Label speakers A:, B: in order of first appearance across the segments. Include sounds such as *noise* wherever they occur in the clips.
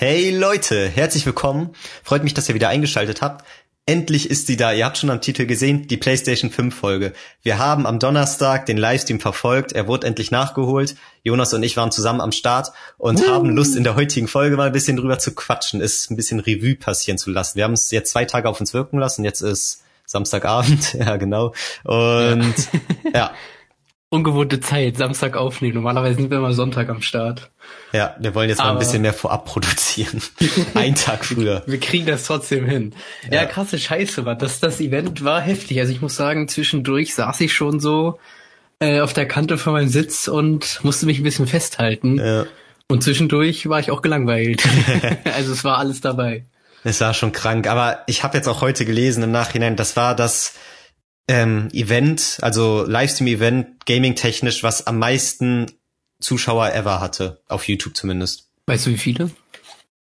A: Hey Leute, herzlich willkommen. Freut mich, dass ihr wieder eingeschaltet habt. Endlich ist sie da. Ihr habt schon am Titel gesehen, die PlayStation 5 Folge. Wir haben am Donnerstag den Livestream verfolgt. Er wurde endlich nachgeholt. Jonas und ich waren zusammen am Start und uh. haben Lust in der heutigen Folge mal ein bisschen drüber zu quatschen, ist ein bisschen Revue passieren zu lassen. Wir haben es jetzt zwei Tage auf uns wirken lassen. Jetzt ist Samstagabend. *laughs* Ja, genau. Und ja. ja *laughs*
B: ungewohnte Zeit, Samstag aufnehmen. Normalerweise sind wir immer Sonntag am Start.
A: Ja, wir wollen jetzt Aber mal ein bisschen mehr vorab produzieren. *laughs* ein Tag früher.
B: Wir kriegen das trotzdem hin. Ja, ja krasse Scheiße war. Das, das Event war heftig. Also ich muss sagen, zwischendurch saß ich schon so äh, auf der Kante von meinem Sitz und musste mich ein bisschen festhalten. Ja. Und zwischendurch war ich auch gelangweilt. *laughs* *laughs* also es war alles dabei.
A: Es war schon krank. Aber ich habe jetzt auch heute gelesen im Nachhinein, das war das ähm, Event, also Livestream-Event, gaming-technisch, was am meisten Zuschauer ever hatte. Auf YouTube zumindest.
B: Weißt du, wie viele?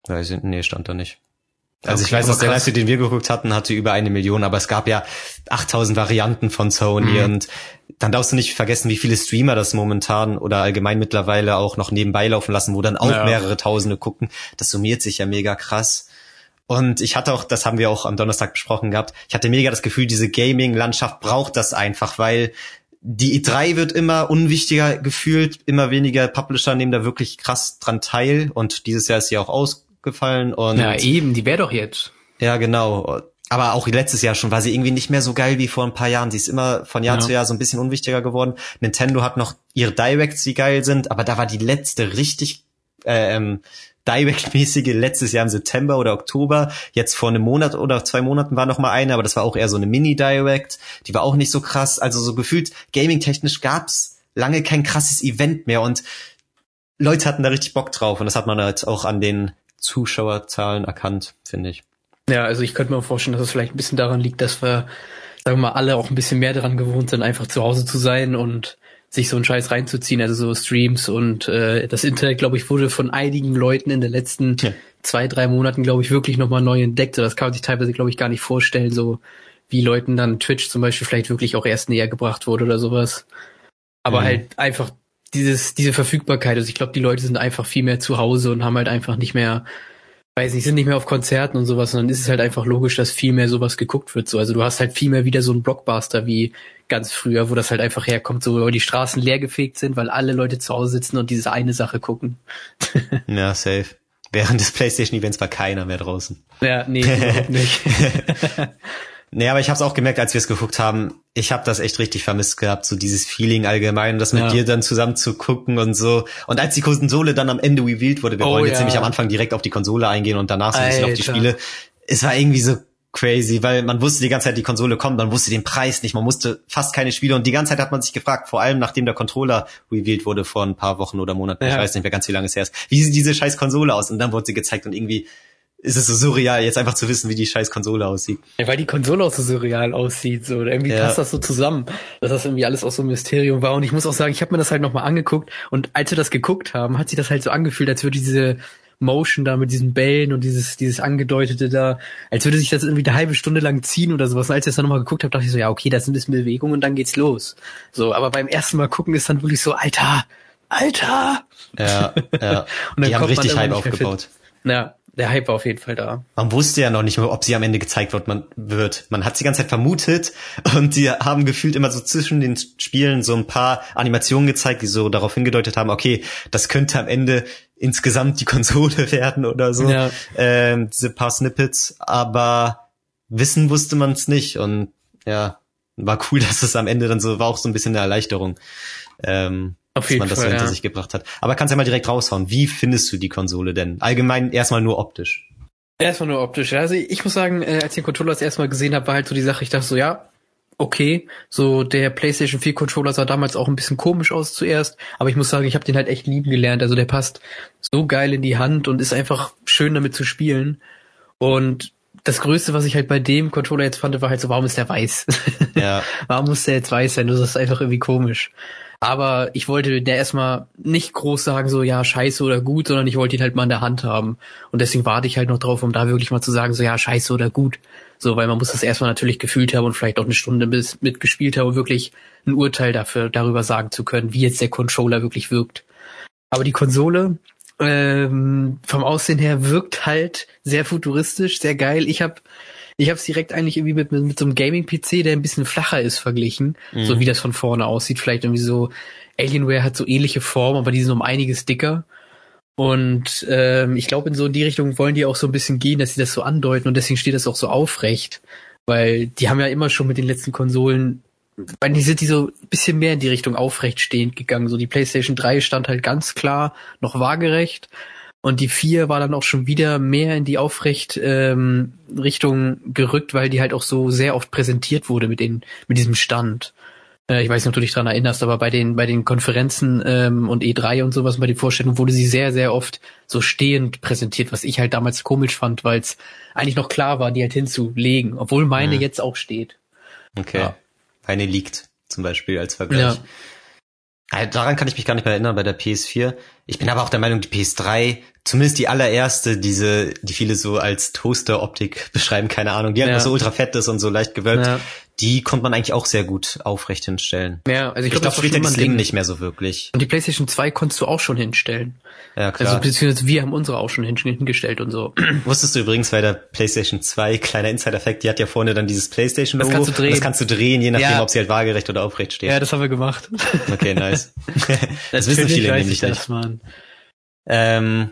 A: Weiß ich, nee, stand da nicht. Also okay, ich weiß, dass der Livestream, den wir geguckt hatten, hatte über eine Million, aber es gab ja 8000 Varianten von Sony mhm. und dann darfst du nicht vergessen, wie viele Streamer das momentan oder allgemein mittlerweile auch noch nebenbei laufen lassen, wo dann auch ja. mehrere Tausende gucken. Das summiert sich ja mega krass. Und ich hatte auch, das haben wir auch am Donnerstag besprochen gehabt, ich hatte mega das Gefühl, diese Gaming-Landschaft braucht das einfach, weil die E3 wird immer unwichtiger gefühlt, immer weniger Publisher nehmen da wirklich krass dran teil und dieses Jahr ist sie auch ausgefallen und.
B: Ja, eben, die wäre doch jetzt.
A: Ja, genau. Aber auch letztes Jahr schon war sie irgendwie nicht mehr so geil wie vor ein paar Jahren. Sie ist immer von Jahr ja. zu Jahr so ein bisschen unwichtiger geworden. Nintendo hat noch ihre Directs, die geil sind, aber da war die letzte richtig äh, ähm, Direct-mäßige letztes Jahr im September oder Oktober. Jetzt vor einem Monat oder zwei Monaten war noch mal eine, aber das war auch eher so eine Mini-Direct. Die war auch nicht so krass. Also so gefühlt gaming-technisch gab's lange kein krasses Event mehr und Leute hatten da richtig Bock drauf und das hat man halt auch an den Zuschauerzahlen erkannt, finde ich.
B: Ja, also ich könnte mir vorstellen, dass es vielleicht ein bisschen daran liegt, dass wir, sagen wir mal, alle auch ein bisschen mehr daran gewohnt sind, einfach zu Hause zu sein und sich so einen Scheiß reinzuziehen, also so Streams und äh, das Internet, glaube ich, wurde von einigen Leuten in den letzten ja. zwei, drei Monaten, glaube ich, wirklich nochmal neu entdeckt. Das kann man sich teilweise, glaube ich, gar nicht vorstellen, so wie Leuten dann Twitch zum Beispiel vielleicht wirklich auch erst näher gebracht wurde oder sowas. Aber mhm. halt einfach dieses, diese Verfügbarkeit. Also ich glaube, die Leute sind einfach viel mehr zu Hause und haben halt einfach nicht mehr weiß nicht, sind nicht mehr auf Konzerten und sowas, sondern ist es halt einfach logisch, dass viel mehr sowas geguckt wird. So, also du hast halt viel mehr wieder so einen Blockbuster wie ganz früher, wo das halt einfach herkommt, so die Straßen leergefegt sind, weil alle Leute zu Hause sitzen und diese eine Sache gucken. *laughs*
A: ja, safe. Während des PlayStation Events war keiner mehr draußen.
B: Ja, nee, überhaupt *laughs* nicht. *laughs*
A: Nee, aber ich habe es auch gemerkt, als wir es geguckt haben. Ich habe das echt richtig vermisst gehabt, so dieses Feeling allgemein, das mit ja. dir dann zusammen zu gucken und so. Und als die Konsole dann am Ende revealed wurde, wir oh, wollen jetzt ja. nämlich am Anfang direkt auf die Konsole eingehen und danach so ein bisschen auf die Spiele. Es war irgendwie so crazy, weil man wusste die ganze Zeit, die Konsole kommt, man wusste den Preis nicht, man musste fast keine Spiele und die ganze Zeit hat man sich gefragt, vor allem nachdem der Controller revealed wurde vor ein paar Wochen oder Monaten, ja. ich weiß nicht mehr ganz wie lange es her ist, wie sieht diese scheiß Konsole aus? Und dann wurde sie gezeigt und irgendwie ist es so surreal, jetzt einfach zu wissen, wie die scheiß Konsole aussieht.
B: Ja, weil die Konsole auch so surreal aussieht, so. Irgendwie ja. passt das so zusammen, dass das irgendwie alles auch so ein Mysterium war. Und ich muss auch sagen, ich habe mir das halt nochmal angeguckt und als wir das geguckt haben, hat sich das halt so angefühlt, als würde diese Motion da mit diesen Bällen und dieses, dieses Angedeutete da, als würde sich das irgendwie eine halbe Stunde lang ziehen oder sowas. Und als ich das dann nochmal geguckt habe, dachte ich so, ja, okay, das sind ein bisschen Bewegungen und dann geht's los. So, aber beim ersten Mal gucken ist dann wirklich so, Alter, Alter!
A: Ja, ja. *laughs* und dann die haben richtig Hype aufgebaut.
B: Ja, der Hype war auf jeden Fall da.
A: Man wusste ja noch nicht mehr, ob sie am Ende gezeigt wird. Man wird. Man hat sie die ganze Zeit vermutet *laughs* und die haben gefühlt immer so zwischen den Spielen so ein paar Animationen gezeigt, die so darauf hingedeutet haben, okay, das könnte am Ende insgesamt die Konsole *laughs* werden oder so. Ja. Ähm, diese paar Snippets, aber wissen wusste man es nicht und ja, war cool, *laughs* dass es am Ende dann so war auch so ein bisschen eine Erleichterung. Ähm, dass man das Fall, so hinter ja. sich gebracht hat. Aber kannst ja mal direkt raushauen. Wie findest du die Konsole denn? Allgemein erstmal nur optisch.
B: Erstmal nur optisch. Ja. Also ich muss sagen, äh, als ich den Controller das erste Mal gesehen habe, war halt so die Sache, ich dachte so, ja, okay. So der PlayStation 4 Controller sah damals auch ein bisschen komisch aus zuerst, aber ich muss sagen, ich habe den halt echt lieben gelernt. Also der passt so geil in die Hand und ist einfach schön damit zu spielen. Und das Größte, was ich halt bei dem Controller jetzt fand, war halt so, warum ist der weiß? Ja. *laughs* warum muss der jetzt weiß sein? Das ist einfach irgendwie komisch. Aber ich wollte der erstmal nicht groß sagen, so ja, scheiße oder gut, sondern ich wollte ihn halt mal in der Hand haben. Und deswegen warte ich halt noch drauf, um da wirklich mal zu sagen, so ja, scheiße oder gut. So, weil man muss das erstmal natürlich gefühlt haben und vielleicht auch eine Stunde bis mitgespielt haben, um wirklich ein Urteil dafür, darüber sagen zu können, wie jetzt der Controller wirklich wirkt. Aber die Konsole ähm, vom Aussehen her wirkt halt sehr futuristisch, sehr geil. Ich habe ich habe es direkt eigentlich irgendwie mit, mit, mit so einem Gaming-PC, der ein bisschen flacher ist, verglichen. Mhm. So wie das von vorne aussieht. Vielleicht irgendwie so, Alienware hat so ähnliche Formen, aber die sind um einiges dicker. Und ähm, ich glaube, in so die Richtung wollen die auch so ein bisschen gehen, dass sie das so andeuten und deswegen steht das auch so aufrecht. Weil die haben ja immer schon mit den letzten Konsolen, weil die sind die so ein bisschen mehr in die Richtung aufrecht stehend gegangen. So die PlayStation 3 stand halt ganz klar noch waagerecht und die vier war dann auch schon wieder mehr in die Aufrecht ähm, Richtung gerückt, weil die halt auch so sehr oft präsentiert wurde mit den mit diesem Stand. Äh, ich weiß nicht, ob du dich dran erinnerst, aber bei den bei den Konferenzen ähm, und E3 und sowas bei den Vorstellungen wurde sie sehr sehr oft so stehend präsentiert, was ich halt damals komisch fand, weil es eigentlich noch klar war, die halt hinzulegen, obwohl meine mhm. jetzt auch steht.
A: Okay. Ja. Meine liegt zum Beispiel als Vergleich. Ja. Also daran kann ich mich gar nicht mehr erinnern bei der PS4. Ich bin aber auch der Meinung, die PS3, zumindest die allererste, diese, die viele so als Toaster-Optik *laughs* beschreiben, keine Ahnung, die ja. einfach so ultra fett ist und so leicht gewölbt, ja. Die konnte man eigentlich auch sehr gut aufrecht hinstellen.
B: Ja, also ich,
A: ich glaube, glaub, die Slim nicht mehr so wirklich.
B: Und die PlayStation 2 konntest du auch schon hinstellen.
A: Ja, klar.
B: Also beziehungsweise wir haben unsere auch schon hingestellt und so. *clears throat*
A: Wusstest du übrigens bei der PlayStation 2, kleiner Insider-Effekt, die hat ja vorne dann dieses PlayStation-Logo.
B: Das kannst du drehen.
A: Das kannst du drehen, je nachdem, ja. ob sie halt waagerecht oder aufrecht steht.
B: Ja, das haben wir gemacht. *laughs*
A: Okay, nice. das, *laughs* das wissen viele nämlich das, nicht. Mann. Ähm,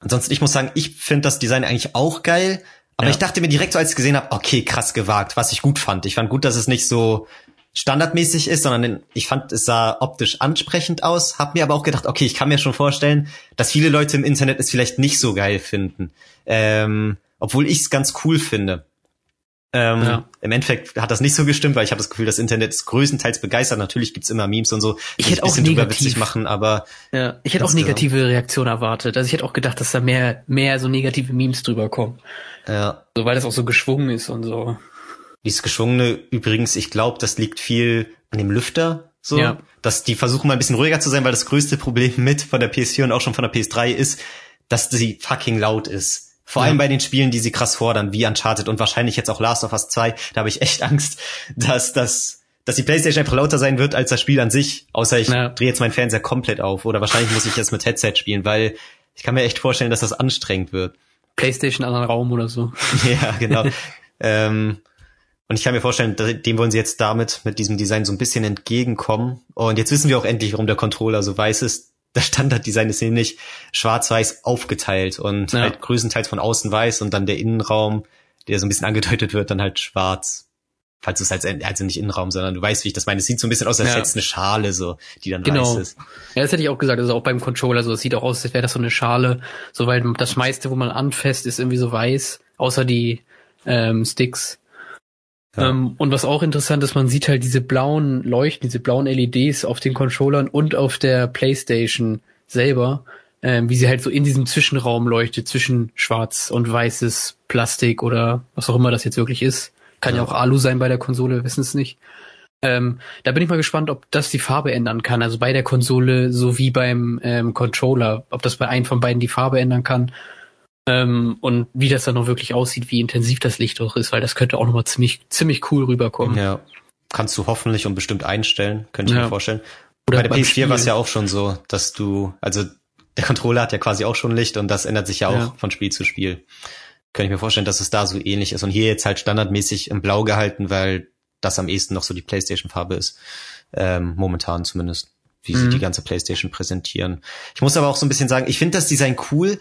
A: ansonsten, ich muss sagen, ich finde das Design eigentlich auch geil. Aber ja. ich dachte mir direkt so, als ich gesehen habe, okay, krass gewagt, was ich gut fand. Ich fand gut, dass es nicht so standardmäßig ist, sondern ich fand, es sah optisch ansprechend aus, hab mir aber auch gedacht, okay, ich kann mir schon vorstellen, dass viele Leute im Internet es vielleicht nicht so geil finden, ähm, obwohl ich es ganz cool finde. Ähm, ja. Im Endeffekt hat das nicht so gestimmt, weil ich habe das Gefühl, das Internet ist größtenteils begeistert. Natürlich gibt's immer Memes und so,
B: ich hätte auch negativ
A: machen, aber
B: ja, ich hätte auch negative. Reaktionen erwartet. Also ich hätte auch gedacht, dass da mehr mehr so negative Memes drüber kommen.
A: Ja,
B: so weil das auch so geschwungen ist und so.
A: Dieses geschwungene übrigens, ich glaube, das liegt viel an dem Lüfter. So, ja. dass die versuchen mal ein bisschen ruhiger zu sein, weil das größte Problem mit von der PS4 und auch schon von der PS3 ist, dass sie fucking laut ist. Vor ja. allem bei den Spielen, die sie krass fordern, wie Uncharted und wahrscheinlich jetzt auch Last of Us 2. Da habe ich echt Angst, dass das dass die PlayStation einfach lauter sein wird als das Spiel an sich, außer ich ja. drehe jetzt meinen Fernseher komplett auf oder wahrscheinlich muss ich jetzt mit Headset spielen, weil ich kann mir echt vorstellen, dass das anstrengend wird.
B: PlayStation anderen Raum oder so. *laughs*
A: ja, genau. ähm, und ich kann mir vorstellen, dem wollen sie jetzt damit mit diesem Design so ein bisschen entgegenkommen. Und jetzt wissen wir auch endlich, warum der Controller so weiß ist das Standarddesign ist nämlich schwarz-weiß aufgeteilt und ja. halt größtenteils von außen weiß und dann der Innenraum, der so ein bisschen angedeutet wird, dann halt schwarz. Falls du es halt, also nicht Innenraum, sondern du weißt, wie ich das meine. Es sieht so ein bisschen aus, als ja. hätte eine Schale, so, die dann genau. weiß ist.
B: Ja, das hätte ich auch gesagt. Also auch beim Controller, so, es sieht auch aus, als wäre das so eine Schale. So, weil das meiste, wo man anfasst, ist irgendwie so weiß, außer die ähm, Sticks. Ja. Ähm, und was auch interessant ist, man sieht halt diese blauen Leuchten, diese blauen LEDs auf den Controllern und auf der PlayStation selber, ähm, wie sie halt so in diesem Zwischenraum leuchtet, zwischen schwarz und weißes Plastik oder was auch immer das jetzt wirklich ist. Kann ja, ja auch Alu sein bei der Konsole, wir wissen es nicht. Ähm, da bin ich mal gespannt, ob das die Farbe ändern kann. Also bei der Konsole sowie beim ähm, Controller, ob das bei einem von beiden die Farbe ändern kann ähm, und wie das dann noch wirklich aussieht, wie intensiv das Licht auch ist, weil das könnte auch nochmal ziemlich, ziemlich cool rüberkommen.
A: Ja. Kannst du hoffentlich und bestimmt einstellen, könnte ich ja. mir vorstellen. Oder Bei der PS4 war es ja auch schon so, dass du, also der Controller hat ja quasi auch schon Licht und das ändert sich ja auch ja. von Spiel zu Spiel. Könnte ich mir vorstellen, dass es da so ähnlich ist. Und hier jetzt halt standardmäßig im Blau gehalten, weil das am ehesten noch so die PlayStation-Farbe ist. Ähm, momentan zumindest, wie mhm. sie die ganze PlayStation präsentieren. Ich muss aber auch so ein bisschen sagen, ich finde das Design cool,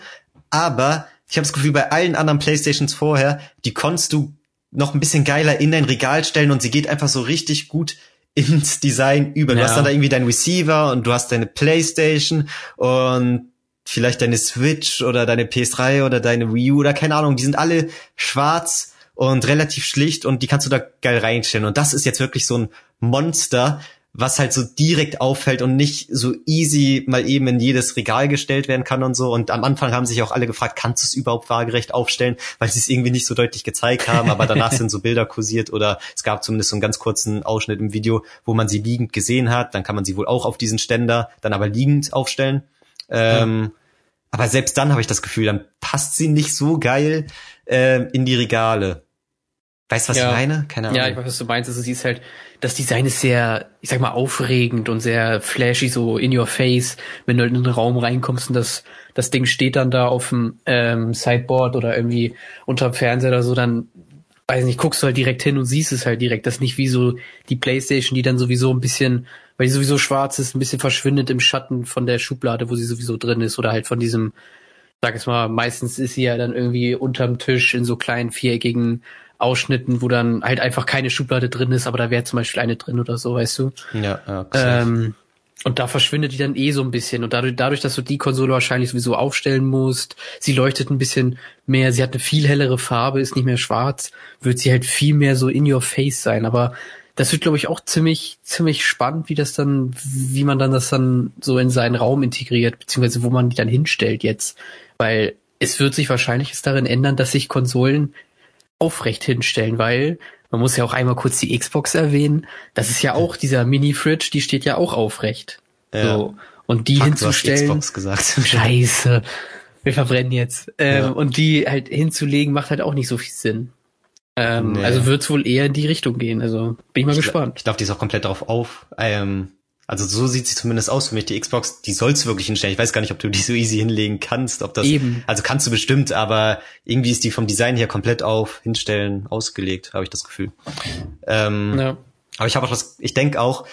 A: aber ich habe das Gefühl, bei allen anderen Playstations vorher, die konntest du noch ein bisschen geiler in dein Regal stellen und sie geht einfach so richtig gut ins Design über. Du ja. hast dann da irgendwie deinen Receiver und du hast deine Playstation und vielleicht deine Switch oder deine PS3 oder deine Wii U oder keine Ahnung, die sind alle schwarz und relativ schlicht und die kannst du da geil reinstellen. Und das ist jetzt wirklich so ein Monster, was halt so direkt auffällt und nicht so easy mal eben in jedes Regal gestellt werden kann und so. Und am Anfang haben sich auch alle gefragt, kannst du es überhaupt waagerecht aufstellen, weil sie es irgendwie nicht so deutlich gezeigt haben, aber danach sind so Bilder kursiert oder es gab zumindest so einen ganz kurzen Ausschnitt im Video, wo man sie liegend gesehen hat. Dann kann man sie wohl auch auf diesen Ständer dann aber liegend aufstellen. Ähm, ja. Aber selbst dann habe ich das Gefühl, dann passt sie nicht so geil äh, in die Regale. Weißt du, was
B: ja.
A: ich meine? Keine Ahnung.
B: Ja, ich weiß, was du meinst. Also sie ist halt, das Design ist sehr, ich sag mal, aufregend und sehr flashy, so in your face, wenn du in den Raum reinkommst und das, das Ding steht dann da auf dem ähm, Sideboard oder irgendwie unterm Fernseher oder so, dann weiß nicht, guckst du halt direkt hin und siehst es halt direkt. Das ist nicht wie so die Playstation, die dann sowieso ein bisschen, weil die sowieso schwarz ist, ein bisschen verschwindet im Schatten von der Schublade, wo sie sowieso drin ist oder halt von diesem, sag ich mal, meistens ist sie ja dann irgendwie unterm Tisch in so kleinen viereckigen Ausschnitten, wo dann halt einfach keine Schublade drin ist, aber da wäre zum Beispiel eine drin oder so, weißt du?
A: Ja, ja.
B: Ähm, und da verschwindet die dann eh so ein bisschen. Und dadurch, dadurch, dass du die Konsole wahrscheinlich sowieso aufstellen musst, sie leuchtet ein bisschen mehr, sie hat eine viel hellere Farbe, ist nicht mehr schwarz, wird sie halt viel mehr so in your face sein. Aber das wird, glaube ich, auch ziemlich, ziemlich spannend, wie das dann, wie man dann das dann so in seinen Raum integriert, beziehungsweise wo man die dann hinstellt jetzt. Weil es wird sich wahrscheinlich darin ändern, dass sich Konsolen aufrecht hinstellen, weil man muss ja auch einmal kurz die Xbox erwähnen. Das ist ja auch dieser Mini-Fridge, die steht ja auch aufrecht.
A: Ja.
B: So. Und die
A: Fuck,
B: hinzustellen.
A: Xbox gesagt. *laughs*
B: Scheiße. Wir verbrennen jetzt. Ähm,
A: Ja.
B: Und die halt hinzulegen, macht halt auch nicht so viel Sinn. Ähm,
A: Nee.
B: Also wird's wohl eher in die Richtung gehen. Also bin ich mal
A: Ich
B: gespannt.
A: Ich glaube, die ist auch komplett darauf auf. Ähm, also so sieht sie zumindest aus für mich. Die Xbox, die soll's wirklich hinstellen. Ich weiß gar nicht, ob du die so easy hinlegen kannst. Ob das,
B: Eben.
A: Also kannst du bestimmt, aber irgendwie ist die vom Design her komplett auf hinstellen ausgelegt, habe ich das Gefühl. Ähm,
B: Ja.
A: Aber ich habe auch das, ich denke auch,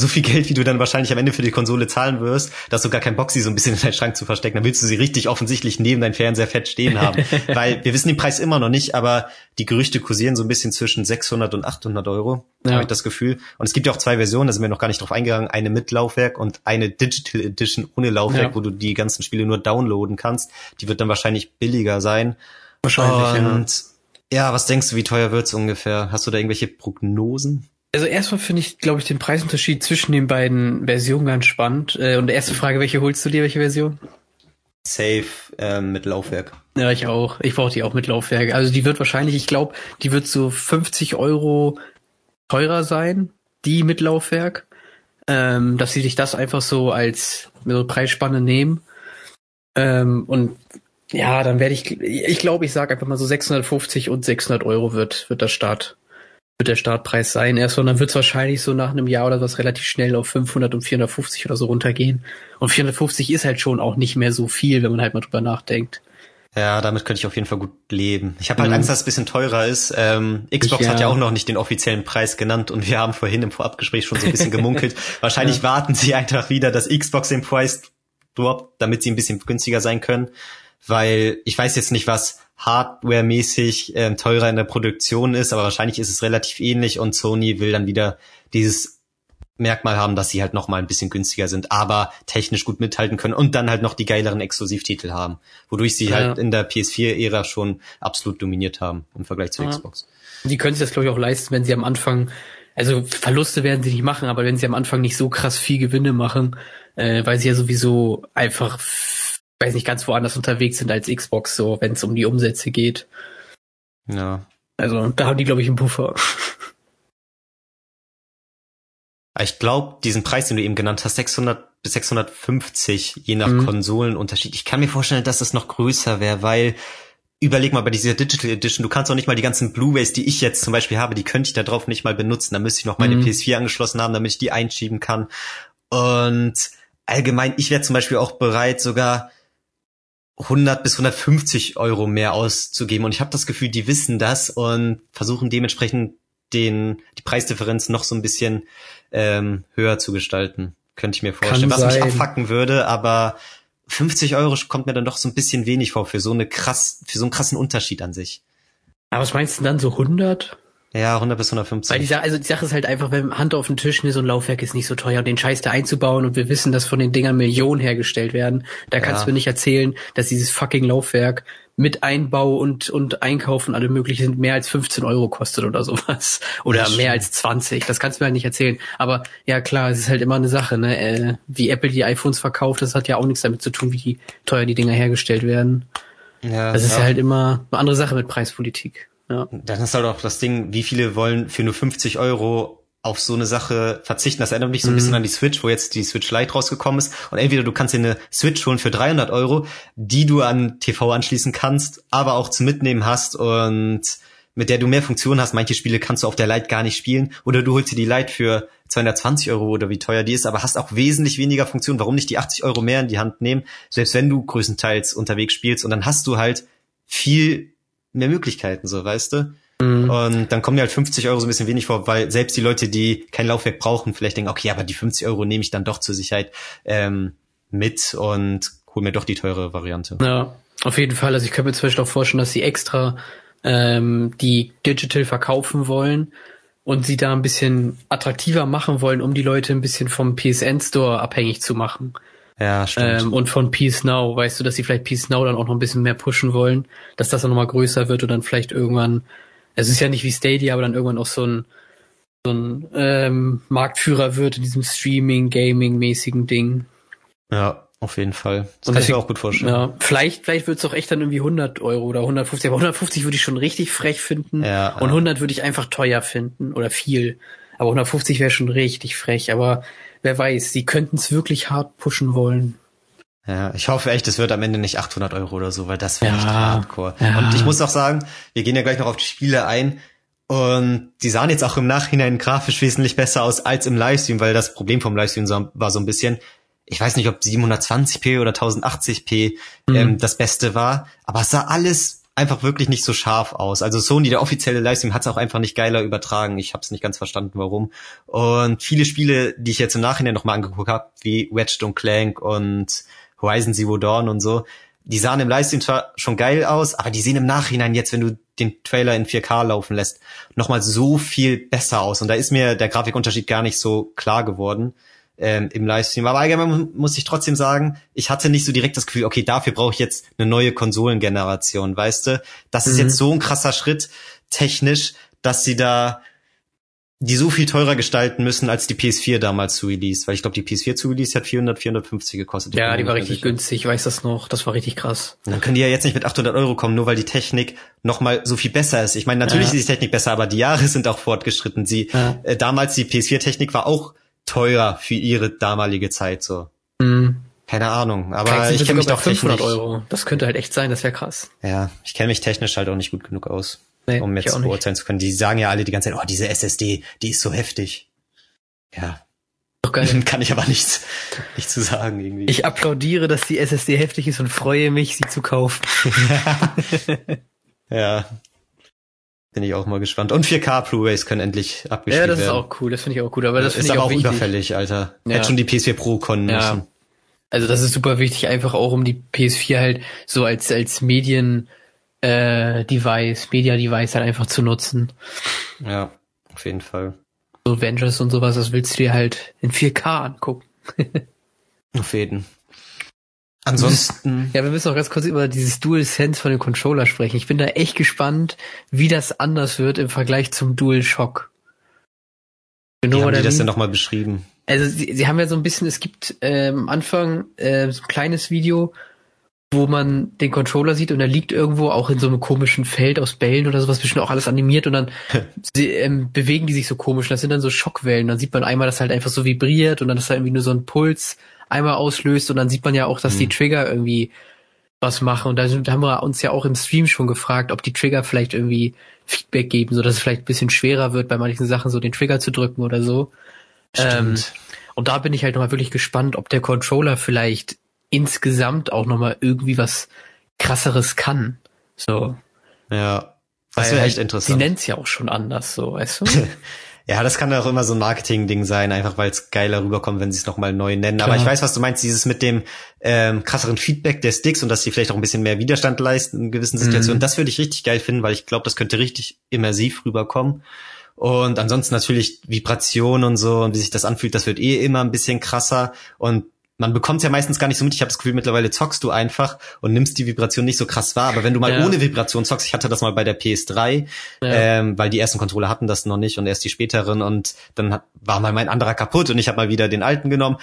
A: so viel Geld, wie du dann wahrscheinlich am Ende für die Konsole zahlen wirst, dass du gar keinen Bock, sie so ein bisschen in deinen Schrank zu verstecken. Dann willst du sie richtig offensichtlich neben deinem Fernseher fett stehen haben. *laughs* Weil wir wissen den Preis immer noch nicht, aber die Gerüchte kursieren so ein bisschen zwischen 600 und 800 Euro,
B: Ja.
A: habe ich das Gefühl. Und es gibt ja auch zwei Versionen, da sind wir noch gar nicht drauf eingegangen. Eine mit Laufwerk und eine Digital Edition ohne Laufwerk,
B: Ja.
A: wo du die ganzen Spiele nur downloaden kannst. Die wird dann wahrscheinlich billiger sein.
B: Wahrscheinlich, ja.
A: und ja, was denkst du, wie teuer wird's ungefähr? Hast du da irgendwelche Prognosen?
B: Also erstmal finde ich, glaube ich, den Preisunterschied zwischen den beiden Versionen ganz spannend. Äh, Und erste Frage, welche holst du dir, welche Version?
A: Safe ähm, mit Laufwerk.
B: Ja, ich auch. Ich brauche die auch mit Laufwerk. Also die wird wahrscheinlich, ich glaube, die wird so 50 Euro teurer sein, die mit Laufwerk. Ähm, dass sie sich das einfach so als so Preisspanne nehmen. Ähm, und ja, dann werde ich, ich glaube, ich sage einfach mal so 650 und 600 Euro wird, wird der Start, wird der Startpreis sein. Erst und dann wird es wahrscheinlich so nach einem Jahr oder was relativ schnell auf 500 und 450 oder so runtergehen. Und 450 ist halt schon auch nicht mehr so viel, wenn man halt mal drüber nachdenkt.
A: Ja, damit könnte ich auf jeden Fall gut leben. Ich habe halt
B: Mhm.
A: Angst, dass es ein bisschen teurer ist. Ähm, Xbox
B: Ich,
A: hat ja
B: ja.
A: auch noch nicht den offiziellen Preis genannt und wir haben vorhin im Vorabgespräch schon so ein bisschen gemunkelt. *laughs* Wahrscheinlich warten sie einfach wieder, dass Xbox den Preis droppt, damit sie ein bisschen günstiger sein können. Weil ich weiß jetzt nicht, was hardware-mäßig ähm, teurer in der Produktion ist, aber wahrscheinlich ist es relativ ähnlich und Sony will dann wieder dieses Merkmal haben, dass sie halt noch mal ein bisschen günstiger sind, aber technisch gut mithalten können und dann halt noch die geileren Exklusivtitel haben, wodurch sie
B: Ja.
A: halt in der PS4-Ära schon absolut dominiert haben im Vergleich zur
B: Ja.
A: Xbox.
B: Die können sich das, glaube ich, auch leisten, wenn sie am Anfang, also Verluste werden sie nicht machen, aber wenn sie am Anfang nicht so krass viel Gewinne machen, äh, weil sie ja sowieso einfach, weiß nicht, ganz woanders unterwegs sind als Xbox, so wenn es um die Umsätze geht.
A: Ja.
B: Also da haben die, glaube ich, einen Puffer.
A: Ich glaube, diesen Preis, den du eben genannt hast, 600 bis 650, je nach
B: Mhm.
A: Konsolenunterschied. Ich kann mir vorstellen, dass das noch größer wäre, weil überleg mal bei dieser Digital Edition, du kannst auch nicht mal die ganzen Blu-rays, die ich jetzt zum Beispiel habe, die könnte ich da drauf nicht mal benutzen. Da müsste ich noch meine
B: Mhm.
A: PS4 angeschlossen haben, damit ich die einschieben kann. Und allgemein, ich wäre zum Beispiel auch bereit, sogar 100 bis 150 Euro mehr auszugeben. Und ich habe das Gefühl, die wissen das und versuchen dementsprechend den die Preisdifferenz noch so ein bisschen ähm, höher zu gestalten. Könnte ich mir vorstellen. Was mich
B: sein.
A: abfacken würde, aber 50 Euro kommt mir dann doch so ein bisschen wenig vor für so eine krass, für so einen krassen Unterschied an sich.
B: Aber was meinst du denn dann, so 100?
A: Ja, 100 bis 150.
B: Weil die, also die Sache ist halt einfach, wenn Hand auf den Tisch, ne, so ein Laufwerk ist nicht so teuer, den Scheiß da einzubauen und wir wissen, dass von den Dingern Millionen hergestellt werden. Da kannst
A: Ja.
B: du mir nicht erzählen, dass dieses fucking Laufwerk mit Einbau und, und Einkaufen alle möglichen mehr als 15 Euro kostet oder sowas. Oder
A: Das
B: mehr
A: stimmt.
B: als 20. Das kannst du mir halt nicht erzählen. Aber ja klar, es ist halt immer eine Sache, ne? Äh, wie Apple die iPhones verkauft, das hat ja auch nichts damit zu tun, wie teuer die Dinger hergestellt werden.
A: ja,
B: Das ist
A: ja
B: halt immer eine andere Sache mit Preispolitik. Ja.
A: Dann ist halt auch das Ding, wie viele wollen für nur 50 Euro auf so eine Sache verzichten. Das erinnert mich so ein
B: Mhm.
A: bisschen an die Switch, wo jetzt die Switch Lite rausgekommen ist. Und entweder du kannst dir eine Switch holen für 300 Euro, die du an TV anschließen kannst, aber auch zum Mitnehmen hast und mit der du mehr Funktionen hast. Manche Spiele kannst du auf der Lite gar nicht spielen oder du holst dir die Lite für 220 Euro oder wie teuer die ist, aber hast auch wesentlich weniger Funktionen. Warum nicht die 80 Euro mehr in die Hand nehmen, selbst wenn du größtenteils unterwegs spielst und dann hast du halt viel mehr Möglichkeiten, so weißt du. Mhm. Und dann kommen dir halt 50 Euro so ein bisschen wenig vor, weil selbst die Leute, die kein Laufwerk brauchen, vielleicht denken, okay, aber die 50 Euro nehme ich dann doch zur Sicherheit ähm, mit und hol mir doch die teure Variante.
B: Ja, auf jeden Fall. Also ich könnte mir zum Beispiel auch vorstellen, dass sie extra ähm, die Digital verkaufen wollen und sie da ein bisschen attraktiver machen wollen, um die Leute ein bisschen vom PSN Store abhängig zu machen.
A: Ja, stimmt.
B: Ähm, und von Peace Now, weißt du, dass sie vielleicht Peace Now dann auch noch ein bisschen mehr pushen wollen, dass das dann nochmal größer wird und dann vielleicht irgendwann, es ist ja nicht wie Stadia, aber dann irgendwann auch so ein, so ein ähm, Marktführer wird in diesem Streaming, Gaming-mäßigen Ding.
A: Ja, auf jeden Fall. Das und kann ich mir auch gut vorstellen.
B: Ja, vielleicht, vielleicht wird es auch echt dann irgendwie 100 Euro oder 150, aber 150 würde ich schon richtig frech finden ja, und 100 würde ich einfach teuer finden oder viel. Aber 150 wäre schon richtig frech, aber wer weiß, sie könnten es wirklich hart pushen wollen.
A: Ja, ich hoffe echt, es wird am Ende nicht 800 Euro oder so, weil das wäre ja, echt hardcore. Ja. Und ich muss auch sagen, wir gehen ja gleich noch auf die Spiele ein. Und die sahen jetzt auch im Nachhinein grafisch wesentlich besser aus als im Livestream, weil das Problem vom Livestream war so ein bisschen, ich weiß nicht, ob 720p oder 1080p mhm. ähm, das Beste war, aber es sah alles einfach wirklich nicht so scharf aus. Also Sony, der offizielle Livestream, hat es auch einfach nicht geiler übertragen. Ich habe es nicht ganz verstanden, warum. Und viele Spiele, die ich jetzt im Nachhinein nochmal angeguckt habe, wie Wedged und Clank und Horizon Zero Dawn und so, die sahen im Livestream zwar schon geil aus, aber die sehen im Nachhinein jetzt, wenn du den Trailer in 4K laufen lässt, nochmal so viel besser aus. Und da ist mir der Grafikunterschied gar nicht so klar geworden ähm, im Livestream. Aber allgemein muss ich trotzdem sagen, ich hatte nicht so direkt das Gefühl, okay, dafür brauche ich jetzt eine neue Konsolengeneration, weißt du? Das ist mhm. jetzt so ein krasser Schritt technisch, dass sie da die so viel teurer gestalten müssen als die PS4 damals zu Release, weil ich glaube, die PS4 zu Release hat 400, 450 gekostet.
B: Ja, die war richtig günstig, ich weiß das noch, das war richtig krass.
A: Und dann können die ja jetzt nicht mit 800 Euro kommen, nur weil die Technik noch mal so viel besser ist. Ich meine, natürlich ja. ist die Technik besser, aber die Jahre sind auch fortgeschritten. Sie ja. äh, damals die PS4-Technik war auch teuer für ihre damalige Zeit so. Mhm. Keine Ahnung, aber ich kenne mich doch 500
B: technisch. Euro. Das könnte halt echt sein, das wäre krass.
A: Ja, ich kenne mich technisch halt auch nicht gut genug aus, nee, um jetzt beurteilen zu können. Die sagen ja alle die ganze Zeit, oh, diese SSD, die ist so heftig. Ja. Doch geil. *laughs* Kann ich aber nichts, nicht zu sagen irgendwie.
B: Ich applaudiere, dass die SSD heftig ist und freue mich, sie zu kaufen. *laughs*
A: ja, bin ich auch mal gespannt. Und 4K Blu-rays können endlich abgespielt werden. Ja,
B: das ist auch cool. Das finde ich auch gut. Aber das ist aber auch, auch
A: überfällig, Alter. Ja. Hätte schon die PS4 Pro können ja. müssen.
B: Also das ist super wichtig, einfach auch um die PS4 halt so als als Medien äh, Device, Media Device halt einfach zu nutzen.
A: Ja, auf jeden Fall.
B: So Avengers und sowas, das willst du dir halt in 4K angucken. *laughs*
A: auf jeden. Ansonsten. *laughs*
B: Ja, wir müssen noch ganz kurz über dieses Dual Sense von dem Controller sprechen. Ich bin da echt gespannt, wie das anders wird im Vergleich zum Dual Shock.
A: Wie haben die das denn nochmal beschrieben?
B: Also sie, sie haben ja so ein bisschen, es gibt äh, am Anfang äh, so ein kleines Video, wo man den Controller sieht und er liegt irgendwo auch in so einem komischen Feld aus Bällen oder sowas, bestimmt auch alles animiert und dann *laughs* sie, ähm, bewegen die sich so komisch. Das sind dann so Schockwellen. Dann sieht man einmal, dass halt einfach so vibriert und dann ist da irgendwie nur so ein Puls einmal auslöst und dann sieht man ja auch, dass mhm. die Trigger irgendwie was machen. Und da, da haben wir uns ja auch im Stream schon gefragt, ob die Trigger vielleicht irgendwie Feedback geben, so dass es vielleicht ein bisschen schwerer wird, bei manchen Sachen so den Trigger zu drücken oder so. Ähm, und da bin ich halt nochmal wirklich gespannt, ob der Controller vielleicht insgesamt auch nochmal irgendwie was krasseres kann. So.
A: Ja. Das wäre echt interessant.
B: Sie nennt's ja auch schon anders, so, weißt du? *laughs*
A: Ja, das kann auch immer so ein Marketing-Ding sein, einfach weil es geiler rüberkommt, wenn sie es nochmal neu nennen. Klar. Aber ich weiß, was du meinst, dieses mit dem ähm, krasseren Feedback der Sticks und dass sie vielleicht auch ein bisschen mehr Widerstand leisten in gewissen Situationen. Mhm. Das würde ich richtig geil finden, weil ich glaube, das könnte richtig immersiv rüberkommen. Und ansonsten natürlich Vibration und so und wie sich das anfühlt, das wird eh immer ein bisschen krasser. Und man bekommt ja meistens gar nicht so mit. Ich habe das Gefühl, mittlerweile zockst du einfach und nimmst die Vibration nicht so krass wahr. Aber wenn du mal ja. ohne Vibration zockst, ich hatte das mal bei der PS3, ja. ähm, weil die ersten Controller hatten das noch nicht und erst die späteren und dann hat, war mal mein anderer kaputt und ich habe mal wieder den alten genommen.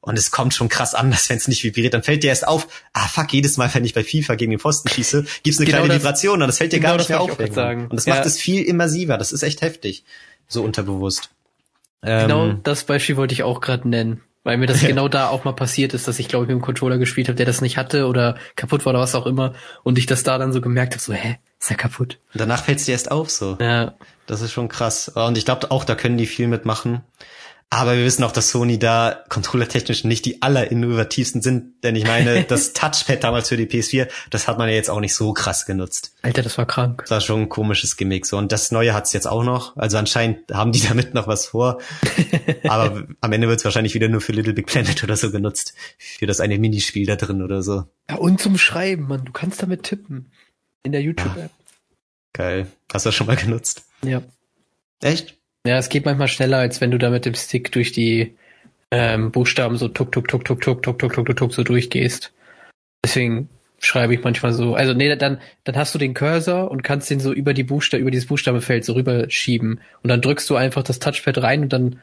A: Und es kommt schon krass an, *laughs* dass wenn es nicht vibriert, dann fällt dir erst auf, ah fuck, jedes Mal, wenn ich bei FIFA gegen den Pfosten schieße, gibt's eine genau kleine das, Vibration und das fällt dir genau gar nicht mehr auf. Und das ja. macht es viel immersiver, das ist echt heftig, so unterbewusst.
B: Genau ähm, das Beispiel wollte ich auch gerade nennen. Weil mir das *laughs* genau da auch mal passiert ist, dass ich, glaube ich, mit einem Controller gespielt habe, der das nicht hatte oder kaputt war oder was auch immer. Und ich das da dann so gemerkt habe, so, hä, ist ja kaputt.
A: Und danach fällt's dir erst auf, so.
B: Ja.
A: Das ist schon krass. Und ich glaube auch, da können die viel mitmachen. Aber wir wissen auch, dass Sony da controllertechnisch nicht die allerinnovativsten sind. Denn ich meine, *laughs* das Touchpad damals für die PS4, das hat man ja jetzt auch nicht so krass genutzt.
B: Alter, das war krank.
A: Das war schon ein komisches Gimmick. So. Und das Neue hat's jetzt auch noch. Also anscheinend haben die *laughs* damit noch was vor. *laughs* Aber am Ende wird's wahrscheinlich wieder nur für Little Big Planet oder so genutzt. Für das eine Minispiel da drin oder so.
B: Ja, und zum Schreiben, man. Du kannst damit tippen. In der YouTube-App.
A: Geil. Hast du das schon mal genutzt?
B: Ja.
A: Echt?
B: Ja, es geht manchmal schneller, als wenn du da mit dem Stick durch die ähm, Buchstaben so tuck, tuck, tuck, tuck, tuck, tuck, tuck, tuck, tuck, tuck so durchgehst. Deswegen schreibe ich manchmal so. Also nee, dann, dann hast du den Cursor und kannst den so über die Buchstabe, über dieses Buchstabenfeld so rüberschieben. Und dann drückst du einfach das Touchpad rein und dann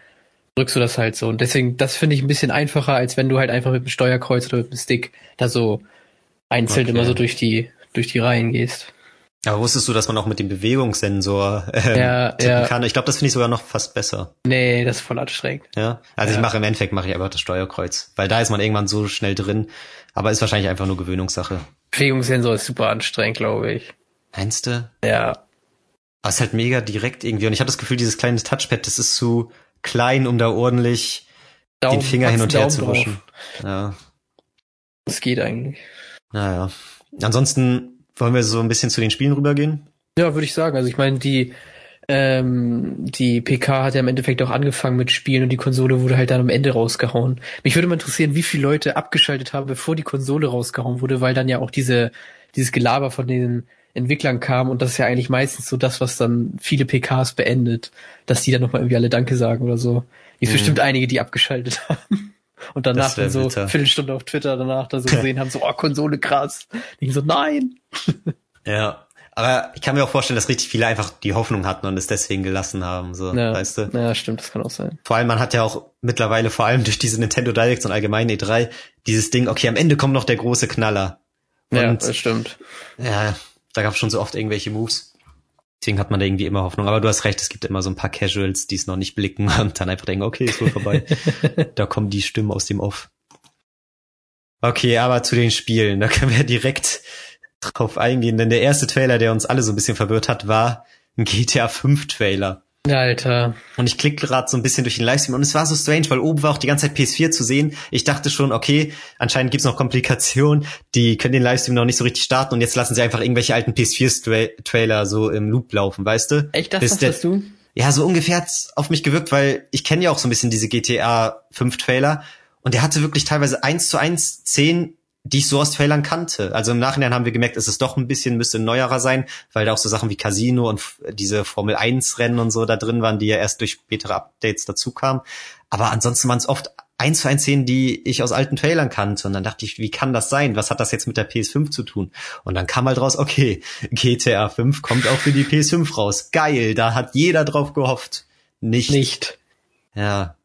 B: drückst du das halt so. Und deswegen, das finde ich ein bisschen einfacher, als wenn du halt einfach mit dem Steuerkreuz oder mit dem Stick da so einzeln
A: Okay.
B: immer so durch die, durch die Reihen gehst.
A: Aber wusstest du, dass man auch mit dem Bewegungssensor ähm,
B: Ja,
A: tippen
B: ja.
A: kann? Ich glaube, das finde ich sogar noch fast besser.
B: Nee, das ist voll anstrengend.
A: Ja. Also
B: Ja.
A: ich mache im Endeffekt mache ich einfach das Steuerkreuz, weil da ist man irgendwann so schnell drin. Aber ist wahrscheinlich einfach nur Gewöhnungssache.
B: Bewegungssensor ist super anstrengend, glaube ich.
A: Meinst du?
B: Ja.
A: Aber es ist halt mega direkt irgendwie. Und ich habe das Gefühl, dieses kleine Touchpad, das ist zu klein, um da ordentlich
B: Daumen,
A: den Finger hin und her zu wischen. Ja.
B: Das geht eigentlich.
A: Naja. Ansonsten wollen wir so ein bisschen zu den Spielen rübergehen.
B: Ja, würde ich sagen. Also ich meine, die ähm, die PK hat ja im Endeffekt auch angefangen mit Spielen und die Konsole wurde halt dann am Ende rausgehauen. Mich würde mal interessieren, wie viele Leute abgeschaltet haben, bevor die Konsole rausgehauen wurde, weil dann ja auch diese dieses Gelaber von den Entwicklern kam und das ist ja eigentlich meistens so das, was dann viele PKs beendet, dass die dann nochmal irgendwie alle Danke sagen oder so. Gibt
A: Mhm.
B: bestimmt einige, die abgeschaltet *laughs* haben. Und danach dann so
A: bitter.
B: Viertelstunde auf Twitter danach da so *laughs* gesehen haben, so, oh, Konsole krass. Ich so, nein. *laughs*
A: Ja. Aber ich kann mir auch vorstellen, dass richtig viele einfach die Hoffnung hatten und es deswegen gelassen haben, so,
B: Ja,
A: weißt du?
B: ja, stimmt, das kann auch sein.
A: Vor allem, man hat ja auch mittlerweile, vor allem durch diese Nintendo Directs und allgemein E3, dieses Ding, okay, am Ende kommt noch der große Knaller.
B: Ja,
A: Und
B: das stimmt.
A: ja, da gab es schon so oft irgendwelche Moves. Deswegen hat man da irgendwie immer Hoffnung. Aber du hast recht, es gibt immer so ein paar Casuals, die es noch nicht blicken *laughs* und dann einfach denken, okay, ist wohl vorbei. *laughs* da kommen die Stimmen aus dem Off. Okay, aber zu den Spielen, da können wir direkt drauf eingehen, denn der erste Trailer, der uns alle so ein bisschen verwirrt hat, war ein GTA 5 Trailer.
B: Alter.
A: Und ich klicke gerade so ein bisschen durch den Livestream und es war so strange, weil oben war auch die ganze Zeit PS4 zu sehen. Ich dachte schon, okay, anscheinend gibt's noch Komplikationen, die können den Livestream noch nicht so richtig starten und jetzt lassen sie einfach irgendwelche alten PS4-Trailer so im Loop laufen, weißt du?
B: Echt, das
A: Bis
B: dachtest du?
A: Ja, so ungefähr hat's auf mich gewirkt, weil ich kenne ja auch so ein bisschen diese GTA 5 Trailer und der hatte wirklich teilweise eins zu eins Szenen, die ich so aus Trailern kannte. Also im Nachhinein haben wir gemerkt, es ist doch ein bisschen, müsste ein neuerer sein, weil da auch so Sachen wie Casino und diese Formel 1 Rennen und so da drin waren, die ja erst durch spätere Updates dazu kamen. Aber ansonsten waren es oft eins zu eins Szenen, die ich aus alten Trailern kannte. Und dann dachte ich, wie kann das sein? Was hat das jetzt mit der PS5 zu tun? Und dann kam halt raus, okay, GTA 5 kommt auch für die PS5 raus. Geil, da hat jeder drauf gehofft. Nicht.
B: Nicht.
A: Ja.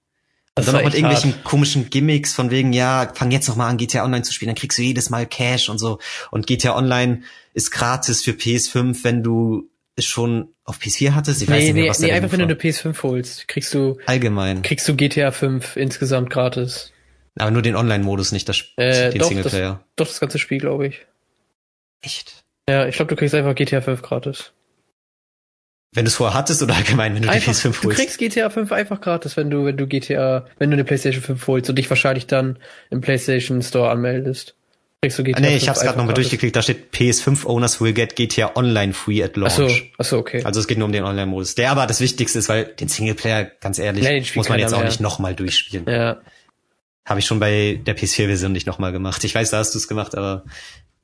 B: Das
A: Und dann noch mit irgendwelchen
B: hart.
A: komischen Gimmicks von wegen, ja, fang jetzt noch mal an, GTA Online zu spielen, dann kriegst du jedes Mal Cash und so. Und GTA Online ist gratis für PS5, wenn du es schon auf PS4 hattest. Ich weiß
B: Nee,
A: nicht mehr,
B: nee,
A: was
B: nee einfach wenn du eine PS5 holst, kriegst du,
A: Allgemein.
B: kriegst du GTA 5 insgesamt gratis.
A: Aber nur den Online-Modus, nicht das,
B: Äh,
A: den
B: doch,
A: Singleplayer.
B: Doch das ganze Spiel, glaube ich.
A: Echt?
B: Ja, ich glaube, du kriegst einfach GTA 5 gratis.
A: Wenn du es vorher hattest oder allgemein, wenn du
B: Einfach,
A: die PS5
B: du
A: holst.
B: kriegst GTA 5 einfach gratis, wenn du, wenn du GTA, wenn du eine PlayStation 5 holst und dich wahrscheinlich dann im PlayStation Store anmeldest. Kriegst du GTA
A: Ah, nee,
B: 5
A: ich hab's gerade nochmal durchgeklickt, da steht PS5 Owners will get GTA Online free at launch.
B: Ach so, ach so, okay.
A: Also es geht nur um den Online-Modus. Der aber das Wichtigste ist, weil den Singleplayer, ganz ehrlich,
B: Nee,
A: muss man jetzt auch
B: mehr.
A: nicht nochmal durchspielen.
B: ja.
A: Habe ich schon bei der PS4-Version nicht nochmal gemacht. Ich weiß, da hast du es gemacht, aber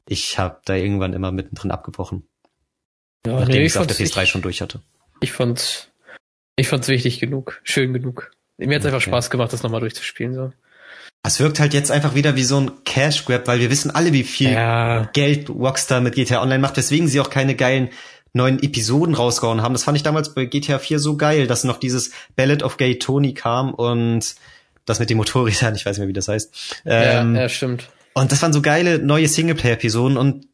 A: ich habe da irgendwann immer mittendrin abgebrochen,
B: ja
A: nachdem
B: nee,
A: ich es auf der
B: fand's,
A: PS3
B: ich,
A: schon durch hatte.
B: ich fand's, ich fand's wichtig genug, schön genug. Mir hat's einfach
A: Okay.
B: Spaß gemacht, das nochmal durchzuspielen, so.
A: Es wirkt halt jetzt einfach wieder wie so ein Cash Grab, weil wir wissen alle, wie viel
B: Ja.
A: Geld Rockstar mit GTA Online macht, weswegen sie auch keine geilen neuen Episoden rausgehauen haben. Das fand ich damals bei GTA 4 so geil, dass noch dieses Ballad of Gay Tony kam und das mit den Motorrädern, *laughs* ich weiß nicht mehr, wie das heißt. Ähm,
B: ja, ja, stimmt.
A: Und das waren so geile neue Singleplayer-Episoden und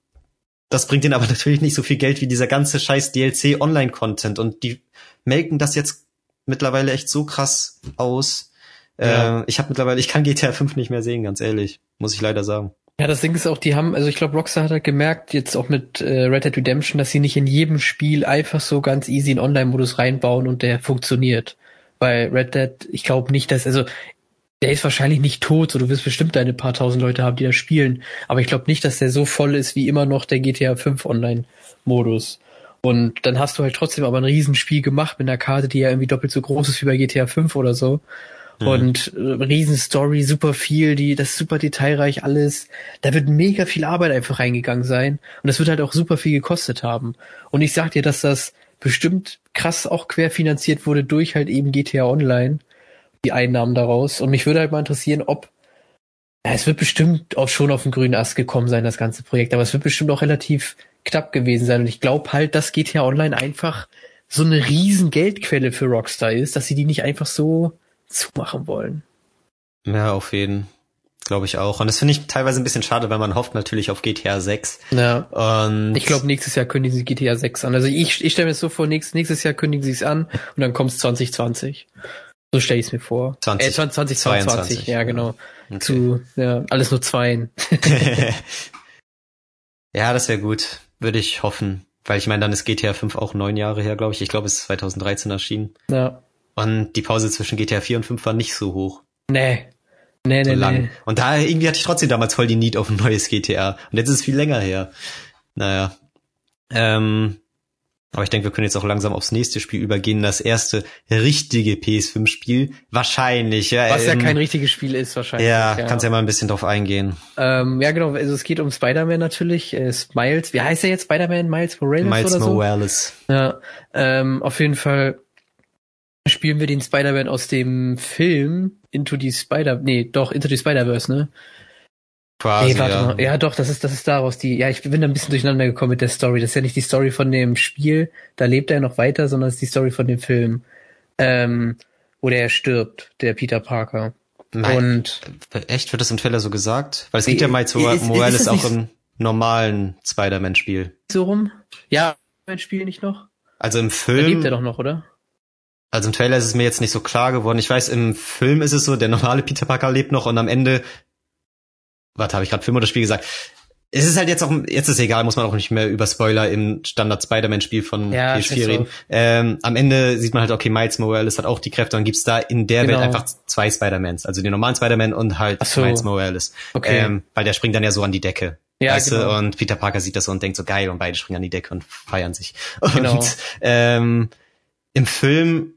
A: das bringt ihnen aber *laughs* natürlich nicht so viel Geld wie dieser ganze scheiß DLC-Online-Content und die melken das jetzt mittlerweile echt so krass aus.
B: Ja.
A: Äh, ich habe mittlerweile, ich kann GTA 5 *laughs* nicht mehr sehen, ganz ehrlich, muss ich leider sagen.
B: Ja, das Ding ist auch, die haben, also ich glaube, Rockstar hat halt gemerkt, jetzt auch mit äh, Red Dead Redemption, dass sie nicht in jedem Spiel einfach so ganz easy einen Online-Modus reinbauen und der funktioniert. Weil Red Dead, ich glaube nicht, dass, also der ist wahrscheinlich nicht tot, so du wirst bestimmt deine paar tausend Leute haben, die da spielen. Aber ich glaube nicht, dass der so voll ist wie immer noch der GTA 5 Online-Modus. Und dann hast du halt trotzdem aber ein Riesenspiel gemacht mit einer Karte, die ja irgendwie doppelt so groß ist wie bei GTA 5 oder so. Mhm. Und äh, Riesenstory, super viel, die, das ist super detailreich alles. Da wird mega viel Arbeit einfach reingegangen sein. Und das wird halt auch super viel gekostet haben. Und ich sag dir, dass das bestimmt krass auch querfinanziert wurde durch halt eben GTA Online die Einnahmen daraus. Und mich würde halt mal interessieren, ob ja, es wird bestimmt auch schon auf den grünen Ast gekommen sein, das ganze Projekt, aber es wird bestimmt auch relativ knapp gewesen sein. Und ich glaube halt, dass GTA Online einfach so eine riesen Geldquelle für Rockstar ist, dass sie die nicht einfach so zumachen wollen.
A: Ja, auf jeden. Glaube ich auch. Und das finde ich teilweise ein bisschen schade, weil man hofft natürlich auf GTA 6.
B: Ja. Und ich glaube, nächstes Jahr kündigen sie GTA 6 an. Also ich, ich stelle mir das so vor, nächstes, nächstes Jahr kündigen sie es an und dann kommt es 2020. So stelle ich es mir vor.
A: 20,
B: äh, 2022, ja genau. Okay. Zu, ja, alles nur Zweien. *laughs*
A: ja, das wäre gut. Würde ich hoffen. Weil ich meine, dann ist GTA 5 auch neun Jahre her, glaube ich. Ich glaube, es ist 2013 erschienen.
B: Ja.
A: Und die Pause zwischen GTA 4 und 5 war nicht so hoch.
B: Nee. Nee, so nee, lang. nee.
A: Und da irgendwie hatte ich trotzdem damals voll die Need auf ein neues GTA. Und jetzt ist es viel länger her. Naja. Ähm, aber ich denke, wir können jetzt auch langsam aufs nächste Spiel übergehen. Das erste richtige PS5-Spiel. Wahrscheinlich, ja.
B: Was ja ähm, kein richtiges Spiel ist, wahrscheinlich.
A: Ja, ja. kannst ja mal ein bisschen drauf eingehen.
B: Ähm, ja, genau. Also es geht um Spider-Man natürlich. Äh, Miles, wie heißt er jetzt? Spider-Man Miles Morales
A: Miles
B: oder so?
A: Morales.
B: Ja, ähm, auf jeden Fall spielen wir den Spider-Man aus dem Film Into the Spider, nee, doch, Into the Spider-Verse, ne?
A: Quasi, nee, warte ja.
B: mal. Ja, doch, das ist, das ist daraus die, ja, ich bin da ein bisschen durcheinander gekommen mit der Story. Das ist ja nicht die Story von dem Spiel, da lebt er noch weiter, sondern es ist die Story von dem Film, ähm, wo der stirbt, der Peter Parker.
A: Nein. Und echt wird das im Trailer so gesagt? Weil es gibt ja Miles Morales auch im normalen Spider-Man-Spiel.
B: So rum? Ja, Spiel nicht noch?
A: Also im Film.
B: Da lebt er doch noch, oder?
A: Also im Trailer ist es mir jetzt nicht so klar geworden. Ich weiß, im Film ist es so, der normale Peter Parker lebt noch und am Ende warte, habe ich gerade Film oder Spiel gesagt? Es ist halt jetzt auch, jetzt ist egal, muss man auch nicht mehr über Spoiler im Standard Spider-Man-Spiel von
B: ja, PS4
A: reden. Ähm, am Ende sieht man halt, okay, Miles Morales hat auch die Kräfte und gibt's da in der genau. Welt einfach zwei Spider-Mans. Also den normalen Spider-Man und halt so. Miles Morales.
B: Okay.
A: Ähm, weil der springt dann ja so an die Decke.
B: Ja, weißt genau.
A: du? Und Peter Parker sieht das so und denkt so geil und beide springen an die Decke und feiern sich. *laughs* Genau. Und ähm, im Film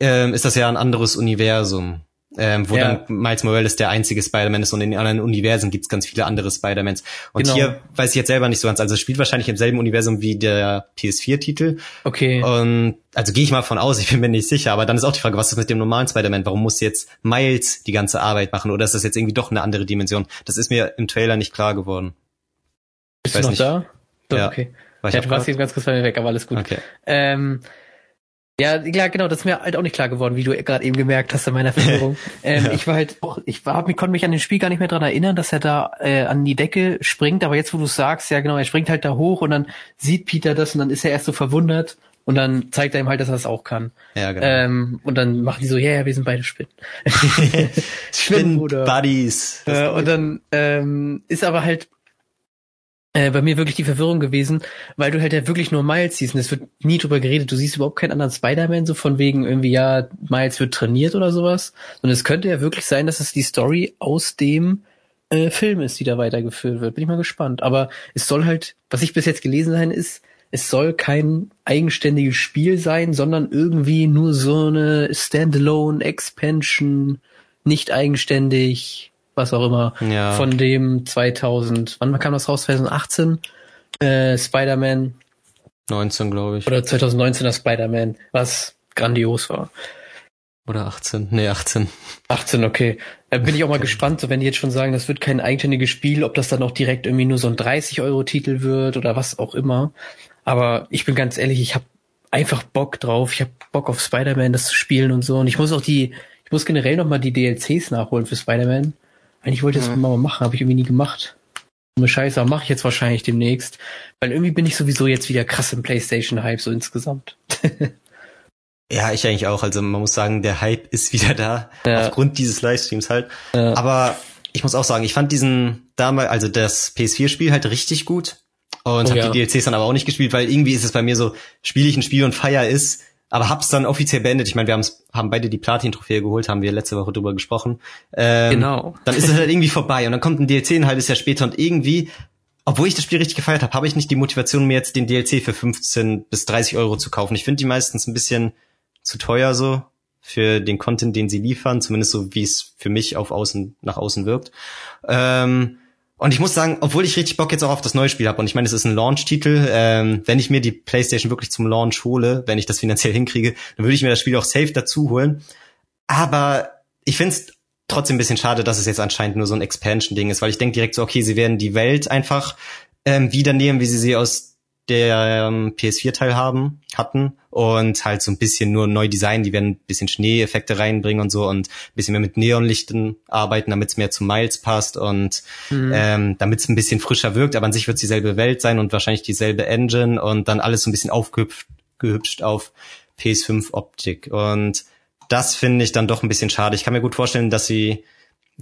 A: ähm, ist das ja ein anderes Universum ähm, wo ja. dann Miles Morales der einzige Spider-Man ist und in den anderen Universen gibt's ganz viele andere Spider-Mans. Und genau. hier weiß ich jetzt selber nicht so ganz. Also es spielt wahrscheinlich im selben Universum wie der PS4-Titel.
B: Okay.
A: Und also gehe ich mal von aus, *laughs* ich bin mir nicht sicher. Aber dann ist auch die Frage, was ist mit dem normalen Spider-Man? Warum muss jetzt Miles die ganze Arbeit machen? Oder ist das jetzt irgendwie doch eine andere Dimension? Das ist mir im Trailer nicht klar geworden.
B: Bist du noch nicht. da?
A: So,
B: ja. Okay. War ich ja, du warst jetzt ganz kurz bei mir weg, aber alles gut.
A: Okay.
B: Ähm, ja, ja, genau, das ist mir halt auch nicht klar geworden, wie du gerade eben gemerkt hast in meiner Verwirrung. *laughs* ähm, ja. Ich war halt, auch, ich war, konnte mich an den Spiel gar nicht mehr dran erinnern, dass er da äh, an die Decke springt, aber jetzt, wo du sagst, ja genau, er springt halt da hoch und dann sieht Peter das und dann ist er erst so verwundert und dann zeigt er ihm halt, dass er das auch kann.
A: Ja, genau.
B: Ähm, und dann machen die so, ja, yeah, wir sind beide Spinnen. *laughs*
A: Spinnen-Buddies.
B: Äh, und dann ähm, ist aber halt äh, bei mir wirklich die Verwirrung gewesen, weil du halt ja wirklich nur Miles siehst und es wird nie drüber geredet. Du siehst überhaupt keinen anderen Spider-Man so von wegen irgendwie, ja, Miles wird trainiert oder sowas. Und es könnte ja wirklich sein, dass es die Story aus dem äh, Film ist, die da weitergeführt wird. Bin ich mal gespannt. Aber es soll halt, was ich bis jetzt gelesen habe, ist, es soll kein eigenständiges Spiel sein, sondern irgendwie nur so eine Standalone Expansion, nicht eigenständig, was auch immer,
A: ja.
B: von dem 2000, wann kam das raus? 2018? Äh, Spider-Man.
A: 19, glaube ich.
B: Oder 2019er Spider-Man, was grandios war.
A: Oder 18, nee, 18.
B: 18, okay. Da bin ich auch mal gespannt, so wenn die jetzt schon sagen, das wird kein eigenständiges Spiel, ob das dann auch direkt irgendwie nur so ein 30-Euro-Titel wird oder was auch immer. Aber ich bin ganz ehrlich, ich habe einfach Bock drauf. Ich habe Bock auf Spider-Man, das zu spielen und so. Und ich muss auch die, ich muss generell noch mal die DLCs nachholen für Spider-Man. Eigentlich wollte ich das mhm. mal machen, habe ich irgendwie nie gemacht. Scheiße, mache ich jetzt wahrscheinlich demnächst. Weil irgendwie bin ich sowieso jetzt wieder krass im PlayStation-Hype, so insgesamt. *laughs*
A: ja, ich eigentlich auch. Also man muss sagen, der Hype ist wieder da.
B: Ja.
A: Aufgrund dieses Livestreams halt. Ja. Aber ich muss auch sagen, ich fand diesen damals, also das PS4-Spiel halt richtig gut und oh, habe ja. die DLCs dann aber auch nicht gespielt, weil irgendwie ist es bei mir so, spiele ich ein Spiel und feier ist, aber hab's dann offiziell beendet. Ich meine, wir haben's, haben beide die Platin-Trophäe geholt, haben wir letzte Woche drüber gesprochen. Ähm, genau. Dann ist es halt irgendwie vorbei und dann kommt ein DLC ein halbes Jahr später und irgendwie, obwohl ich das Spiel richtig gefeiert habe, habe ich nicht die Motivation, mir jetzt den DLC für 15 bis 30 Euro zu kaufen. Ich finde die meistens ein bisschen zu teuer so für den Content, den sie liefern, zumindest so wie es für mich auf außen nach außen wirkt. Ähm, und ich muss sagen, obwohl ich richtig Bock jetzt auch auf das neue Spiel habe, und ich meine, es ist ein Launch-Titel, ähm, wenn ich mir die PlayStation wirklich zum Launch hole, wenn ich das finanziell *laughs* hinkriege, dann würde ich mir das Spiel auch safe dazu holen. Aber ich finde es trotzdem ein bisschen schade, dass es jetzt anscheinend nur so ein Expansion-Ding ist, weil ich denke direkt so, okay, sie werden die Welt einfach ähm, wieder nehmen, wie sie sie aus der ähm, PS4-Teil haben, hatten und halt so ein bisschen nur neu designen, die werden ein bisschen Schneeeffekte reinbringen und so und ein bisschen mehr mit Neonlichten arbeiten, damit es mehr zu Miles passt und mhm. ähm, damit es ein bisschen frischer wirkt, aber an sich wird es dieselbe Welt sein und wahrscheinlich dieselbe Engine und dann alles so ein bisschen aufgehübscht auf PS5-Optik und das finde ich dann doch ein bisschen schade. Ich kann mir gut vorstellen, dass sie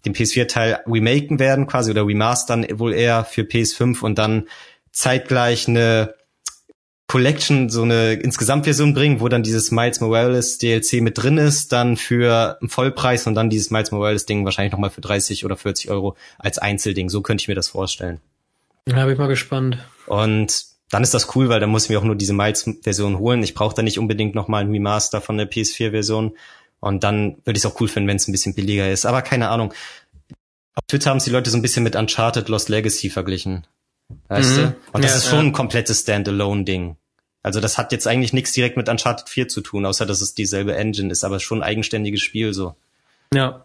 A: den PS4-Teil remaken werden quasi oder remastern wohl eher für PS5 und dann zeitgleich eine Collection, so eine Insgesamtversion bringen, wo dann dieses Miles Morales DLC mit drin ist, dann für einen Vollpreis und dann dieses Miles Morales Ding wahrscheinlich nochmal für 30 oder 40 Euro als Einzelding. So könnte ich mir das vorstellen.
B: Ja, bin ich mal gespannt.
A: Und dann ist das cool, weil dann muss ich mir auch nur diese Miles-Version holen. Ich brauche da nicht unbedingt nochmal ein Remaster von der PS4-Version. Und dann würde ich es auch cool finden, wenn es ein bisschen billiger ist. Aber keine Ahnung. Auf Twitter haben es die Leute so ein bisschen mit Uncharted Lost Legacy verglichen. Weißt mhm. du? Und das ja, ist schon ja. ein komplettes Standalone-Ding. Also das hat jetzt eigentlich nichts direkt mit Uncharted 4 zu tun, außer dass es dieselbe Engine ist, aber schon ein eigenständiges Spiel so.
B: Ja.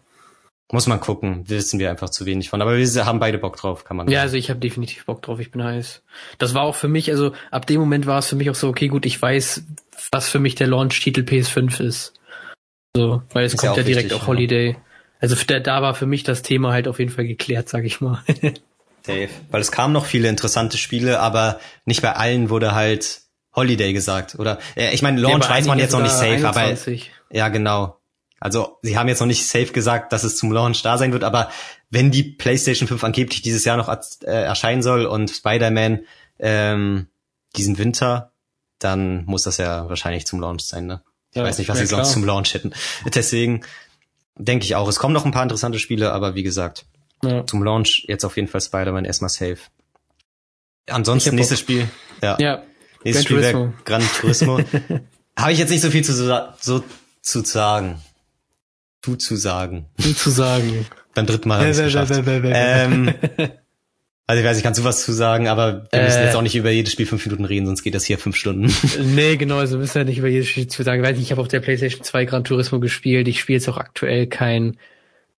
A: Muss man gucken, wissen wir einfach zu wenig von. Aber wir haben beide Bock drauf, kann man
B: sagen. Ja, also ich habe definitiv Bock drauf, ich bin heiß. Das war auch für mich, also ab dem Moment war es für mich auch so, okay, gut, ich weiß, was für mich der Launch-Titel PS5 ist. So, weil es ist kommt ja, ja direkt wichtig, auf Holiday. Ja. Also da war für mich das Thema halt auf jeden Fall geklärt, sag ich mal. *laughs*
A: Dave. Weil es kamen noch viele interessante Spiele, aber nicht bei allen wurde halt Holiday gesagt. Oder äh, ich meine, Launch ja, weiß man jetzt noch nicht safe, 21. aber ja genau. Also sie haben jetzt noch nicht safe gesagt, dass es zum Launch da sein wird, aber wenn die PlayStation 5 angeblich dieses Jahr noch äh, erscheinen soll und Spider-Man ähm, diesen Winter, dann muss das ja wahrscheinlich zum Launch sein. Ne? Ich ja, weiß nicht, was sie sonst zum Launch hätten. Deswegen denke ich auch. Es kommen noch ein paar interessante Spiele, aber wie gesagt, ja. Zum Launch jetzt auf jeden Fall Spider-Man erstmal safe. Ansonsten nächstes Spiel. Ja. ja. Nächstes Spiel wäre Gran Turismo. *laughs* Habe ich jetzt nicht so viel zu, so, zu sagen. Zu zu sagen.
B: Zu zu sagen.
A: Beim dritten Mal habe ich geschafft. ähm, *laughs* also ich weiß nicht, kannst du was zu sagen, aber wir müssen äh, jetzt auch nicht über jedes Spiel fünf Minuten reden, sonst geht das hier fünf Stunden.
B: nee, genau, also müssen wir nicht über jedes Spiel zu sagen. Ich weiß nicht, ich habe auf der PlayStation 2 Gran Turismo gespielt. Ich spiele jetzt auch aktuell kein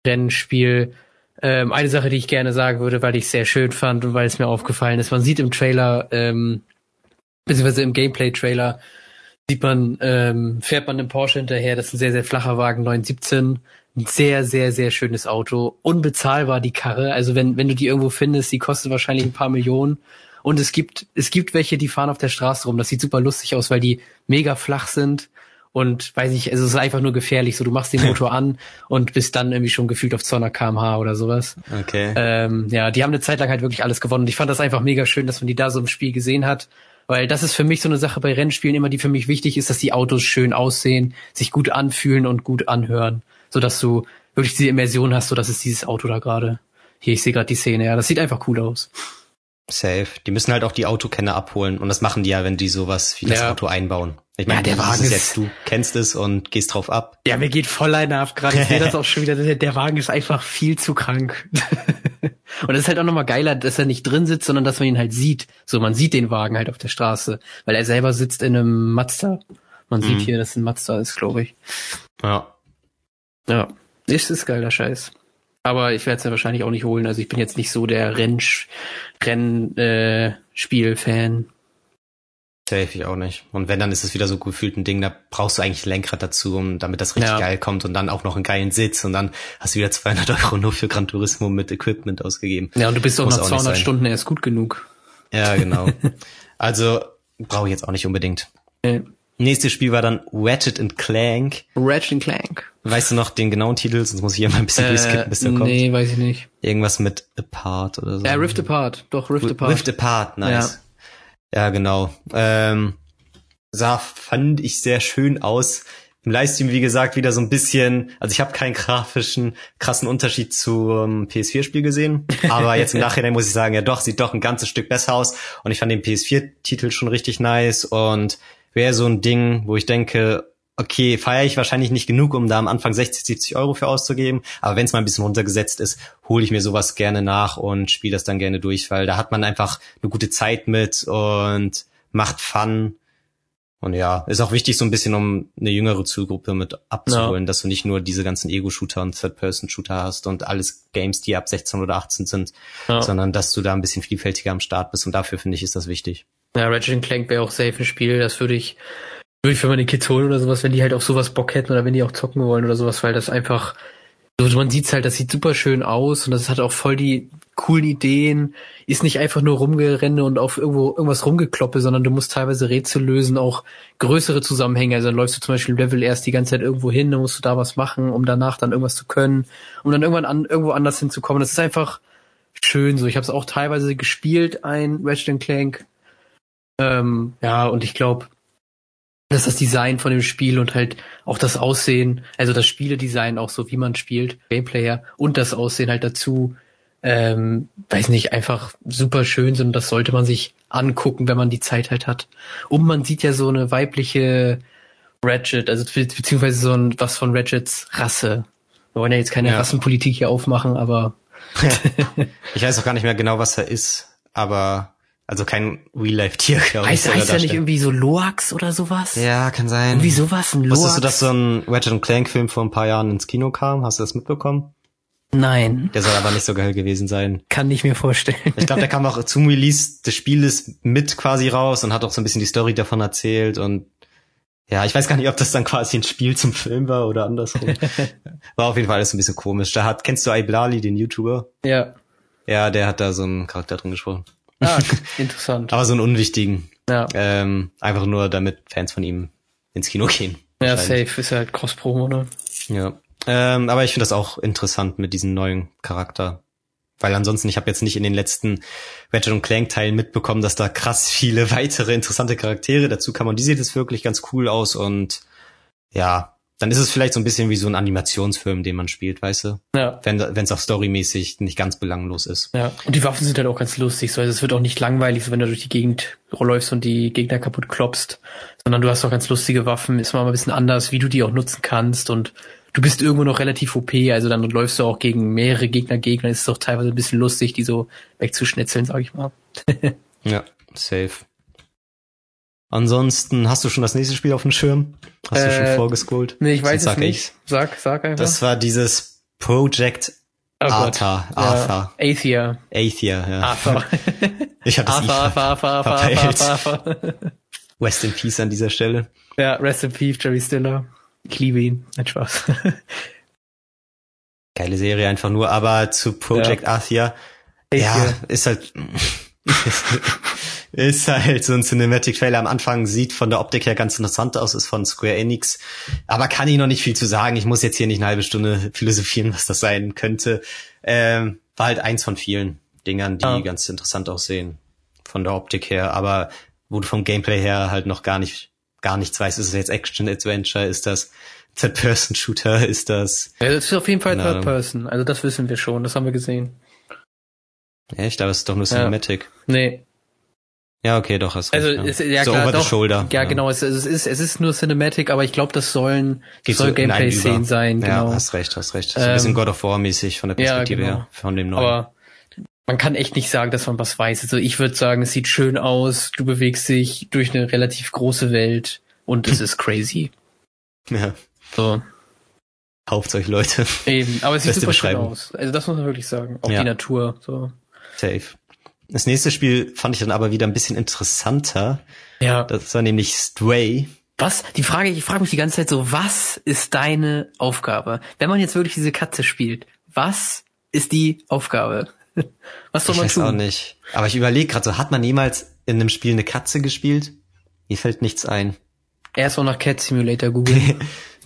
B: Rennspiel. Ähm, eine Sache, die ich gerne sagen würde, weil ich es sehr schön fand und weil es mir aufgefallen ist, man sieht im Trailer, ähm, beziehungsweise im Gameplay-Trailer, sieht man, ähm, fährt man einem Porsche hinterher, das ist ein sehr, sehr flacher Wagen, 917. Ein sehr, sehr, sehr schönes Auto. Unbezahlbar die Karre. Also wenn, wenn du die irgendwo findest, die kostet wahrscheinlich ein paar Millionen. Und es gibt, es gibt welche, die fahren auf der Straße rum. Das sieht super lustig aus, weil die mega flach sind und weiß ich, also es ist einfach nur gefährlich. So, du machst den Motor *laughs* an und bist dann irgendwie schon gefühlt auf 200 kmh oder sowas.
A: Okay.
B: Ähm, ja, die haben eine Zeit lang halt wirklich alles gewonnen. Und ich fand das einfach mega schön, dass man die da so im Spiel gesehen hat. Weil das ist für mich so eine Sache bei Rennspielen immer, die für mich wichtig ist, dass die Autos schön aussehen, sich gut anfühlen und gut anhören. So dass du wirklich diese Immersion hast, so dass es dieses Auto da gerade. Hier, ich sehe gerade die Szene, ja, das sieht einfach cool aus.
A: Safe. Die müssen halt auch die Autokenner abholen und das machen die ja, wenn die sowas wie das Auto einbauen. Ich meine, ja, der Wagen ist jetzt, du kennst es und gehst drauf ab.
B: Ja, mir geht voll einer ab gerade. Ich sehe das *laughs* auch schon wieder. Der Wagen ist einfach viel zu krank. *laughs* und es ist halt auch nochmal geiler, dass er nicht drin sitzt, sondern dass man ihn halt sieht. So, man sieht den Wagen halt auf der Straße, weil er selber sitzt in einem Mazda. Man mhm. sieht hier, dass ein Mazda ist, glaube ich.
A: Ja.
B: Ja. Ist ist geiler Scheiß. Aber ich werde es ja wahrscheinlich auch nicht holen. Also ich bin jetzt nicht so der Rennspiel-Fan. Äh.
A: Safe ich auch nicht. Und wenn, dann ist es wieder so gefühlt ein Ding, da brauchst du eigentlich Lenkrad dazu, um, damit das richtig ja. geil kommt und dann auch noch einen geilen Sitz und dann hast du wieder 200 Euro nur für Gran Turismo mit Equipment ausgegeben.
B: Ja, und du bist auch nach 200 Stunden erst gut genug.
A: Ja, genau. *laughs* also brauche ich jetzt auch nicht unbedingt.
B: Äh,
A: Nächstes Spiel war dann Ratchet Clank.
B: Ratchet Clank.
A: Weißt du noch den genauen Titel? Sonst muss ich hier mal ein bisschen äh, durchskippen, bis der kommt.
B: Nee, weiß ich nicht.
A: Irgendwas mit Apart oder so.
B: Ja, Rift Apart. Doch, Rift Apart.
A: Rift Apart, nice. Ja, ja genau. Ähm, sah, fand ich sehr schön aus. Im Livestream, wie gesagt, wieder so ein bisschen, also ich habe keinen grafischen, krassen Unterschied zum PS4-Spiel gesehen, aber jetzt im *laughs* Nachhinein muss ich sagen, ja doch, sieht doch ein ganzes Stück besser aus und ich fand den PS4-Titel schon richtig nice und wäre so ein Ding, wo ich denke, okay, feiere ich wahrscheinlich nicht genug, um da am Anfang 60, 70 Euro für auszugeben. Aber wenn es mal ein bisschen runtergesetzt ist, hole ich mir sowas gerne nach und spiele das dann gerne durch, weil da hat man einfach eine gute Zeit mit und macht Fun. Und ja, ist auch wichtig so ein bisschen, um eine jüngere Zielgruppe mit abzuholen, ja. dass du nicht nur diese ganzen Ego-Shooter und Third-Person-Shooter hast und alles Games, die ab 16 oder 18 sind, ja. sondern dass du da ein bisschen vielfältiger am Start bist und dafür finde ich, ist das wichtig.
B: Ja, Ratchet Clank wäre auch safe ein Spiel, das würde ich, würde ich für meine Kids holen oder sowas, wenn die halt auch sowas Bock hätten oder wenn die auch zocken wollen oder sowas, weil das einfach, man sieht's halt, das sieht super schön aus und das hat auch voll die coolen Ideen, ist nicht einfach nur rumgerenne und auf irgendwo irgendwas rumgekloppe, sondern du musst teilweise Rätsel lösen, auch größere Zusammenhänge. Also dann läufst du zum Beispiel Level erst die ganze Zeit irgendwo hin, dann musst du da was machen, um danach dann irgendwas zu können, um dann irgendwann an, irgendwo anders hinzukommen. Das ist einfach schön so. Ich habe es auch teilweise gespielt, ein Ratchet Clank ähm, ja, und ich glaube, dass das Design von dem Spiel und halt auch das Aussehen, also das Spieledesign auch so, wie man spielt, Gameplay her, und das Aussehen halt dazu, ähm, weiß nicht, einfach super schön sind das sollte man sich angucken, wenn man die Zeit halt hat. Und man sieht ja so eine weibliche Ratchet, also beziehungsweise so ein was von Ratchets Rasse. Wir wollen ja jetzt keine ja. Rassenpolitik hier aufmachen, aber *laughs*
A: ich weiß auch gar nicht mehr genau, was er ist, aber also kein Real-Life-Tier,
B: glaube ich. Heißt, heißt ja nicht irgendwie so Loax oder sowas?
A: Ja, kann sein.
B: Irgendwie sowas, ein Loax.
A: Wusstest du, dass so ein Ratchet Clank-Film vor ein paar Jahren ins Kino kam? Hast du das mitbekommen?
B: Nein.
A: Der soll aber nicht so geil gewesen sein.
B: Kann ich mir vorstellen.
A: Ich glaube, der kam auch zum Release des Spieles mit quasi raus und hat auch so ein bisschen die Story davon erzählt und ja, ich weiß gar nicht, ob das dann quasi ein Spiel zum Film war oder andersrum. *laughs* war auf jeden Fall alles ein bisschen komisch. Da hat, kennst du Iblali, den YouTuber?
B: Ja.
A: Ja, der hat da so einen Charakter drin gesprochen.
B: Ah, *laughs* interessant.
A: Aber so einen unwichtigen. Ja. Ähm, einfach nur, damit Fans von ihm ins Kino gehen.
B: Ja, safe ist halt Cross-Promo, ne?
A: Ja. Ähm, aber ich finde das auch interessant mit diesem neuen Charakter. Weil ansonsten, ich habe jetzt nicht in den letzten Ratchet Clank Teilen mitbekommen, dass da krass viele *laughs* weitere interessante Charaktere dazu kamen. Und die sieht jetzt wirklich ganz cool aus und ja, dann ist es vielleicht so ein bisschen wie so ein Animationsfilm, den man spielt, weißt du? Ja. Wenn es auch storymäßig nicht ganz belanglos ist.
B: Ja. Und die Waffen sind halt auch ganz lustig. So. Also es wird auch nicht langweilig, so wenn du durch die Gegend läufst und die Gegner kaputt klopfst, sondern du hast auch ganz lustige Waffen. Ist mal ein bisschen anders, wie du die auch nutzen kannst und du bist irgendwo noch relativ OP, also dann läufst du auch gegen mehrere Gegner Gegner. Ist doch teilweise ein bisschen lustig, die so wegzuschnetzeln, sag ich mal. *laughs*
A: ja, safe. Ansonsten hast du schon das nächste Spiel auf dem Schirm? Hast äh, du schon äh, vorgescrollt?
B: Nee, ich weiß es nicht. Sag, sag einfach.
A: Das war dieses Project oh Arthur.
B: Arthur. Ja. Athia.
A: Athia, ja.
B: Arthur. *laughs* *laughs*
A: ich hatte das
B: Arthur, Arthur, Arthur, Arthur, Arthur, *laughs*
A: Rest in Peace an dieser Stelle.
B: Ja, Rest in Peace, Jerry Stiller. Ich liebe ihn. Nein, Spaß.
A: Geile Serie einfach nur, aber zu Project ja. Arthur. Ja, ist halt *laughs* ist halt so ein Cinematic Trailer am Anfang, sieht von der Optik her ganz interessant aus, ist von Square Enix, aber kann ich noch nicht viel zu sagen. Ich muss jetzt hier nicht eine halbe Stunde *laughs* philosophieren, was das sein könnte. Ähm, war halt eins von vielen Dingern, die ah. ganz interessant aussehen von der Optik her, aber wo du vom Gameplay her halt noch gar nicht gar nichts weißt, ist es jetzt Action Adventure, ist das Third-Person-Shooter, ist das?
B: Ja, das ist auf jeden Fall Third-Person, also das wissen wir schon, das haben wir gesehen.
A: Echt? Aber es ist doch nur Cinematic.
B: Ja. Nee.
A: Ja, okay, doch, hast
B: Also, ja. Ist, ja,
A: so
B: klar,
A: over
B: doch,
A: the shoulder.
B: Ja, ja. genau, es, es, ist, es ist nur Cinematic, aber ich glaube, das sollen, Geht soll so Gameplay-Szenen sein, genau. Ja,
A: hast recht, hast recht. So ein bisschen ähm, God of War-mäßig von der Perspektive ja, genau. her, von dem neuen.
B: Aber man kann echt nicht sagen, dass man was weiß. Also ich würde sagen, es sieht schön aus, du bewegst dich durch eine relativ große Welt und es ist crazy. *laughs*
A: Ja.
B: So.
A: Kauft euch Leute.
B: Eben, aber es sieht super schön aus. Also das muss man wirklich sagen. Auch die Natur, so.
A: Safe. Das nächste Spiel fand ich dann aber wieder ein bisschen interessanter.
B: Ja.
A: Das war nämlich Stray.
B: Was? Die Frage, ich frage mich die ganze Zeit so, was ist deine Aufgabe? Wenn man jetzt wirklich diese Katze spielt, was ist die Aufgabe? *laughs* Was soll
A: ich
B: man
A: weiß
B: tun?
A: auch nicht. Aber ich überlege gerade so, hat man jemals in einem Spiel eine Katze gespielt? Mir fällt nichts ein.
B: Erst mal nach Cat Simulator googeln.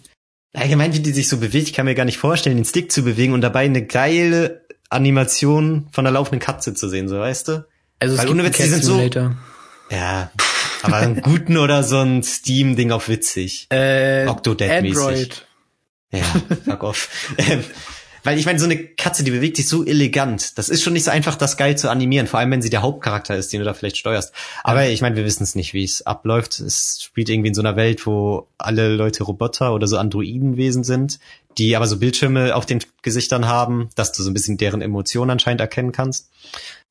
B: *laughs*
A: Allgemein, wie die sich so bewegt, ich kann mir gar nicht vorstellen, den Stick zu bewegen und dabei eine geile Animation von der laufenden Katze zu sehen, so weißt du?
B: Also es
A: Weil
B: gibt
A: ohne Witz, die sind so-. Ja, aber einen guten oder so ein Steam-Ding auf witzig.
B: Äh,
A: Octodad-mäßig. Ja, fuck off. Ähm, Weil ich meine, so eine Katze, die bewegt sich so elegant. Das ist schon nicht so einfach, das geil zu animieren. Vor allem, wenn sie der Hauptcharakter ist, den du da vielleicht steuerst. Aber ich meine, wir wissen es nicht, wie es abläuft. Es spielt irgendwie in so einer Welt, wo alle Leute Roboter oder so Androidenwesen sind, die aber so Bildschirme auf den Gesichtern haben, dass du so ein bisschen deren Emotionen anscheinend erkennen kannst.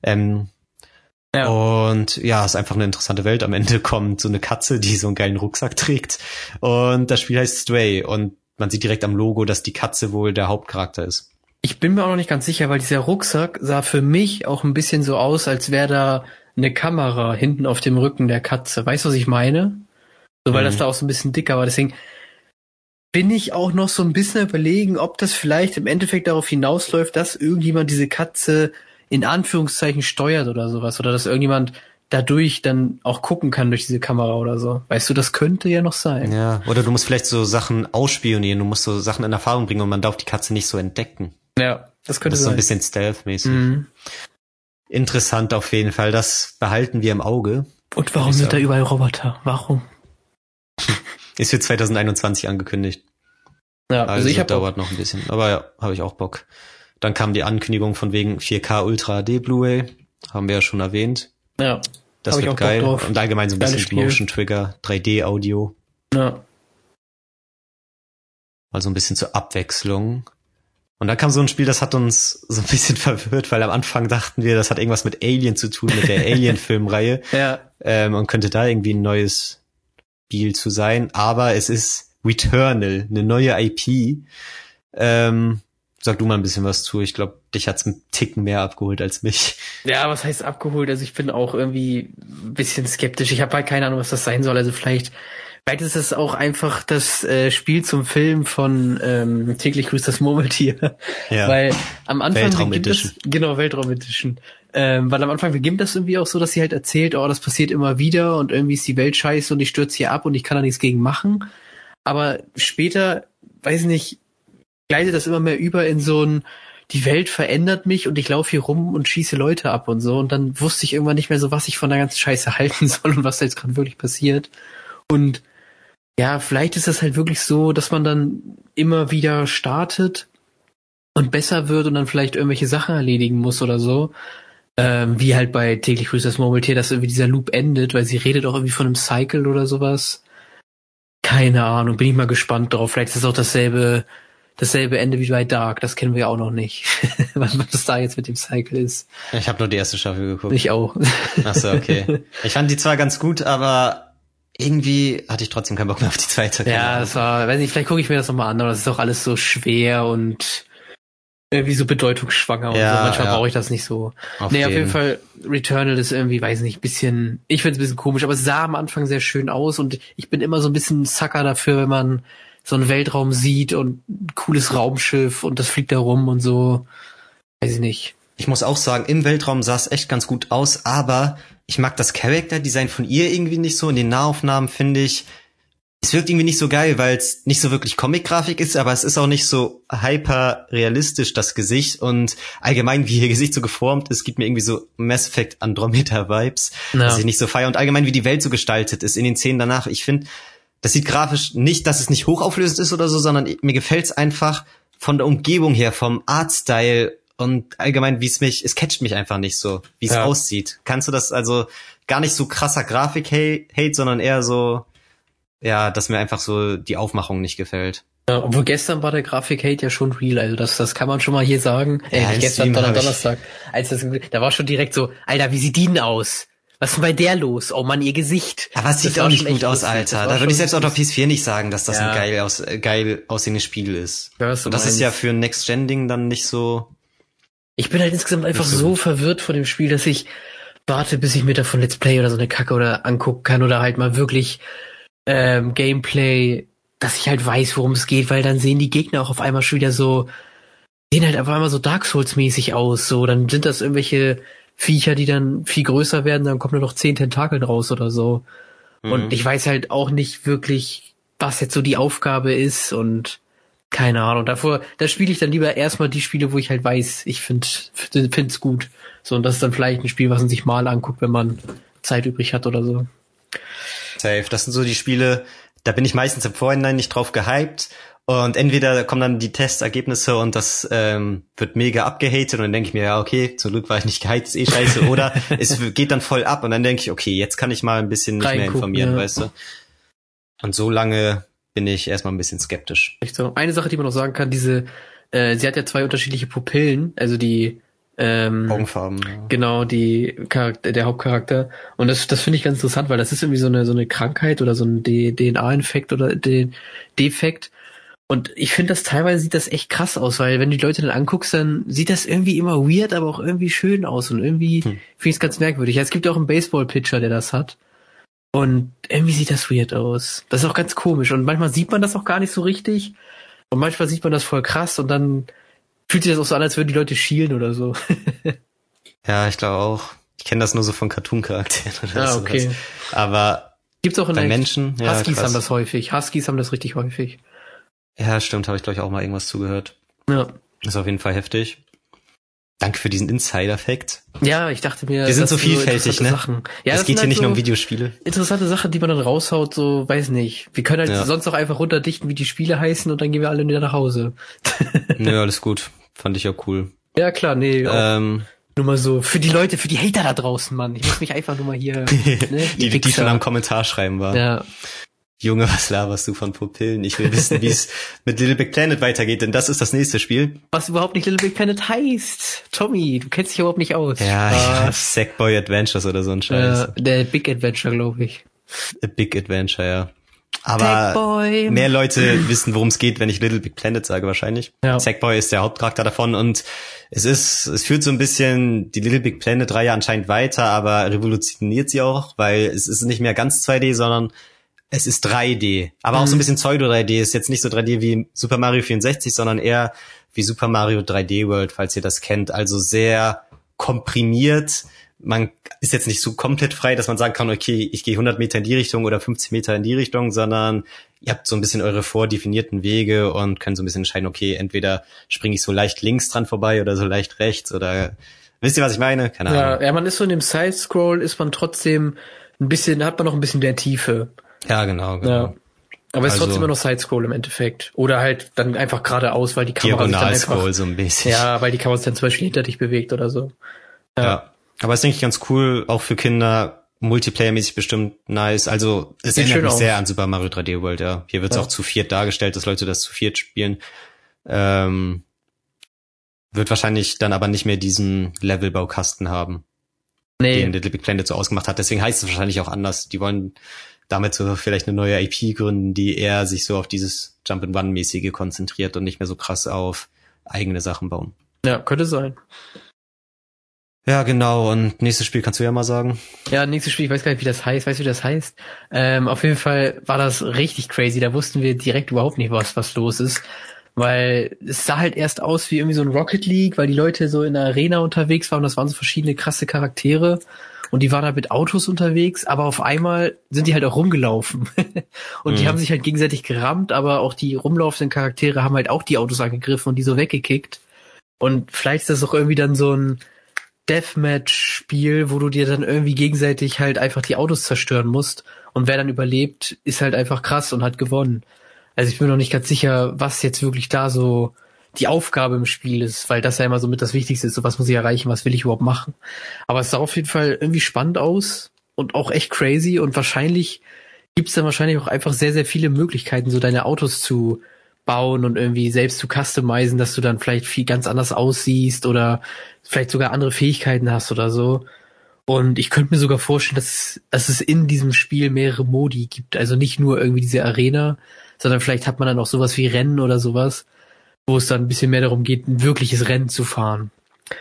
A: Ähm,
B: Ja.
A: Und ja, ist einfach eine interessante Welt. Am Ende kommt so eine Katze, die so einen geilen Rucksack trägt. Und das Spiel heißt Stray. Und man sieht direkt am Logo, dass die Katze wohl der Hauptcharakter ist.
B: Ich bin mir auch noch nicht ganz sicher, weil dieser Rucksack sah für mich auch ein bisschen so aus, als wäre da eine Kamera hinten auf dem Rücken der Katze. Weißt du, was ich meine? So, weil
A: Mhm.
B: das da auch so ein bisschen dicker war. Deswegen bin ich auch noch so ein bisschen überlegen, ob das vielleicht im Endeffekt darauf hinausläuft, dass irgendjemand diese Katze in Anführungszeichen steuert oder sowas. Oder dass irgendjemand dadurch dann auch gucken kann durch diese Kamera oder so. Weißt du, das könnte ja noch sein.
A: Ja, oder du musst vielleicht so Sachen ausspionieren, du musst so Sachen in Erfahrung bringen und man darf die Katze nicht so entdecken.
B: Ja, das könnte
A: Das ist so ein bisschen stealth-mäßig.
B: Mhm.
A: Interessant auf jeden Fall, das behalten wir im Auge.
B: Und warum sind da überall Roboter? Warum? *laughs*
A: Ist für 2021 angekündigt.
B: Ja,
A: Also,
B: also ich habe
A: dauert noch ein bisschen, aber ja, habe ich auch Bock. Dann kam die Ankündigung von wegen 4K Ultra HD Blu-ray, haben wir ja schon erwähnt.
B: ja,
A: Das wird
B: auch
A: geil. Und allgemein so ein
B: Geiles
A: bisschen
B: Spiel.
A: Motion Trigger, 3D Audio,
B: ja.
A: also ein bisschen zur Abwechslung. Und dann kam so ein Spiel, das hat uns so ein bisschen *laughs* verwirrt, weil am Anfang dachten wir, das hat irgendwas mit Alien zu tun, mit der *laughs* Alien-Filmreihe.
B: Ja,
A: ähm, und könnte da irgendwie ein neues Spiel zu sein. Aber es ist Returnal, eine neue IP. Ähm, sag du mal ein bisschen was zu. Ich glaube, dich hat's einen Ticken mehr abgeholt als mich.
B: Ja, was heißt abgeholt? Also ich bin auch irgendwie ein bisschen skeptisch. Ich habe halt keine Ahnung, was das sein soll. Also vielleicht, vielleicht ist es auch einfach das äh, Spiel zum Film von ähm, täglich grüßt das Murmeltier.
A: Ja.
B: Weil am Anfang
A: Weltraum Edition.
B: das, genau Weltraum Edition. Ähm, weil am Anfang beginnt das irgendwie auch so, dass sie halt erzählt, oh, das passiert immer wieder und irgendwie ist die Welt scheiße und ich stürze hier ab und ich kann da nichts gegen machen. Aber später, weiß nicht, gleitet das immer mehr über in so ein, die Welt verändert mich und ich laufe hier rum und schieße Leute ab und so. Und dann wusste ich irgendwann nicht mehr so, was ich von der ganzen Scheiße *laughs* halten soll und was da jetzt gerade wirklich passiert. Und ja, vielleicht ist das halt wirklich so, dass man dann immer wieder startet und besser wird und dann vielleicht irgendwelche Sachen erledigen muss oder so. Ähm, wie halt bei täglich grüßt das Murmeltier, dass irgendwie dieser Loop endet, weil sie redet auch irgendwie von einem Cycle oder sowas. Keine Ahnung, bin ich mal gespannt drauf. Vielleicht ist es auch dasselbe, dasselbe Ende wie bei Dark, das kennen wir ja auch noch nicht. *laughs* was was da jetzt mit dem Cycle ist.
A: Ich habe nur die erste Staffel geguckt.
B: Ich auch.
A: Ach so, okay. *laughs* Ich fand die zwar ganz gut, aber irgendwie hatte ich trotzdem keinen Bock mehr auf die zweite.
B: Ja, das war, weiß nicht, vielleicht gucke ich mir das nochmal an, aber das ist auch alles so schwer und irgendwie so bedeutungsschwanger und
A: Ja,
B: so. Manchmal
A: ja.
B: brauche ich das nicht so.
A: auf
B: nee, auf jeden Fall, Returnal ist irgendwie, weiß nicht, bisschen, ich find's ein bisschen komisch, aber es sah am Anfang sehr schön aus und ich bin immer so ein bisschen Sucker dafür, wenn man so einen Weltraum sieht und ein cooles Raumschiff und das fliegt da rum und so. Weiß ich nicht.
A: Ich muss auch sagen, im Weltraum sah es echt ganz gut aus, aber ich mag das Character-Design von ihr irgendwie nicht so. In den Nahaufnahmen finde ich, es wirkt irgendwie nicht so geil, weil es nicht so wirklich Comic-Grafik ist, aber es ist auch nicht so hyper realistisch, das Gesicht. Und allgemein, wie ihr Gesicht so geformt ist, gibt mir irgendwie so Mass Effect Andromeda-Vibes,
B: Ja.
A: was ich nicht so feier. Und allgemein, wie die Welt so gestaltet ist in den Szenen danach. Ich finde, das sieht grafisch nicht, dass es nicht hochauflösend ist oder so, sondern mir gefällt's einfach von der Umgebung her, vom Artstyle und allgemein, wie es mich, es catcht mich einfach nicht so, wie es
B: Ja.
A: aussieht. Kannst du das also gar nicht so krasser Grafik-Hate, sondern eher so, ja, dass mir einfach so die Aufmachung nicht gefällt.
B: Ja, obwohl gestern war der Grafik-Hate ja schon real, also das, das kann man schon mal hier sagen.
A: Ja,
B: Äh, gestern,
A: ich-
B: Donnerstag. Als das, da war schon direkt so, Alter, wie sieht die denn aus? Was ist denn bei der los? Oh Mann, ihr Gesicht.
A: Aber es sieht auch nicht gut aus, Alter. Da würde ich selbst auch auf
B: lustig.
A: PS4 nicht sagen, dass das
B: Ja.
A: ein geil, aus, äh, geil aussehendes Spiel ist.
B: Ja,
A: das ist
B: meinst.
A: ja für ein Next-Gen-Ding dann nicht so,
B: Ich bin halt insgesamt einfach
A: so
B: so verwirrt von dem Spiel, dass ich warte, bis ich mir davon Let's Play oder so eine Kacke oder angucken kann oder halt mal wirklich ähm, Gameplay, dass ich halt weiß, worum es geht, weil dann sehen die Gegner auch auf einmal schon wieder so, sehen halt auf einmal so Dark Souls mäßig aus, so, dann sind das irgendwelche Viecher, die dann viel größer werden, dann kommen nur noch zehn Tentakeln raus oder so. Mhm. Und ich weiß halt auch nicht wirklich, was jetzt so die Aufgabe ist und keine Ahnung. Davor, da spiele ich dann lieber erstmal die Spiele, wo ich halt weiß, ich finde es gut. So, und das ist dann vielleicht ein Spiel, was man sich mal anguckt, wenn man Zeit übrig hat oder so.
A: Safe. Das sind so die Spiele, da bin ich meistens im Vorhinein nicht drauf gehypt. Und entweder kommen dann die Testergebnisse und das ähm, wird mega abgehatet und dann denke ich mir, ja, okay, zum Glück war ich nicht gehypt, ist eh scheiße. *laughs* Oder es geht dann voll ab und dann denke ich, okay, jetzt kann ich mal ein bisschen nicht mehr informieren, ja. weißt du. Und so lange bin ich erstmal ein bisschen skeptisch.
B: Echt so. Eine Sache, die man noch sagen kann, diese, äh, sie hat ja zwei unterschiedliche Pupillen, also die ähm,
A: Augenfarben. Ja.
B: Genau, die Charakter, der Hauptcharakter. Und das, das finde ich ganz interessant, weil das ist irgendwie so eine, so eine Krankheit oder so ein DNA-Infekt oder den Defekt. Und ich finde das teilweise sieht das echt krass aus, weil wenn du die Leute dann anguckst, dann sieht das irgendwie immer weird, aber auch irgendwie schön aus und irgendwie hm. finde ich es ganz merkwürdig. Ja, es gibt ja auch einen Baseball-Pitcher, der das hat. Und irgendwie sieht das weird aus. Das ist auch ganz komisch. Und manchmal sieht man das auch gar nicht so richtig. Und manchmal sieht man das voll krass und dann fühlt sich das auch so an, als würden die Leute schielen oder so. *laughs*
A: ja, ich glaube auch. Ich kenne das nur so von Cartoon-Charakteren oder ah, okay. Sowas. Aber
B: gibt's auch in
A: bei Menschen.
B: Ja, Huskies krass. haben das häufig. Huskies haben das richtig häufig.
A: Ja, stimmt, habe ich glaube ich auch mal irgendwas zugehört.
B: Ja.
A: Ist auf jeden Fall heftig. Danke für diesen Insider-Fact.
B: Ja, ich dachte mir,
A: wir sind so vielfältig, ne?
B: Sachen.
A: Ja, es geht hier nicht so nur um Videospiele.
B: Interessante Sachen, die man dann raushaut, so weiß nicht. Wir können halt ja. sonst auch einfach runterdichten, wie die Spiele heißen und dann gehen wir alle wieder nach Hause. *laughs*
A: Nö, alles gut. Fand ich auch cool.
B: Ja, klar, nee. Ähm, nur mal so, für die Leute, für die Hater da draußen, Mann. Ich muss mich einfach nur mal hier, *laughs*
A: ne, die, die schon am Kommentar schreiben war.
B: Ja.
A: Junge, was laberst du von Pupillen? Ich will wissen, wie es *laughs* mit Little Big Planet weitergeht, denn das ist das nächste Spiel.
B: Was überhaupt nicht Little Big Planet heißt. Tommy, du kennst dich überhaupt nicht aus.
A: Ja, Sackboy Adventures oder so ein Scheiß.
B: Äh, der Big Adventure, glaube ich.
A: A Big Adventure, ja. Aber mehr Leute wissen, worum es geht, wenn ich Little Big Planet sage, wahrscheinlich. Ja. Sackboy ist der Hauptcharakter davon und es ist, es führt so ein bisschen die Little Big Planet Reihe anscheinend weiter, aber revolutioniert sie auch, weil es ist nicht mehr ganz 2D, sondern es ist 3D, aber auch so ein mhm. bisschen Pseudo 3D. Ist jetzt nicht so 3D wie Super Mario 64, sondern eher wie Super Mario 3D World, falls ihr das kennt. Also sehr komprimiert. Man ist jetzt nicht so komplett frei, dass man sagen kann, okay, ich gehe 100 Meter in die Richtung oder 50 Meter in die Richtung, sondern ihr habt so ein bisschen eure vordefinierten Wege und könnt so ein bisschen entscheiden, okay, entweder springe ich so leicht links dran vorbei oder so leicht rechts oder wisst ihr, was ich meine?
B: Keine Ahnung. Ja, ja man ist so in dem Side-Scroll, ist man trotzdem ein bisschen, hat man noch ein bisschen mehr Tiefe.
A: Ja, genau, genau. Ja.
B: Aber es ist trotzdem also immer noch Sidescroll im Endeffekt. Oder halt dann einfach geradeaus, weil die Kamera sich dann einfach,
A: so ein bisschen.
B: Ja, weil die Kamera sich dann zum Beispiel hinter dich bewegt oder so.
A: Ja. ja. Aber es ist, denke ich, ganz cool, auch für Kinder, Multiplayer-mäßig bestimmt nice. Also es Sieht erinnert mich aus. sehr an Super Mario 3D World, ja. Hier wird es ja. auch zu viert dargestellt, dass Leute das zu viert spielen. Ähm, wird wahrscheinlich dann aber nicht mehr diesen Levelbaukasten haben, nee. den Little Big Planet so ausgemacht hat. Deswegen heißt es wahrscheinlich auch anders. Die wollen damit so vielleicht eine neue IP gründen, die eher sich so auf dieses Jump-and-Run-mäßige konzentriert und nicht mehr so krass auf eigene Sachen bauen.
B: Ja, könnte sein.
A: Ja, genau. Und nächstes Spiel kannst du ja mal sagen.
B: Ja, nächstes Spiel, ich weiß gar nicht, wie das heißt. Weißt du, wie das heißt? Ähm, auf jeden Fall war das richtig crazy. Da wussten wir direkt überhaupt nicht, was, was los ist. Weil es sah halt erst aus wie irgendwie so ein Rocket League, weil die Leute so in der Arena unterwegs waren. Das waren so verschiedene krasse Charaktere und die waren halt mit Autos unterwegs, aber auf einmal sind die halt auch rumgelaufen. *laughs* und mhm. die haben sich halt gegenseitig gerammt, aber auch die rumlaufenden Charaktere haben halt auch die Autos angegriffen und die so weggekickt. Und vielleicht ist das auch irgendwie dann so ein Deathmatch-Spiel, wo du dir dann irgendwie gegenseitig halt einfach die Autos zerstören musst. Und wer dann überlebt, ist halt einfach krass und hat gewonnen. Also ich bin noch nicht ganz sicher, was jetzt wirklich da so die Aufgabe im Spiel ist, weil das ja immer so mit das Wichtigste ist, so was muss ich erreichen, was will ich überhaupt machen. Aber es sah auf jeden Fall irgendwie spannend aus und auch echt crazy und wahrscheinlich gibt's dann wahrscheinlich auch einfach sehr, sehr viele Möglichkeiten, so deine Autos zu bauen und irgendwie selbst zu customizen, dass du dann vielleicht viel ganz anders aussiehst oder vielleicht sogar andere Fähigkeiten hast oder so. Und ich könnte mir sogar vorstellen, dass, dass es in diesem Spiel mehrere Modi gibt. Also nicht nur irgendwie diese Arena, sondern vielleicht hat man dann auch sowas wie Rennen oder sowas wo es dann ein bisschen mehr darum geht, ein wirkliches Rennen zu fahren.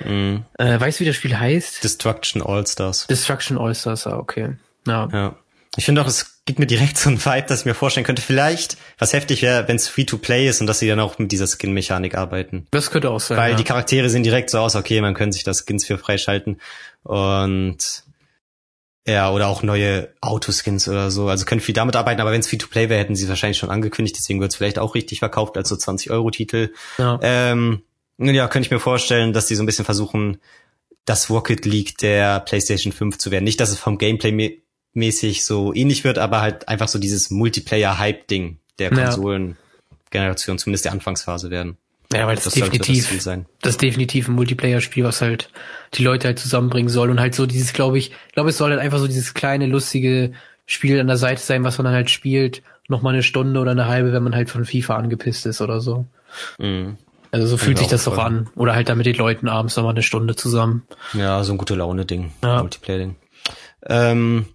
B: Mhm. Äh, weißt du, wie das Spiel heißt?
A: Destruction All-Stars.
B: Destruction All-Stars, ah, okay. Ja.
A: ja. Ich finde auch, es gibt mir direkt so ein Vibe, dass ich mir vorstellen könnte, vielleicht, was heftig wäre, wenn es Free-to-Play ist und dass sie dann auch mit dieser Skin-Mechanik arbeiten.
B: Das könnte auch sein.
A: Weil
B: ja.
A: die Charaktere sehen direkt so aus, okay, man könnte sich das Skins für freischalten. Und Ja, oder auch neue Autoskins oder so. Also können viel damit arbeiten, aber wenn es Free-to-Play wäre, hätten sie wahrscheinlich schon angekündigt, deswegen wird es vielleicht auch richtig verkauft als so 20-Euro-Titel. Ja. Ähm, ja, könnte ich mir vorstellen, dass die so ein bisschen versuchen, das Rocket League der PlayStation 5 zu werden. Nicht, dass es vom Gameplay mäßig so ähnlich wird, aber halt einfach so dieses Multiplayer-Hype-Ding der Konsolen-Generation, zumindest der Anfangsphase werden.
B: Ja, weil das, das definitiv, das, sein. das ist definitiv ein Multiplayer-Spiel, was halt die Leute halt zusammenbringen soll und halt so dieses, glaube ich, glaube es soll halt einfach so dieses kleine, lustige Spiel an der Seite sein, was man dann halt spielt, noch mal eine Stunde oder eine halbe, wenn man halt von FIFA angepisst ist oder so. Mhm. Also so fühlt sich das doch an. Oder halt da mit den Leuten abends nochmal eine Stunde zusammen.
A: Ja, so ein gute Laune-Ding. Ja. Multiplayer-Ding. Ähm,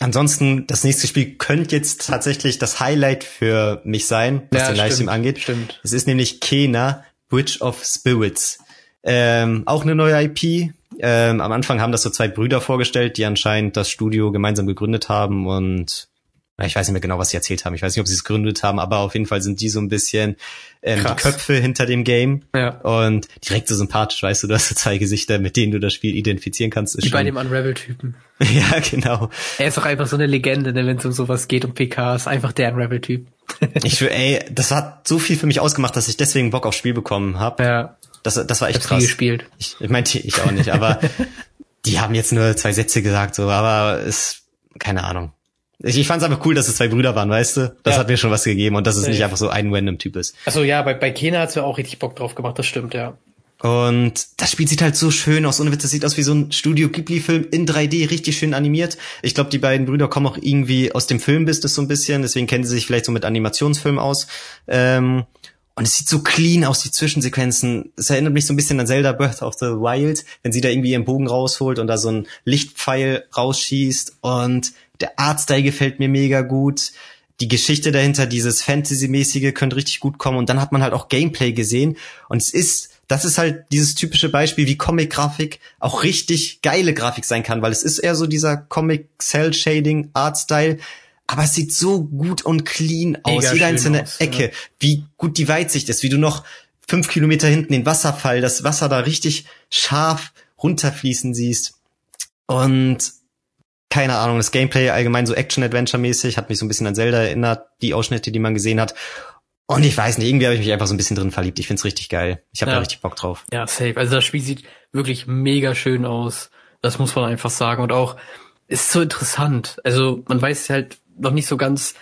A: ansonsten, das nächste Spiel könnte jetzt tatsächlich das Highlight für mich sein, was ja, den Livestream angeht.
B: Stimmt.
A: Es ist nämlich Kena, Bridge of Spirits. Ähm, auch eine neue IP. Ähm, am Anfang haben das so zwei Brüder vorgestellt, die anscheinend das Studio gemeinsam gegründet haben und ich weiß nicht mehr genau, was sie erzählt haben. Ich weiß nicht, ob sie es gegründet haben, aber auf jeden Fall sind die so ein bisschen ähm, die Köpfe hinter dem Game.
B: Ja.
A: Und direkt so sympathisch, weißt du, du hast so zwei Gesichter, mit denen du das Spiel identifizieren kannst.
B: Ist Wie schon... bei dem Unravel-Typen. *laughs*
A: ja, genau.
B: Er ist doch einfach so eine Legende, ne, wenn es um sowas geht, um PKs. Einfach der Unravel-Typ. *laughs*
A: ich will, ey, das hat so viel für mich ausgemacht, dass ich deswegen Bock aufs Spiel bekommen habe.
B: Ja.
A: Das, das war echt
B: ich
A: krass.
B: Gespielt.
A: Ich, ich meinte, ich auch nicht, aber *laughs* die haben jetzt nur zwei Sätze gesagt, so, aber ist, keine Ahnung. Ich, ich fand es einfach cool, dass es zwei Brüder waren, weißt du? Das ja. hat mir schon was gegeben und dass es nicht einfach so ein random Typ ist.
B: Also ja, bei, bei Kena hat's mir auch richtig Bock drauf gemacht, das stimmt, ja.
A: Und das Spiel sieht halt so schön aus. Ohne Witz, das sieht aus wie so ein Studio Ghibli-Film in 3D, richtig schön animiert. Ich glaube, die beiden Brüder kommen auch irgendwie aus dem Filmbusiness so ein bisschen, deswegen kennen sie sich vielleicht so mit Animationsfilmen aus. Ähm, und es sieht so clean aus, die Zwischensequenzen. Es erinnert mich so ein bisschen an Zelda Breath of the Wild, wenn sie da irgendwie ihren Bogen rausholt und da so ein Lichtpfeil rausschießt. Und der Artstyle gefällt mir mega gut. Die Geschichte dahinter, dieses Fantasy-mäßige, könnte richtig gut kommen. Und dann hat man halt auch Gameplay gesehen. Und es ist, das ist halt dieses typische Beispiel, wie Comic-Grafik auch richtig geile Grafik sein kann, weil es ist eher so dieser Comic-Cell-Shading-Art-Style aber es sieht so gut und clean aus, Mega jede einzelne aus, Ecke, ja. wie gut die Weitsicht ist, wie du noch fünf Kilometer hinten den Wasserfall, das Wasser da richtig scharf runterfließen siehst. Und keine Ahnung, das Gameplay allgemein so Action-Adventure-mäßig hat mich so ein bisschen an Zelda erinnert, die Ausschnitte, die man gesehen hat. Und ich weiß nicht, irgendwie habe ich mich einfach so ein bisschen drin verliebt. Ich find's richtig geil. Ich habe ja. da richtig Bock drauf.
B: Ja, safe. Also das Spiel sieht wirklich mega schön aus. Das muss man einfach sagen. Und auch ist so interessant. Also man weiß halt noch nicht so ganz,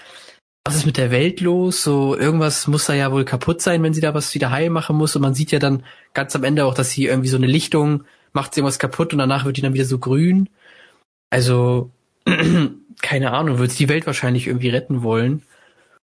B: was ist mit der Welt los? So irgendwas muss da ja wohl kaputt sein, wenn sie da was wieder heil machen muss. Und man sieht ja dann ganz am Ende auch, dass sie irgendwie so eine Lichtung macht sie irgendwas kaputt und danach wird die dann wieder so grün. Also *clears throat* keine Ahnung, wird die Welt wahrscheinlich irgendwie retten wollen.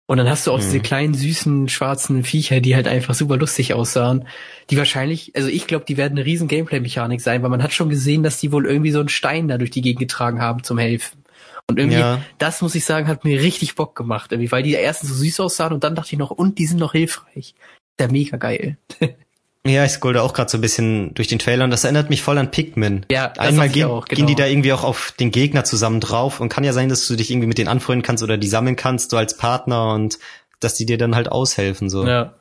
B: Und dann hast du auch mhm. diese kleinen, süßen, schwarzen Viecher, die halt einfach super lustig aussahen. Die wahrscheinlich, also ich glaube, die werden eine riesen Gameplay-Mechanik sein, weil man hat schon gesehen, dass die wohl irgendwie so einen Stein da durch die Gegend getragen haben zum Helfen. Und irgendwie, ja. das muss ich sagen, hat mir richtig Bock gemacht, irgendwie, weil die ersten so süß aussahen und dann dachte ich noch, und die sind noch hilfreich. Der mega geil. *laughs*
A: Ja, ich scroll da auch gerade so ein bisschen durch den Trailer und das erinnert mich voll an Pikmin.
B: Ja,
A: das Einmal gehen, auch, genau. gehen die da irgendwie auch auf den Gegner zusammen drauf und kann ja sein, dass du dich irgendwie mit denen anfreunden kannst oder die sammeln kannst, so als Partner und dass die dir dann halt aushelfen, so.
B: Ja.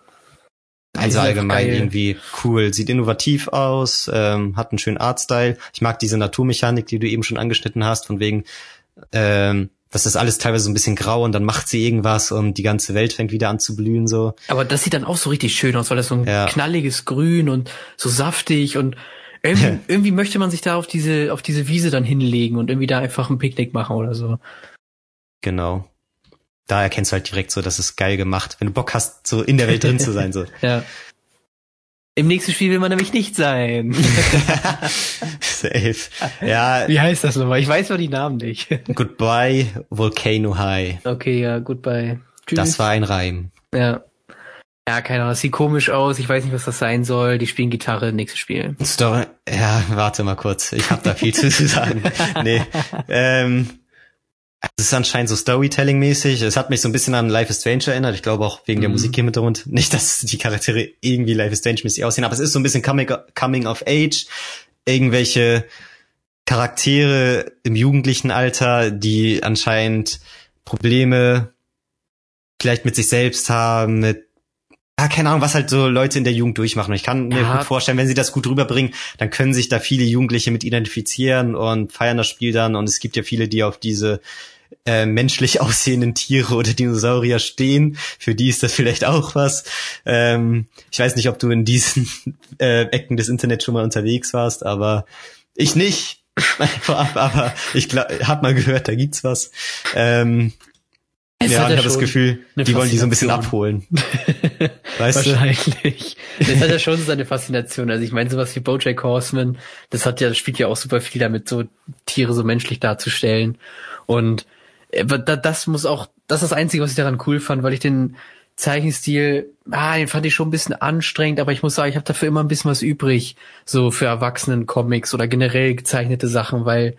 A: Also allgemein irgendwie cool, sieht innovativ aus, ähm, hat einen schönen Artstyle. Ich mag diese Naturmechanik, die du eben schon angeschnitten hast, von wegen, ähm, das ist alles teilweise so ein bisschen grau und dann macht sie irgendwas und die ganze Welt fängt wieder an zu blühen so.
B: Aber das sieht dann auch so richtig schön aus, weil das so ein ja. knalliges Grün und so saftig und irgendwie, *laughs* irgendwie möchte man sich da auf diese auf diese Wiese dann hinlegen und irgendwie da einfach ein Picknick machen oder so.
A: Genau. Da erkennst du halt direkt so, dass es geil gemacht, wenn du Bock hast, so in der Welt drin zu sein so. *laughs*
B: ja. Im nächsten Spiel will man nämlich nicht sein. *laughs*
A: Safe. Ja.
B: Wie heißt das nochmal? Ich weiß nur die Namen nicht. *laughs*
A: Goodbye, Volcano High.
B: Okay, ja, goodbye.
A: Tschüss. Das war ein Reim.
B: Ja. Ja, keine Ahnung, das sieht komisch aus. Ich weiß nicht, was das sein soll. Die spielen Gitarre, nächstes Spiel.
A: Story. Ja, warte mal kurz. Ich habe da viel zu *laughs* sagen. nee. Ähm, es ist anscheinend so Storytelling-mäßig. Es hat mich so ein bisschen an Life is Strange erinnert. Ich glaube auch wegen der mhm. Musik hier mit Hintergrund. Nicht, dass die Charaktere irgendwie Life is Strange-mäßig aussehen, aber es ist so ein bisschen Coming, coming of Age. Irgendwelche Charaktere im jugendlichen Alter, die anscheinend Probleme vielleicht mit sich selbst haben, mit ja, keine Ahnung, was halt so Leute in der Jugend durchmachen. Und ich kann mir gut vorstellen, wenn sie das gut rüberbringen, dann können sich da viele Jugendliche mit identifizieren und feiern das Spiel dann. Und es gibt ja viele, die auf diese äh, menschlich *laughs* aussehenden Tiere oder Dinosaurier stehen. Für die ist das vielleicht auch was. Ähm, ich weiß nicht, ob du in diesen *laughs* äh, Ecken des Internets schon mal unterwegs warst, aber ich nicht. *laughs* aber ich habe mal gehört, da gibt's was. Ähm, es ja, ich habe das Gefühl, die wollen die so ein bisschen abholen.
B: weißt Wahrscheinlich. Du? Das hat ja schon seine Faszination. Also ich meine, sowas wie Bojack Horseman, das hat ja, das spielt ja auch super viel damit, so Tiere so menschlich darzustellen. Und äh, das muss auch, das ist das Einzige, was ich daran cool fand, weil ich den Zeichenstil, ah, den fand ich schon ein bisschen anstrengend, aber ich muss sagen, ich habe dafür immer ein bisschen was übrig, so für Erwachsenen-Comics oder generell gezeichnete Sachen, weil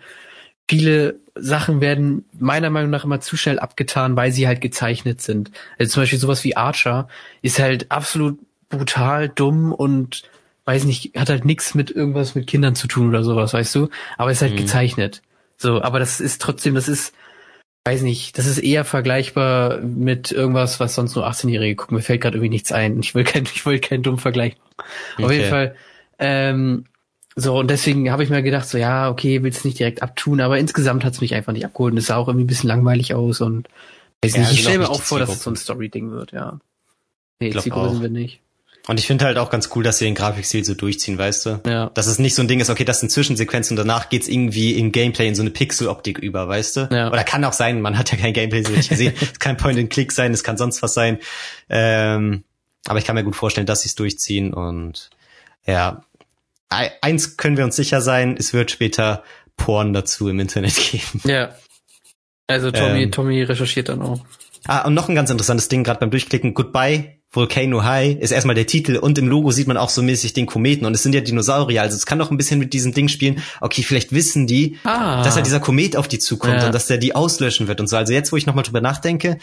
B: viele Sachen werden meiner Meinung nach immer zu schnell abgetan, weil sie halt gezeichnet sind. Also zum Beispiel sowas wie Archer ist halt absolut brutal dumm und weiß nicht, hat halt nichts mit irgendwas mit Kindern zu tun oder sowas, weißt du? Aber ist halt mhm. gezeichnet. So, aber das ist trotzdem, das ist, weiß nicht, das ist eher vergleichbar mit irgendwas, was sonst nur 18-Jährige gucken. Mir fällt gerade irgendwie nichts ein. Ich will kein, *laughs* ich will keinen dummen Vergleich. Okay. Auf jeden Fall, ähm, so, und deswegen habe ich mir gedacht, so, ja, okay, willst nicht direkt abtun, aber insgesamt hat's mich einfach nicht abgeholt und es sah auch irgendwie ein bisschen langweilig aus und weiß ja, nicht, ich stelle mir auch vor, dass es so ein Story-Ding wird, ja. Nee, Zielgruppe sind wir nicht.
A: Und ich finde halt auch ganz cool, dass sie den Grafikstil so durchziehen, weißt du? Ja. Dass es nicht so ein Ding ist, okay, das sind Zwischensequenzen und danach geht's irgendwie im Gameplay in so eine Pixel-Optik über, weißt du? Ja. Oder kann auch sein, man hat ja kein Gameplay so richtig gesehen. es kann Point-and-Click sein, es kann sonst was sein. Ähm, aber ich kann mir gut vorstellen, dass sie es durchziehen und ja, eins können wir uns sicher sein, es wird später Porn dazu im Internet *laughs* geben.
B: Ja. Also Tommy, ähm, Tommy recherchiert dann auch.
A: Ah, und noch ein ganz interessantes Ding, gerade beim Durchklicken, Goodbye Volcano High ist erstmal der Titel und im Logo sieht man auch so mäßig den Kometen und es sind ja Dinosaurier, also es kann doch ein bisschen mit diesem Ding spielen, okay, vielleicht wissen die, ah. dass ja dieser Komet auf die zukommt ja. und dass der die auslöschen wird und so. Also jetzt, wo ich nochmal drüber nachdenke,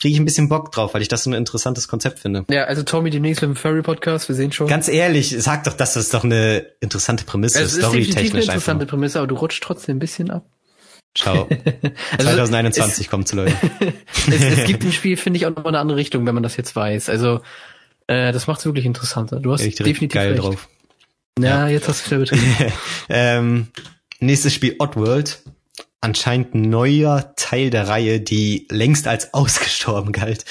A: kriege ich ein bisschen Bock drauf, weil ich das so ein interessantes Konzept finde.
B: Ja, also Tommy demnächst mit dem Furry Podcast, wir sehen schon.
A: Ganz ehrlich, sag doch, das ist doch eine interessante Prämisse,
B: es ist definitiv eine interessante einfach. Prämisse, aber du rutscht trotzdem ein bisschen ab.
A: Ciao. *laughs* also 2021 es, kommt zu Leute. *laughs*
B: es, es gibt ein *laughs* Spiel, finde ich, auch noch eine andere Richtung, wenn man das jetzt weiß. Also äh, das macht es wirklich interessanter. Du hast definitiv geil recht. drauf. Ja, ja, jetzt hast du wieder betrieben.
A: ähm, nächstes Spiel Oddworld anscheinend neuer Teil der Reihe, die längst als ausgestorben galt.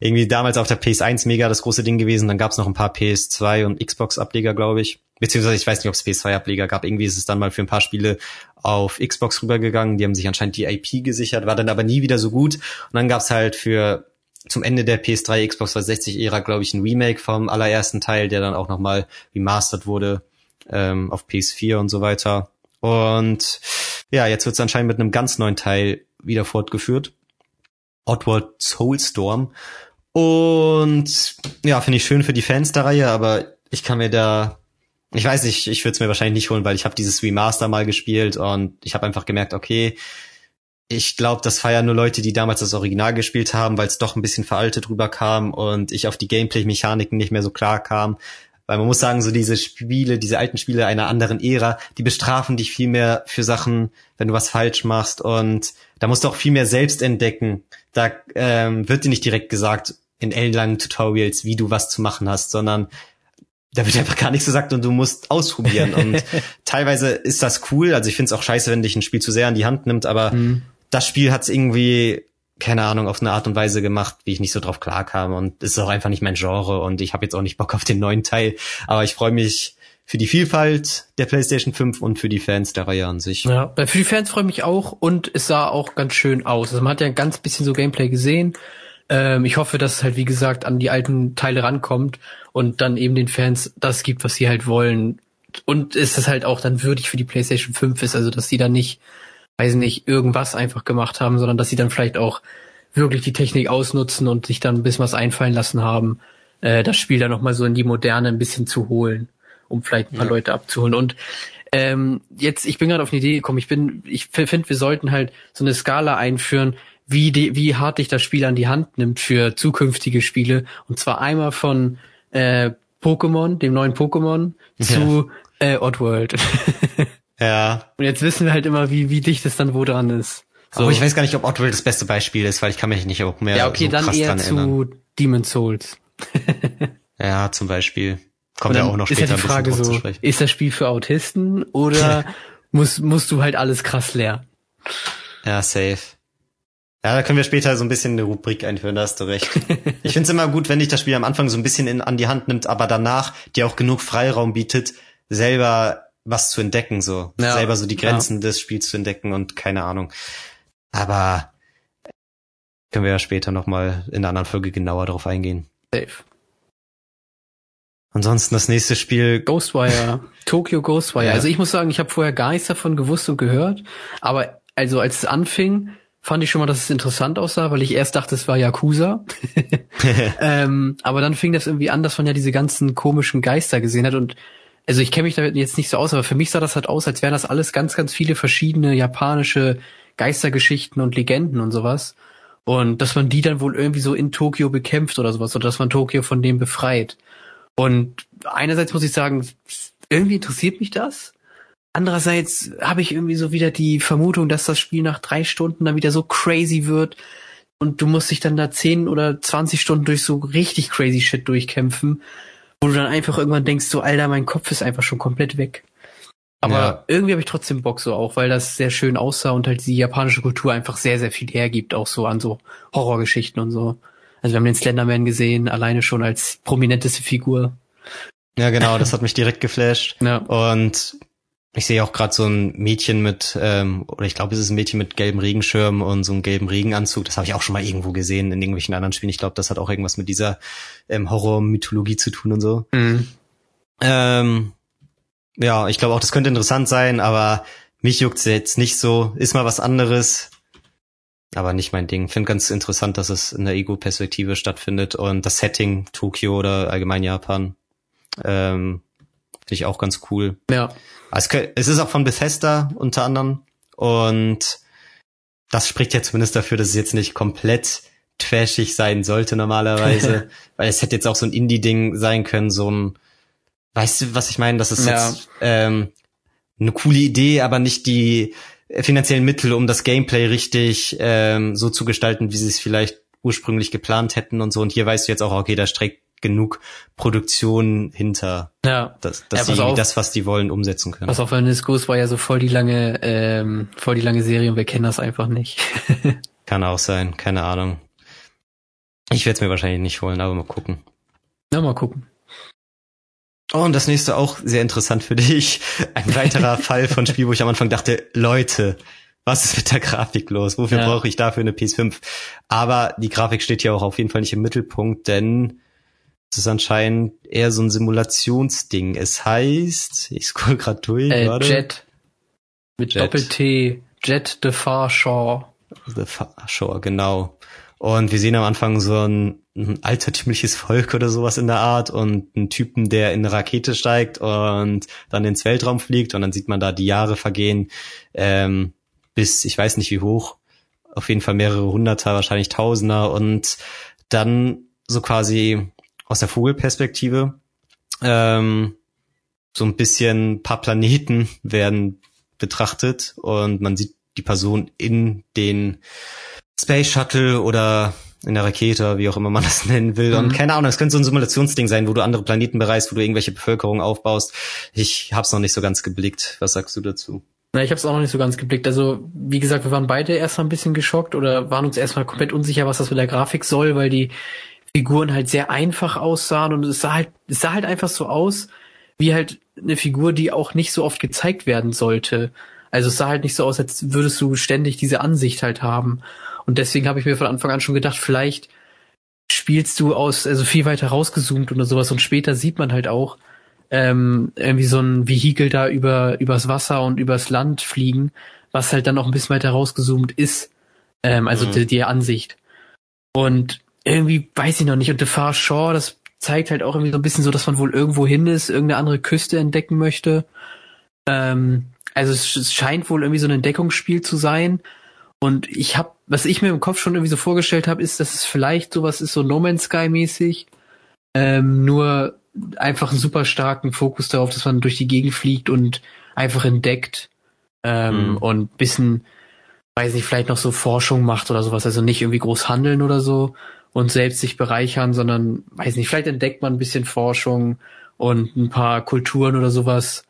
A: Irgendwie damals auf der PS1 mega das große Ding gewesen, dann gab es noch ein paar PS2 und Xbox-Ableger, glaube ich. Beziehungsweise ich weiß nicht, ob es PS2-Ableger gab. Irgendwie ist es dann mal für ein paar Spiele auf Xbox rübergegangen. Die haben sich anscheinend die IP gesichert, war dann aber nie wieder so gut. Und dann gab es halt für zum Ende der PS3 Xbox 360-Ära, glaube ich, ein Remake vom allerersten Teil, der dann auch nochmal remastered wurde ähm, auf PS4 und so weiter. Und ja, jetzt wird es anscheinend mit einem ganz neuen Teil wieder fortgeführt. Oddworld Soulstorm. Und ja, finde ich schön für die Fans der Reihe, aber ich kann mir da, ich weiß nicht, ich würde es mir wahrscheinlich nicht holen, weil ich habe dieses Remaster mal gespielt und ich habe einfach gemerkt, okay, ich glaube, das feiern nur Leute, die damals das Original gespielt haben, weil es doch ein bisschen veraltet rüberkam und ich auf die Gameplay-Mechaniken nicht mehr so klar kam. Weil man muss sagen, so diese Spiele, diese alten Spiele einer anderen Ära, die bestrafen dich viel mehr für Sachen, wenn du was falsch machst. Und da musst du auch viel mehr selbst entdecken. Da ähm, wird dir nicht direkt gesagt in ellenlangen Tutorials, wie du was zu machen hast, sondern da wird einfach gar nichts gesagt und du musst ausprobieren. Und *laughs* teilweise ist das cool. Also ich finde es auch scheiße, wenn dich ein Spiel zu sehr an die Hand nimmt, aber mhm. das Spiel hat es irgendwie keine Ahnung, auf eine Art und Weise gemacht, wie ich nicht so drauf klarkam. Und es ist auch einfach nicht mein Genre und ich habe jetzt auch nicht Bock auf den neuen Teil. Aber ich freue mich für die Vielfalt der PlayStation 5 und für die Fans der Reihe an sich.
B: Ja, für die Fans freue ich mich auch und es sah auch ganz schön aus. Also man hat ja ein ganz bisschen so Gameplay gesehen. Ähm, ich hoffe, dass es halt, wie gesagt, an die alten Teile rankommt und dann eben den Fans das gibt, was sie halt wollen. Und ist das halt auch dann würdig für die PlayStation 5 ist, also dass sie dann nicht weiß nicht, irgendwas einfach gemacht haben, sondern dass sie dann vielleicht auch wirklich die Technik ausnutzen und sich dann ein bisschen was einfallen lassen haben, äh, das Spiel dann nochmal so in die Moderne ein bisschen zu holen, um vielleicht ein paar ja. Leute abzuholen. Und ähm, jetzt, ich bin gerade auf eine Idee gekommen, ich bin, ich finde, wir sollten halt so eine Skala einführen, wie, die, wie hart dich das Spiel an die Hand nimmt für zukünftige Spiele. Und zwar einmal von äh, Pokémon, dem neuen Pokémon, zu ja. äh, Oddworld. *laughs*
A: Ja.
B: Und jetzt wissen wir halt immer, wie, wie dicht es dann wo dran ist.
A: So. Aber ich weiß gar nicht, ob Oddworld das beste Beispiel ist, weil ich kann mich nicht auch mehr
B: Ja, okay,
A: so
B: dann eher zu
A: erinnern.
B: Demon's Souls. *laughs*
A: ja, zum Beispiel. Kommt ja auch noch später
B: ist ja die Frage so, ist das Spiel für Autisten oder *laughs* musst, musst du halt alles krass lernen?
A: Ja, safe. Ja, da können wir später so ein bisschen eine Rubrik einführen, da hast du recht. *laughs* Ich find's immer gut, wenn dich das Spiel am Anfang so ein bisschen in, an die Hand nimmt, aber danach dir auch genug Freiraum bietet, selber was zu entdecken, so. Ja, selber so die Grenzen ja. des Spiels zu entdecken und keine Ahnung. Aber können wir ja später nochmal in einer anderen Folge genauer darauf eingehen. Safe. Ansonsten das nächste Spiel.
B: Ghostwire. *laughs* Tokyo Ghostwire. Ja. Also ich muss sagen, ich habe vorher gar nichts davon gewusst und gehört. Aber also als es anfing, fand ich schon mal, dass es interessant aussah, weil ich erst dachte, es war Yakuza. *laughs* *laughs* ähm, aber dann fing das irgendwie an, dass man ja diese ganzen komischen Geister gesehen hat und also ich kenne mich damit jetzt nicht so aus, aber für mich sah das halt aus, als wären das alles ganz, ganz viele verschiedene japanische Geistergeschichten und Legenden und sowas. Und dass man die dann wohl irgendwie so in Tokio bekämpft oder sowas, oder dass man Tokio von dem befreit. Und einerseits muss ich sagen, irgendwie interessiert mich das. Andererseits habe ich irgendwie so wieder die Vermutung, dass das Spiel nach drei Stunden dann wieder so crazy wird und du musst dich dann da zehn oder zwanzig Stunden durch so richtig crazy Shit durchkämpfen, wo du dann einfach irgendwann denkst, so Alter, mein Kopf ist einfach schon komplett weg. Aber ja. irgendwie habe ich trotzdem Bock so auch, weil das sehr schön aussah und halt die japanische Kultur einfach sehr, sehr viel hergibt, auch so an so Horrorgeschichten und so. Also wir haben den Slenderman gesehen, alleine schon als prominenteste Figur.
A: Ja, genau, das hat mich direkt geflasht. Ja. Und ich sehe auch gerade so ein Mädchen mit, ähm, oder ich glaube, es ist ein Mädchen mit gelbem Regenschirm und so einem gelben Regenanzug. Das habe ich auch schon mal irgendwo gesehen in irgendwelchen anderen Spielen. Ich glaube, das hat auch irgendwas mit dieser ähm, Horror-Mythologie zu tun und so. Mhm. Ähm, ja, ich glaube auch, das könnte interessant sein, aber mich juckt's jetzt nicht so. Ist mal was anderes, aber nicht mein Ding. Finde ganz interessant, dass es in der Ego-Perspektive stattfindet und das Setting Tokio oder allgemein Japan ähm, finde ich auch ganz cool. Ja. Es, es ist auch von Bethesda unter anderem und das spricht ja zumindest dafür, dass es jetzt nicht komplett trashig sein sollte normalerweise, *laughs* weil es hätte jetzt auch so ein Indie-Ding sein können, so ein Weißt du, was ich meine? Das ist ja. jetzt ähm, eine coole Idee, aber nicht die finanziellen Mittel, um das Gameplay richtig ähm, so zu gestalten, wie sie es vielleicht ursprünglich geplant hätten und so. Und hier weißt du jetzt auch, okay, da streckt genug Produktion hinter,
B: ja.
A: dass, dass ja, sie auf, das, was die wollen, umsetzen können.
B: Was auf, weil Ghost war ja so voll die lange, ähm, voll die lange Serie und wir kennen das einfach nicht. *laughs*
A: Kann auch sein, keine Ahnung. Ich werde es mir wahrscheinlich nicht holen, aber mal gucken.
B: Na, mal gucken.
A: Oh, und das nächste auch sehr interessant für dich. Ein weiterer *laughs* Fall von Spiel, wo ich am Anfang dachte, Leute, was ist mit der Grafik los? Wofür ja. brauche ich dafür eine PS5? Aber die Grafik steht hier auch auf jeden Fall nicht im Mittelpunkt, denn ist anscheinend eher so ein Simulationsding. Es heißt, *laughs* ich scroll gerade durch,
B: äh, warte. Jet. Mit Jet. Doppel-T. Jet de Farshaw.
A: The Farshaw, genau. Und wir sehen am Anfang so ein, ein altertümliches Volk oder sowas in der Art und einen Typen, der in eine Rakete steigt und dann ins Weltraum fliegt und dann sieht man da die Jahre vergehen ähm, bis, ich weiß nicht wie hoch, auf jeden Fall mehrere Hunderter, wahrscheinlich Tausender und dann so quasi aus der Vogelperspektive ähm, so ein bisschen paar Planeten werden betrachtet und man sieht die Person in den Space Shuttle oder in der Rakete, wie auch immer man *laughs* das nennen will. Mhm. Und keine Ahnung, das könnte so ein Simulationsding sein, wo du andere Planeten bereist, wo du irgendwelche Bevölkerung aufbaust. Ich hab's noch nicht so ganz geblickt. Was sagst du dazu?
B: Na, ich habe es auch noch nicht so ganz geblickt. Also, wie gesagt, wir waren beide erstmal ein bisschen geschockt oder waren uns erstmal komplett unsicher, was das mit der Grafik soll, weil die Figuren halt sehr einfach aussahen und es sah halt, es sah halt einfach so aus, wie halt eine Figur, die auch nicht so oft gezeigt werden sollte. Also es sah halt nicht so aus, als würdest du ständig diese Ansicht halt haben. Und deswegen habe ich mir von Anfang an schon gedacht, vielleicht spielst du aus, also viel weiter rausgezoomt oder sowas und später sieht man halt auch ähm, irgendwie so ein Vehikel da über übers Wasser und übers Land fliegen, was halt dann noch ein bisschen weiter rausgezoomt ist, ähm, also mhm. die, die Ansicht. Und irgendwie weiß ich noch nicht. Und The Far Shore, das zeigt halt auch irgendwie so ein bisschen so, dass man wohl irgendwo hin ist, irgendeine andere Küste entdecken möchte. Ähm, also es, es scheint wohl irgendwie so ein Entdeckungsspiel zu sein. Und ich habe, was ich mir im Kopf schon irgendwie so vorgestellt habe, ist, dass es vielleicht sowas ist, so No Man's Sky mäßig, ähm, nur einfach einen super starken Fokus darauf, dass man durch die Gegend fliegt und einfach entdeckt ähm, mhm. und bisschen, weiß nicht, vielleicht noch so Forschung macht oder sowas, also nicht irgendwie groß handeln oder so. Und selbst sich bereichern, sondern, weiß nicht, vielleicht entdeckt man ein bisschen Forschung und ein paar Kulturen oder sowas.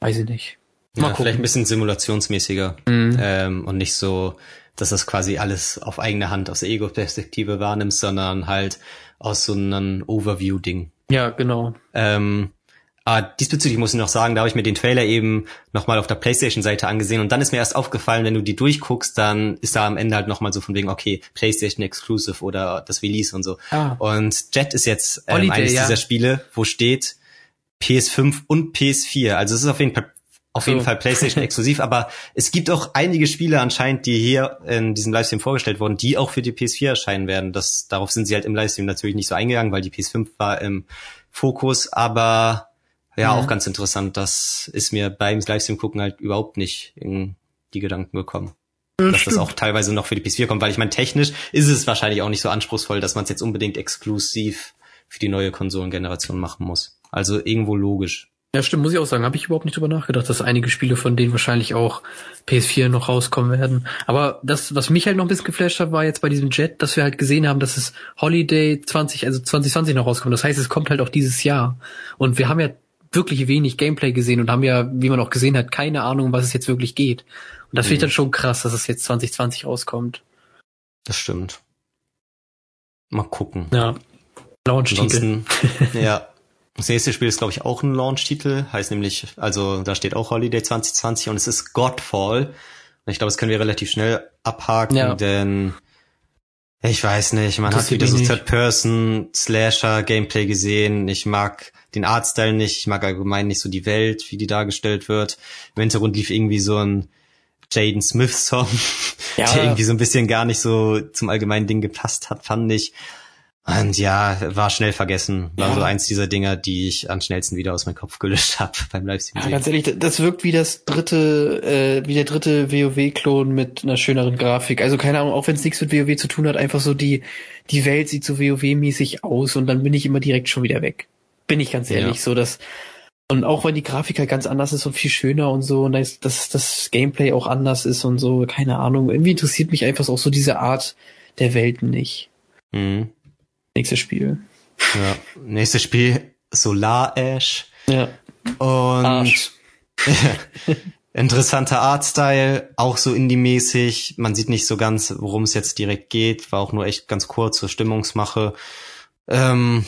B: Weiß ich nicht.
A: Mal ja, vielleicht ein bisschen simulationsmäßiger mhm. ähm, und nicht so, dass das quasi alles auf eigene Hand aus der Ego-Perspektive wahrnimmst, sondern halt aus so einem Overview-Ding.
B: Ja, genau.
A: Ähm, Ah, diesbezüglich muss ich noch sagen, da habe ich mir den Trailer eben nochmal auf der PlayStation-Seite angesehen und dann ist mir erst aufgefallen, wenn du die durchguckst, dann ist da am Ende halt nochmal so von wegen, okay, PlayStation Exclusive oder das Release und so. Ah. Und Jet ist jetzt ähm, Holiday, eines ja. dieser Spiele, wo steht PS5 und PS4. Also es ist auf jeden Fall auf so. jeden Fall PlayStation *laughs* exklusiv, aber es gibt auch einige Spiele anscheinend, die hier in diesem Livestream vorgestellt wurden, die auch für die PS4 erscheinen werden. Das, darauf sind sie halt im Livestream natürlich nicht so eingegangen, weil die PS5 war im Fokus, aber ja, mhm. auch ganz interessant. Das ist mir beim Livestream gucken halt überhaupt nicht in die Gedanken gekommen. Ja, dass stimmt. das auch teilweise noch für die PS4 kommt, weil ich meine, technisch ist es wahrscheinlich auch nicht so anspruchsvoll, dass man es jetzt unbedingt exklusiv für die neue Konsolengeneration machen muss. Also irgendwo logisch.
B: Ja, stimmt, muss ich auch sagen. Habe ich überhaupt nicht drüber nachgedacht, dass einige Spiele von denen wahrscheinlich auch PS4 noch rauskommen werden. Aber das, was mich halt noch ein bisschen geflasht hat, war jetzt bei diesem Jet, dass wir halt gesehen haben, dass es Holiday 20, also 2020 noch rauskommt. Das heißt, es kommt halt auch dieses Jahr. Und wir haben ja wirklich wenig Gameplay gesehen und haben ja, wie man auch gesehen hat, keine Ahnung, um was es jetzt wirklich geht. Und das mhm. finde ich dann schon krass, dass es jetzt 2020 rauskommt.
A: Das stimmt. Mal gucken.
B: Ja.
A: Launch-Titel. *laughs* ja. Das nächste Spiel ist, glaube ich, auch ein Launch-Titel. Heißt nämlich, also da steht auch Holiday 2020 und es ist Godfall. Und ich glaube, das können wir relativ schnell abhaken, ja. denn ich weiß nicht, man hat wieder so Third-Person-Slasher-Gameplay gesehen. Ich mag den Artstyle nicht, ich mag allgemein nicht so die Welt, wie die dargestellt wird. Im Hintergrund lief irgendwie so ein Jaden Smith-Song, ja. *laughs* der irgendwie so ein bisschen gar nicht so zum allgemeinen Ding gepasst hat, fand ich. Und ja, war schnell vergessen. War ja. so eins dieser Dinger, die ich am schnellsten wieder aus meinem Kopf gelöscht *laughs* habe beim Livestream.
B: Ja, ganz ehrlich, das wirkt wie das dritte, äh, wie der dritte WoW-Klon mit einer schöneren Grafik. Also keine Ahnung, auch wenn es nichts mit WoW zu tun hat, einfach so die, die Welt sieht so WoW-mäßig aus und dann bin ich immer direkt schon wieder weg. Bin ich ganz ehrlich, ja. so dass und auch wenn die Grafik halt ganz anders ist und viel schöner und so und dass das, das Gameplay auch anders ist und so, keine Ahnung. Irgendwie interessiert mich einfach auch so diese Art der Welten nicht. Mhm. Nächstes Spiel.
A: Ja, nächstes Spiel Solar Ash.
B: Ja.
A: Und *laughs* interessanter Artstyle, auch so indie-mäßig. Man sieht nicht so ganz, worum es jetzt direkt geht. War auch nur echt ganz kurz zur Stimmungsmache. Ähm,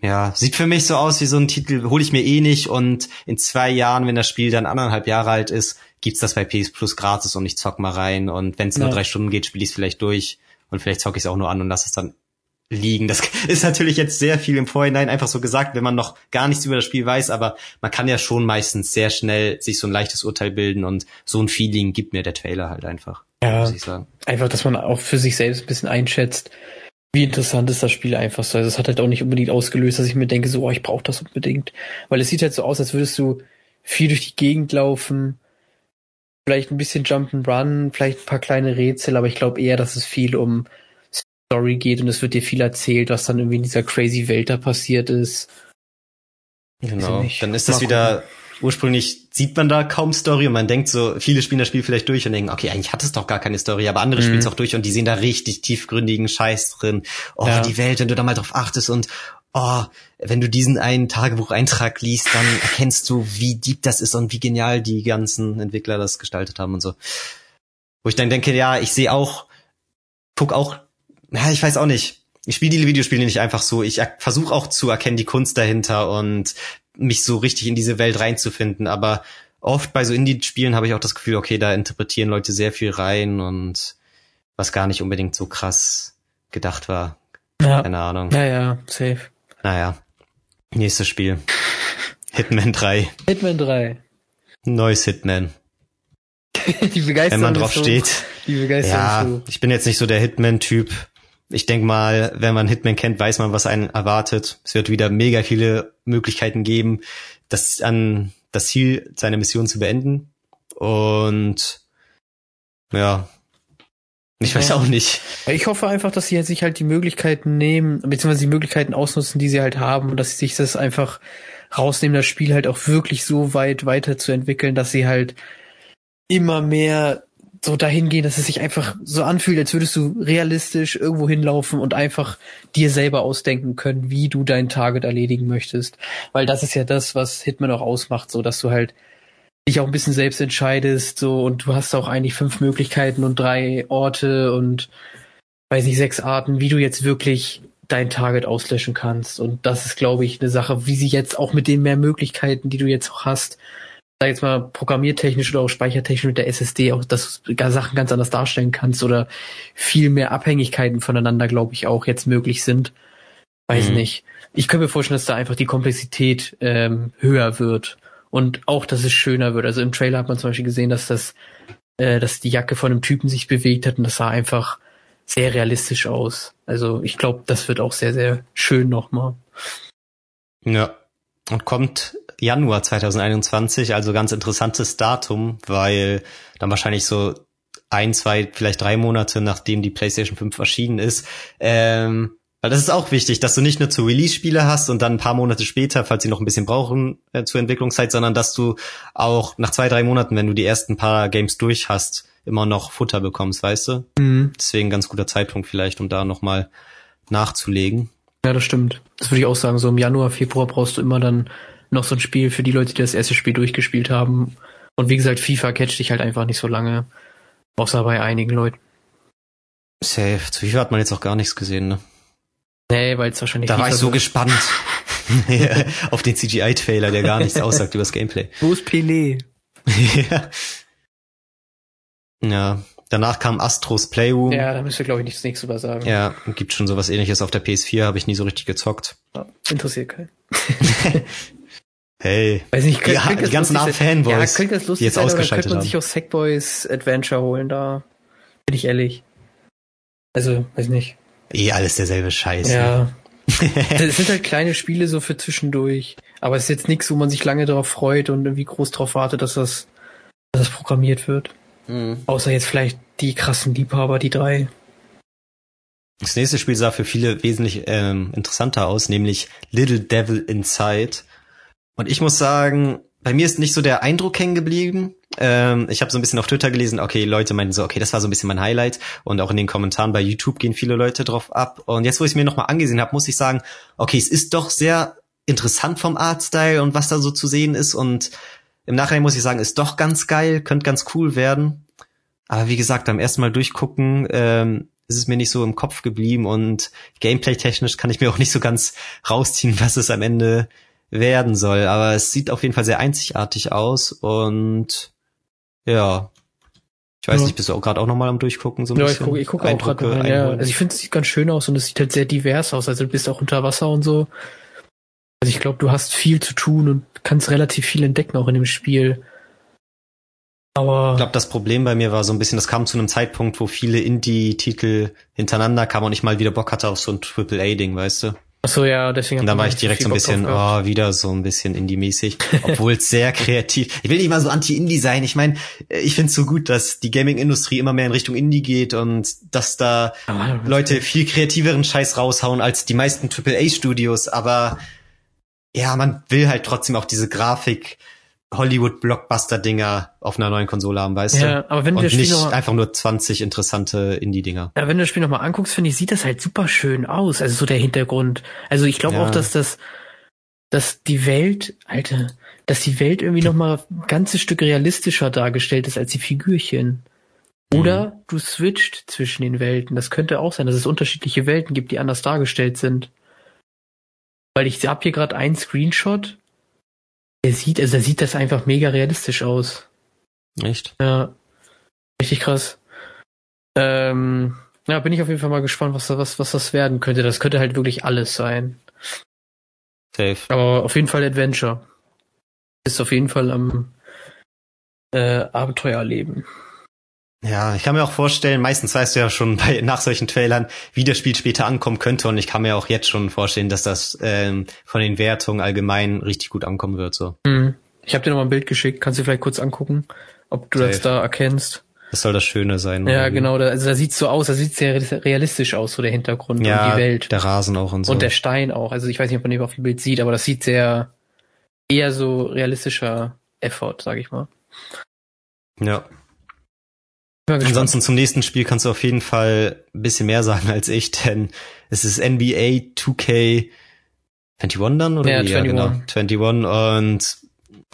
A: ja, sieht für mich so aus wie so ein Titel, hole ich mir eh nicht und in zwei Jahren, wenn das Spiel dann anderthalb Jahre alt ist, gibt's das bei PS Plus gratis und ich zock mal rein und wenn es ja. nur drei Stunden geht, spiele ich es vielleicht durch und vielleicht zocke ich es auch nur an und lasse es dann liegen. Das *laughs* ist natürlich jetzt sehr viel im Vorhinein einfach so gesagt, wenn man noch gar nichts über das Spiel weiß, aber man kann ja schon meistens sehr schnell sich so ein leichtes Urteil bilden und so ein Feeling gibt mir der Trailer halt einfach.
B: Ja, muss ich sagen. Einfach, dass man auch für sich selbst ein bisschen einschätzt, wie interessant ist das Spiel einfach so. Also es hat halt auch nicht unbedingt ausgelöst, dass ich mir denke, so, oh, ich brauche das unbedingt. Weil es sieht halt so aus, als würdest du viel durch die Gegend laufen, vielleicht ein bisschen Jump'n'Run, vielleicht ein paar kleine Rätsel, aber ich glaube eher, dass es viel um Story geht und es wird dir viel erzählt, was dann irgendwie in dieser crazy Welt da passiert ist.
A: Genau. Dann ist das Mal wieder gucken. ursprünglich sieht man da kaum Story und man denkt so, viele spielen das Spiel vielleicht durch und denken, okay, eigentlich hat es doch gar keine Story, aber andere mhm. spielen es auch durch und die sehen da richtig tiefgründigen Scheiß drin. Oh, ja. die Welt, wenn du da mal drauf achtest und oh, wenn du diesen einen Tagebucheintrag liest, dann erkennst du, wie deep das ist und wie genial die ganzen Entwickler das gestaltet haben und so. Wo ich dann denke, ja, ich sehe auch, guck auch ja, ich weiß auch nicht. Ich spiele die Videospiele nicht einfach so. Ich versuche auch zu erkennen die Kunst dahinter und mich so richtig in diese Welt reinzufinden. Aber oft bei so Indie-Spielen habe ich auch das Gefühl, okay, da interpretieren Leute sehr viel rein und was gar nicht unbedingt so krass gedacht war. Ja. Keine Ahnung.
B: Ja, ja, safe.
A: Naja. Nächstes Spiel. *laughs* Hitman 3.
B: Hitman 3.
A: Neues Hitman. *laughs*
B: die Begeisterung.
A: Wenn man drauf
B: so,
A: steht.
B: Die Begeisterung.
A: Ja, so. ich bin jetzt nicht so der Hitman-Typ ich denke mal, wenn man Hitman kennt, weiß man, was einen erwartet. Es wird wieder mega viele Möglichkeiten geben, das an das Ziel seiner Mission zu beenden. Und ja, ich weiß auch nicht.
B: Ich hoffe einfach, dass sie sich halt die Möglichkeiten nehmen, beziehungsweise die Möglichkeiten ausnutzen, die sie halt haben und dass sie sich das einfach rausnehmen, das Spiel halt auch wirklich so weit weiterzuentwickeln, dass sie halt immer mehr so dahin gehen, dass es sich einfach so anfühlt, als würdest du realistisch irgendwo hinlaufen und einfach dir selber ausdenken können, wie du dein Target erledigen möchtest. Weil das ist ja das, was Hitman auch ausmacht, so dass du halt dich auch ein bisschen selbst entscheidest, so und du hast auch eigentlich fünf Möglichkeiten und drei Orte und weiß nicht, sechs Arten, wie du jetzt wirklich dein Target auslöschen kannst. Und das ist, glaube ich, eine Sache, wie sie jetzt auch mit den mehr Möglichkeiten, die du jetzt auch hast, sag jetzt mal programmiertechnisch oder auch speichertechnisch mit der SSD auch, dass du Sachen ganz anders darstellen kannst oder viel mehr Abhängigkeiten voneinander, glaube ich, auch jetzt möglich sind. Weiß mhm. nicht. Ich könnte mir vorstellen, dass da einfach die Komplexität ähm, höher wird und auch, dass es schöner wird. Also im Trailer hat man zum Beispiel gesehen, dass das, äh, dass die Jacke von einem Typen sich bewegt hat und das sah einfach sehr realistisch aus. Also ich glaube, das wird auch sehr, sehr schön nochmal.
A: Ja. Und kommt Januar 2021, also ganz interessantes Datum, weil dann wahrscheinlich so ein, zwei, vielleicht drei Monate nachdem die PlayStation 5 erschienen ist, ähm, weil das ist auch wichtig, dass du nicht nur zu Release-Spiele hast und dann ein paar Monate später, falls sie noch ein bisschen brauchen äh, zur Entwicklungszeit, sondern dass du auch nach zwei, drei Monaten, wenn du die ersten paar Games durch hast, immer noch Futter bekommst, weißt du? Mhm. Deswegen ganz guter Zeitpunkt vielleicht, um da nochmal nachzulegen.
B: Ja, das stimmt. Das würde ich auch sagen. So im Januar, Februar brauchst du immer dann noch so ein Spiel für die Leute, die das erste Spiel durchgespielt haben. Und wie gesagt, FIFA catcht dich halt einfach nicht so lange. Außer bei einigen Leuten.
A: Safe. Zu FIFA hat man jetzt auch gar nichts gesehen, ne?
B: Nee, weil es wahrscheinlich.
A: Da FIFA war ich so wird. gespannt. *laughs* *laughs* auf den CGI-Trailer, der gar nichts aussagt über das Gameplay.
B: Wo ist Pelé?
A: ja. *laughs* Ja, danach kam Astros Playroom.
B: Ja, da müssen wir, glaube ich, nichts nächstes über sagen.
A: Ja, gibt schon sowas ähnliches auf der PS4, habe ich nie so richtig gezockt.
B: Ja, interessiert keinen.
A: Hey.
B: Weiß nicht,
A: könnt, ja, die ganzen armen Fanboys,
B: ja, könnte das lustig
A: jetzt sein, ausgeschaltet
B: könnte man sich auch Sackboys Adventure holen, da bin ich ehrlich. Also, weiß nicht.
A: Eh alles derselbe Scheiß.
B: Ja. *laughs* das sind halt kleine Spiele so für zwischendurch. Aber es ist jetzt nichts, wo man sich lange darauf freut und irgendwie groß darauf wartet, dass das, dass das programmiert wird. Mhm. Außer jetzt vielleicht die krassen Liebhaber, die drei.
A: Das nächste Spiel sah für viele wesentlich ähm, interessanter aus, nämlich Little Devil Inside. Und ich muss sagen, bei mir ist nicht so der Eindruck hängen geblieben. Ähm, ich habe so ein bisschen auf Twitter gelesen, okay, Leute meinten so, okay, das war so ein bisschen mein Highlight. Und auch in den Kommentaren bei YouTube gehen viele Leute drauf ab. Und jetzt, wo ich es mir nochmal angesehen habe, muss ich sagen, okay, es ist doch sehr interessant vom Artstyle und was da so zu sehen ist. Und im Nachhinein muss ich sagen, ist doch ganz geil, könnte ganz cool werden. Aber wie gesagt, am ersten Mal durchgucken, ähm, ist es mir nicht so im Kopf geblieben und gameplay-technisch kann ich mir auch nicht so ganz rausziehen, was es am Ende werden soll. Aber es sieht auf jeden Fall sehr einzigartig aus und ja. Ich weiß ja. nicht, bist du auch gerade auch nochmal am Durchgucken? So ein
B: ja, ich gucke ich guck auch gerade rein, ja. Also ich finde, es sieht ganz schön aus und es sieht halt sehr divers aus. Also du bist auch unter Wasser und so. Also ich glaube, du hast viel zu tun und kannst relativ viel entdecken auch in dem Spiel. Aber
A: ich glaube, das Problem bei mir war so ein bisschen, das kam zu einem Zeitpunkt, wo viele Indie-Titel hintereinander kamen und ich mal wieder Bock hatte auf so ein Triple-A-Ding, weißt du?
B: Ach so, ja, deswegen.
A: Und dann war ich direkt so ein bisschen, oh, wieder so ein bisschen Indie-mäßig, obwohl es sehr kreativ. Ich will nicht mal so anti-Indie sein. Ich meine, ich finde es so gut, dass die Gaming-Industrie immer mehr in Richtung Indie geht und dass da Leute viel kreativeren Scheiß raushauen als die meisten Triple-A-Studios. Aber ja, man will halt trotzdem auch diese Grafik Hollywood-Blockbuster-Dinger auf einer neuen Konsole haben, weißt ja, du? Ja,
B: aber wenn
A: du
B: das
A: Spiel nicht noch einfach nur 20 interessante Indie-Dinger.
B: Ja, wenn du das Spiel nochmal anguckst, finde ich, sieht das halt super schön aus. Also so der Hintergrund. Also ich glaube ja. auch, dass das, dass die Welt, Alter, dass die Welt irgendwie nochmal ein ganzes Stück realistischer dargestellt ist als die Figürchen. Oder mhm. du switcht zwischen den Welten. Das könnte auch sein, dass es unterschiedliche Welten gibt, die anders dargestellt sind. Weil ich hab hier gerade einen Screenshot. Der sieht, also der sieht das einfach mega realistisch aus.
A: Echt?
B: Ja. Richtig krass. Ähm, ja, bin ich auf jeden Fall mal gespannt, was, was, was das werden könnte. Das könnte halt wirklich alles sein.
A: Safe.
B: Aber auf jeden Fall Adventure. Ist auf jeden Fall am äh, Abenteuer erleben.
A: Ja, ich kann mir auch vorstellen, meistens weißt du ja schon *laughs* bei, nach solchen Trailern, wie das Spiel später ankommen könnte und ich kann mir auch jetzt schon vorstellen, dass das ähm, von den Wertungen allgemein richtig gut ankommen wird. So.
B: Mhm. Ich habe dir noch mal ein Bild geschickt, kannst du vielleicht kurz angucken, ob du Safe. das da erkennst.
A: Das soll das Schöne sein.
B: Ja, genau, da, also da sieht's so aus, da sieht's sehr realistisch aus, so der Hintergrund ja, und die Welt.
A: der Rasen auch und so.
B: Und der Stein auch, also ich weiß nicht, ob man den auf dem Bild sieht, aber das sieht sehr, eher so realistischer Effort, sag ich mal.
A: Ja. Ansonsten zum nächsten Spiel kannst du auf jeden Fall ein bisschen mehr sagen als ich, denn es ist NBA 2K 21 dann oder?
B: Ja, 21. ja genau.
A: 21 und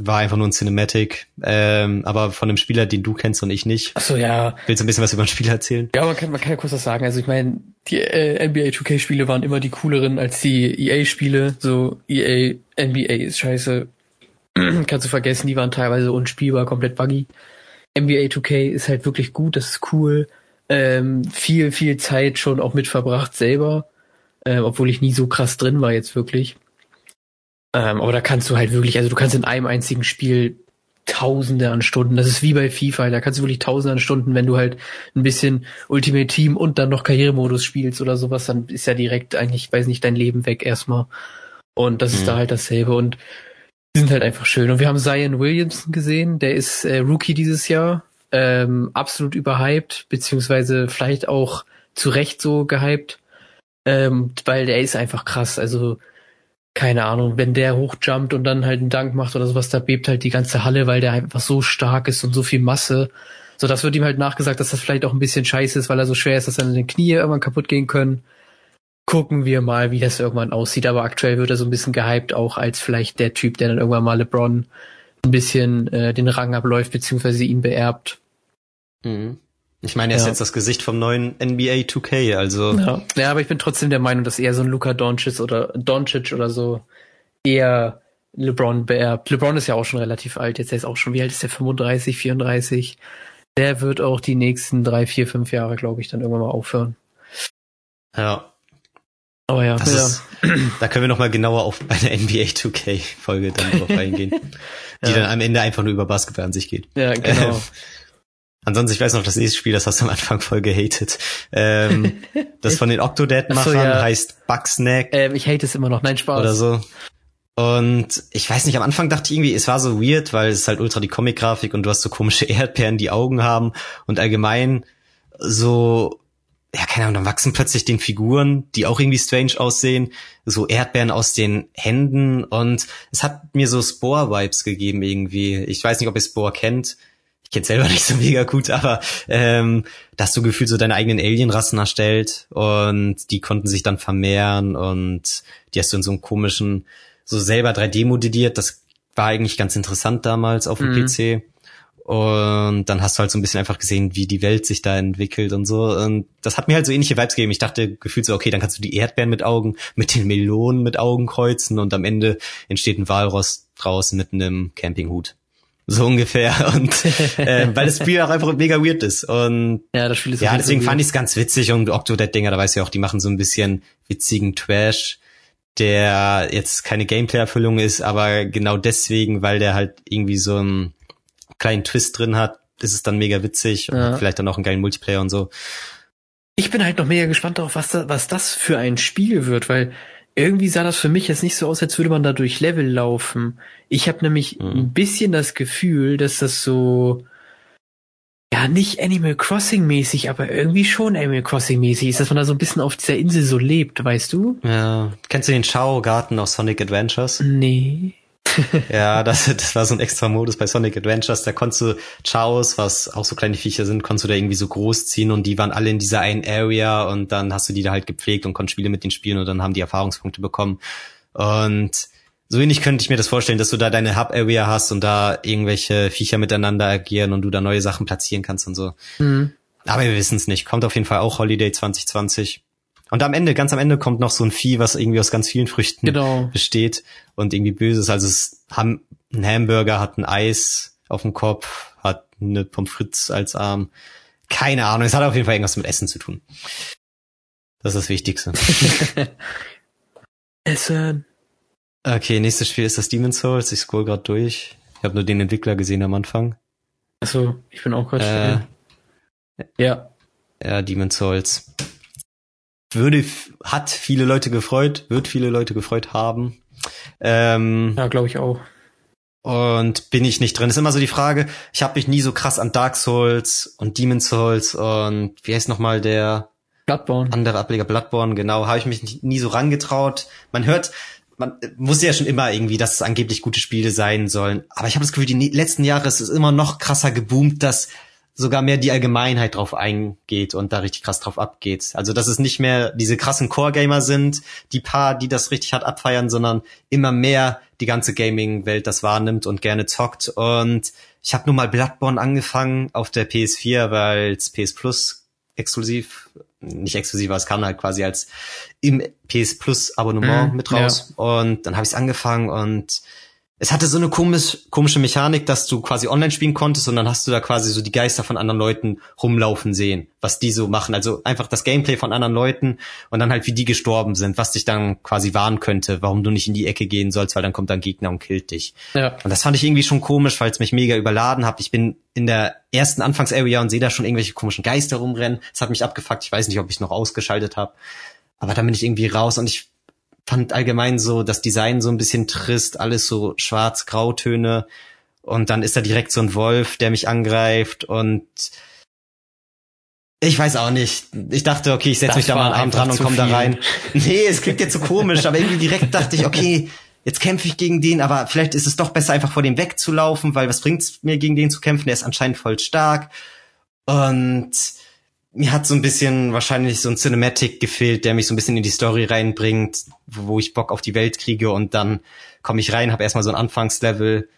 A: war einfach nur ein Cinematic, ähm, aber von einem Spieler, den du kennst und ich nicht.
B: Ach so, ja.
A: Willst du ein bisschen was über ein Spiel erzählen?
B: Ja, man kann, man kann ja kurz was sagen. Also ich meine, die äh, NBA 2K-Spiele waren immer die cooleren als die EA-Spiele. So EA, NBA ist scheiße. *clears throat* Kannst du vergessen, die waren teilweise unspielbar, komplett buggy. NBA 2K ist halt wirklich gut, das ist cool. Ähm, viel, viel Zeit schon auch mit verbracht selber. Ähm, obwohl ich nie so krass drin war jetzt wirklich. Ähm, aber da kannst du halt wirklich, also du kannst in einem einzigen Spiel Tausende an Stunden. Das ist wie bei FIFA. Da kannst du wirklich Tausende an Stunden, wenn du halt ein bisschen Ultimate Team und dann noch Karrieremodus spielst oder sowas, dann ist ja direkt eigentlich, weiß nicht, dein Leben weg erstmal. Und das mhm. ist da halt dasselbe. Und die sind halt einfach schön. Und wir haben Zion Williamson gesehen, der ist äh, Rookie dieses Jahr. Ähm, absolut überhyped, beziehungsweise vielleicht auch zu Recht so gehyped. Ähm, weil der ist einfach krass. Also keine Ahnung, wenn der hochjumpt und dann halt einen Dank macht oder sowas, da bebt halt die ganze Halle, weil der einfach so stark ist und so viel Masse. So, das wird ihm halt nachgesagt, dass das vielleicht auch ein bisschen scheiße ist, weil er so schwer ist, dass seine Knie irgendwann kaputt gehen können. Gucken wir mal, wie das irgendwann aussieht. Aber aktuell wird er so ein bisschen gehypt, auch als vielleicht der Typ, der dann irgendwann mal LeBron ein bisschen äh, den Rang abläuft, beziehungsweise ihn beerbt.
A: Mhm. Ich meine, er ist ja. jetzt das Gesicht vom neuen NBA 2K, also.
B: Ja. ja, aber ich bin trotzdem der Meinung, dass eher so ein Luka Doncic oder Doncic oder so eher LeBron beerbt. LeBron ist ja auch schon relativ alt, jetzt er ist auch schon, wie alt ist der? 35, 34. Der wird auch die nächsten drei, vier, fünf Jahre, glaube ich, dann irgendwann mal aufhören.
A: Ja.
B: Aber ja,
A: das
B: ja.
A: Ist, da können wir noch mal genauer auf eine NBA 2K Folge dann drauf *laughs* eingehen, die ja. dann am Ende einfach nur über Basketball an sich geht.
B: Ja, genau. *laughs*
A: Ansonsten, ich weiß noch, das nächste Spiel, das hast du am Anfang voll gehatet. Ähm, *laughs* das von den Octodad-Machern so, ja. heißt Bugsnack.
B: Ähm, ich hate es immer noch. Nein, Spaß.
A: Oder so. Und ich weiß nicht, am Anfang dachte ich irgendwie, es war so weird, weil es ist halt ultra die Comic-Grafik und du hast so komische Erdbeeren, die Augen haben und allgemein so, ja, keine Ahnung, dann wachsen plötzlich den Figuren, die auch irgendwie strange aussehen, so Erdbeeren aus den Händen und es hat mir so Spore-Vibes gegeben irgendwie. Ich weiß nicht, ob ihr Spore kennt ich kenne selber *laughs* nicht so mega gut, aber ähm, dass du gefühlt so deine eigenen Alienrassen erstellt und die konnten sich dann vermehren und die hast du in so einem komischen, so selber 3D modelliert. Das war eigentlich ganz interessant damals auf dem mhm. PC. Und dann hast du halt so ein bisschen einfach gesehen, wie die Welt sich da entwickelt und so. Und das hat mir halt so ähnliche Vibes gegeben. Ich dachte gefühlt so, okay, dann kannst du die Erdbeeren mit Augen, mit den Melonen mit Augen kreuzen und am Ende entsteht ein Walross draußen mit einem Campinghut so ungefähr. *laughs* Und äh, weil das Spiel auch einfach mega weird ist. Und
B: ja, das Spiel ist
A: ja deswegen fand ich es ganz witzig und Octodad-Dinger, da weißt du ja auch, die machen so ein bisschen witzigen Trash, der jetzt keine Gameplay-Erfüllung ist, aber genau deswegen, weil der halt irgendwie so einen kleinen Twist drin hat, ist es dann mega witzig ja. und vielleicht dann auch einen geilen Multiplayer und so.
B: Ich bin halt noch mega gespannt darauf, was, da, was das für ein Spiel wird, weil irgendwie sah das für mich jetzt nicht so aus, als würde man da durch Level laufen. Ich habe nämlich mhm. ein bisschen das Gefühl, dass das so ja nicht Animal Crossing mäßig, aber irgendwie schon Animal Crossing mäßig ist, dass man da so ein bisschen auf dieser Insel so lebt, weißt du?
A: Ja. Kennst du den Schau-Garten aus Sonic Adventures?
B: Nee. *laughs*
A: ja, das, das war so ein extra Modus bei Sonic Adventures. Da konntest du Chaos, was auch so kleine Viecher sind, konntest du da irgendwie so groß ziehen und die waren alle in dieser einen Area und dann hast du die da halt gepflegt und konntest Spiele mit denen spielen und dann haben die Erfahrungspunkte bekommen. Und so ähnlich könnte ich mir das vorstellen, dass du da deine Hub-Area hast und da irgendwelche Viecher miteinander agieren und du da neue Sachen platzieren kannst und so. Mhm. Aber wir wissen es nicht. Kommt auf jeden Fall auch Holiday 2020. Und am Ende, ganz am Ende kommt noch so ein Vieh, was irgendwie aus ganz vielen Früchten
B: genau.
A: besteht und irgendwie böses. Also es haben ein Hamburger hat ein Eis auf dem Kopf, hat eine Pommes frites als Arm. Keine Ahnung, es hat auf jeden Fall irgendwas mit Essen zu tun. Das ist das Wichtigste. *laughs*
B: Essen.
A: Okay, nächstes Spiel ist das Demon's Souls. Ich scroll gerade durch. Ich habe nur den Entwickler gesehen am Anfang.
B: Achso, ich bin auch gerade. Äh, ja.
A: Ja, Demon's Souls würde, hat viele Leute gefreut, wird viele Leute gefreut haben.
B: Ähm, ja, glaube ich auch.
A: Und bin ich nicht drin. Ist immer so die Frage, ich habe mich nie so krass an Dark Souls und Demon Souls und wie heißt nochmal der
B: Bloodborne.
A: andere Ableger Bloodborne, genau, habe ich mich nie so rangetraut. Man hört, man muss ja schon immer irgendwie, dass es angeblich gute Spiele sein sollen. Aber ich habe das Gefühl, die letzten Jahre ist es immer noch krasser geboomt, dass sogar mehr die Allgemeinheit drauf eingeht und da richtig krass drauf abgeht. Also dass es nicht mehr diese krassen Core-Gamer sind, die paar, die das richtig hart abfeiern, sondern immer mehr die ganze Gaming-Welt das wahrnimmt und gerne zockt. Und ich habe nur mal Bloodborne angefangen auf der PS4, weil es PS Plus exklusiv, nicht exklusiv, aber es kam halt quasi als im PS Plus Abonnement mhm, mit raus. Ja. Und dann habe ich es angefangen und es hatte so eine komisch, komische Mechanik, dass du quasi online spielen konntest und dann hast du da quasi so die Geister von anderen Leuten rumlaufen sehen, was die so machen. Also einfach das Gameplay von anderen Leuten und dann halt wie die gestorben sind, was dich dann quasi warnen könnte, warum du nicht in die Ecke gehen sollst, weil dann kommt ein Gegner und killt dich. Ja. Und das fand ich irgendwie schon komisch, weil es mich mega überladen hat. Ich bin in der ersten Anfangsarea und sehe da schon irgendwelche komischen Geister rumrennen. Es hat mich abgefuckt. Ich weiß nicht, ob ich noch ausgeschaltet habe. Aber dann bin ich irgendwie raus und ich fand allgemein so das Design so ein bisschen trist, alles so schwarz-grautöne. Und dann ist da direkt so ein Wolf, der mich angreift und ich weiß auch nicht. Ich dachte, okay, ich setze mich da mal einen Abend dran und komme da rein. *laughs* Nee, es klingt jetzt so komisch, aber irgendwie direkt dachte ich, okay, jetzt kämpfe ich gegen den, aber vielleicht ist es doch besser, einfach vor dem wegzulaufen, weil was bringt's mir, gegen den zu kämpfen? Der ist anscheinend voll stark. Und mir hat so ein bisschen wahrscheinlich so ein Cinematic gefehlt, der mich so ein bisschen in die Story reinbringt, wo ich Bock auf die Welt kriege und dann komme ich rein, habe erstmal so ein Anfangslevel.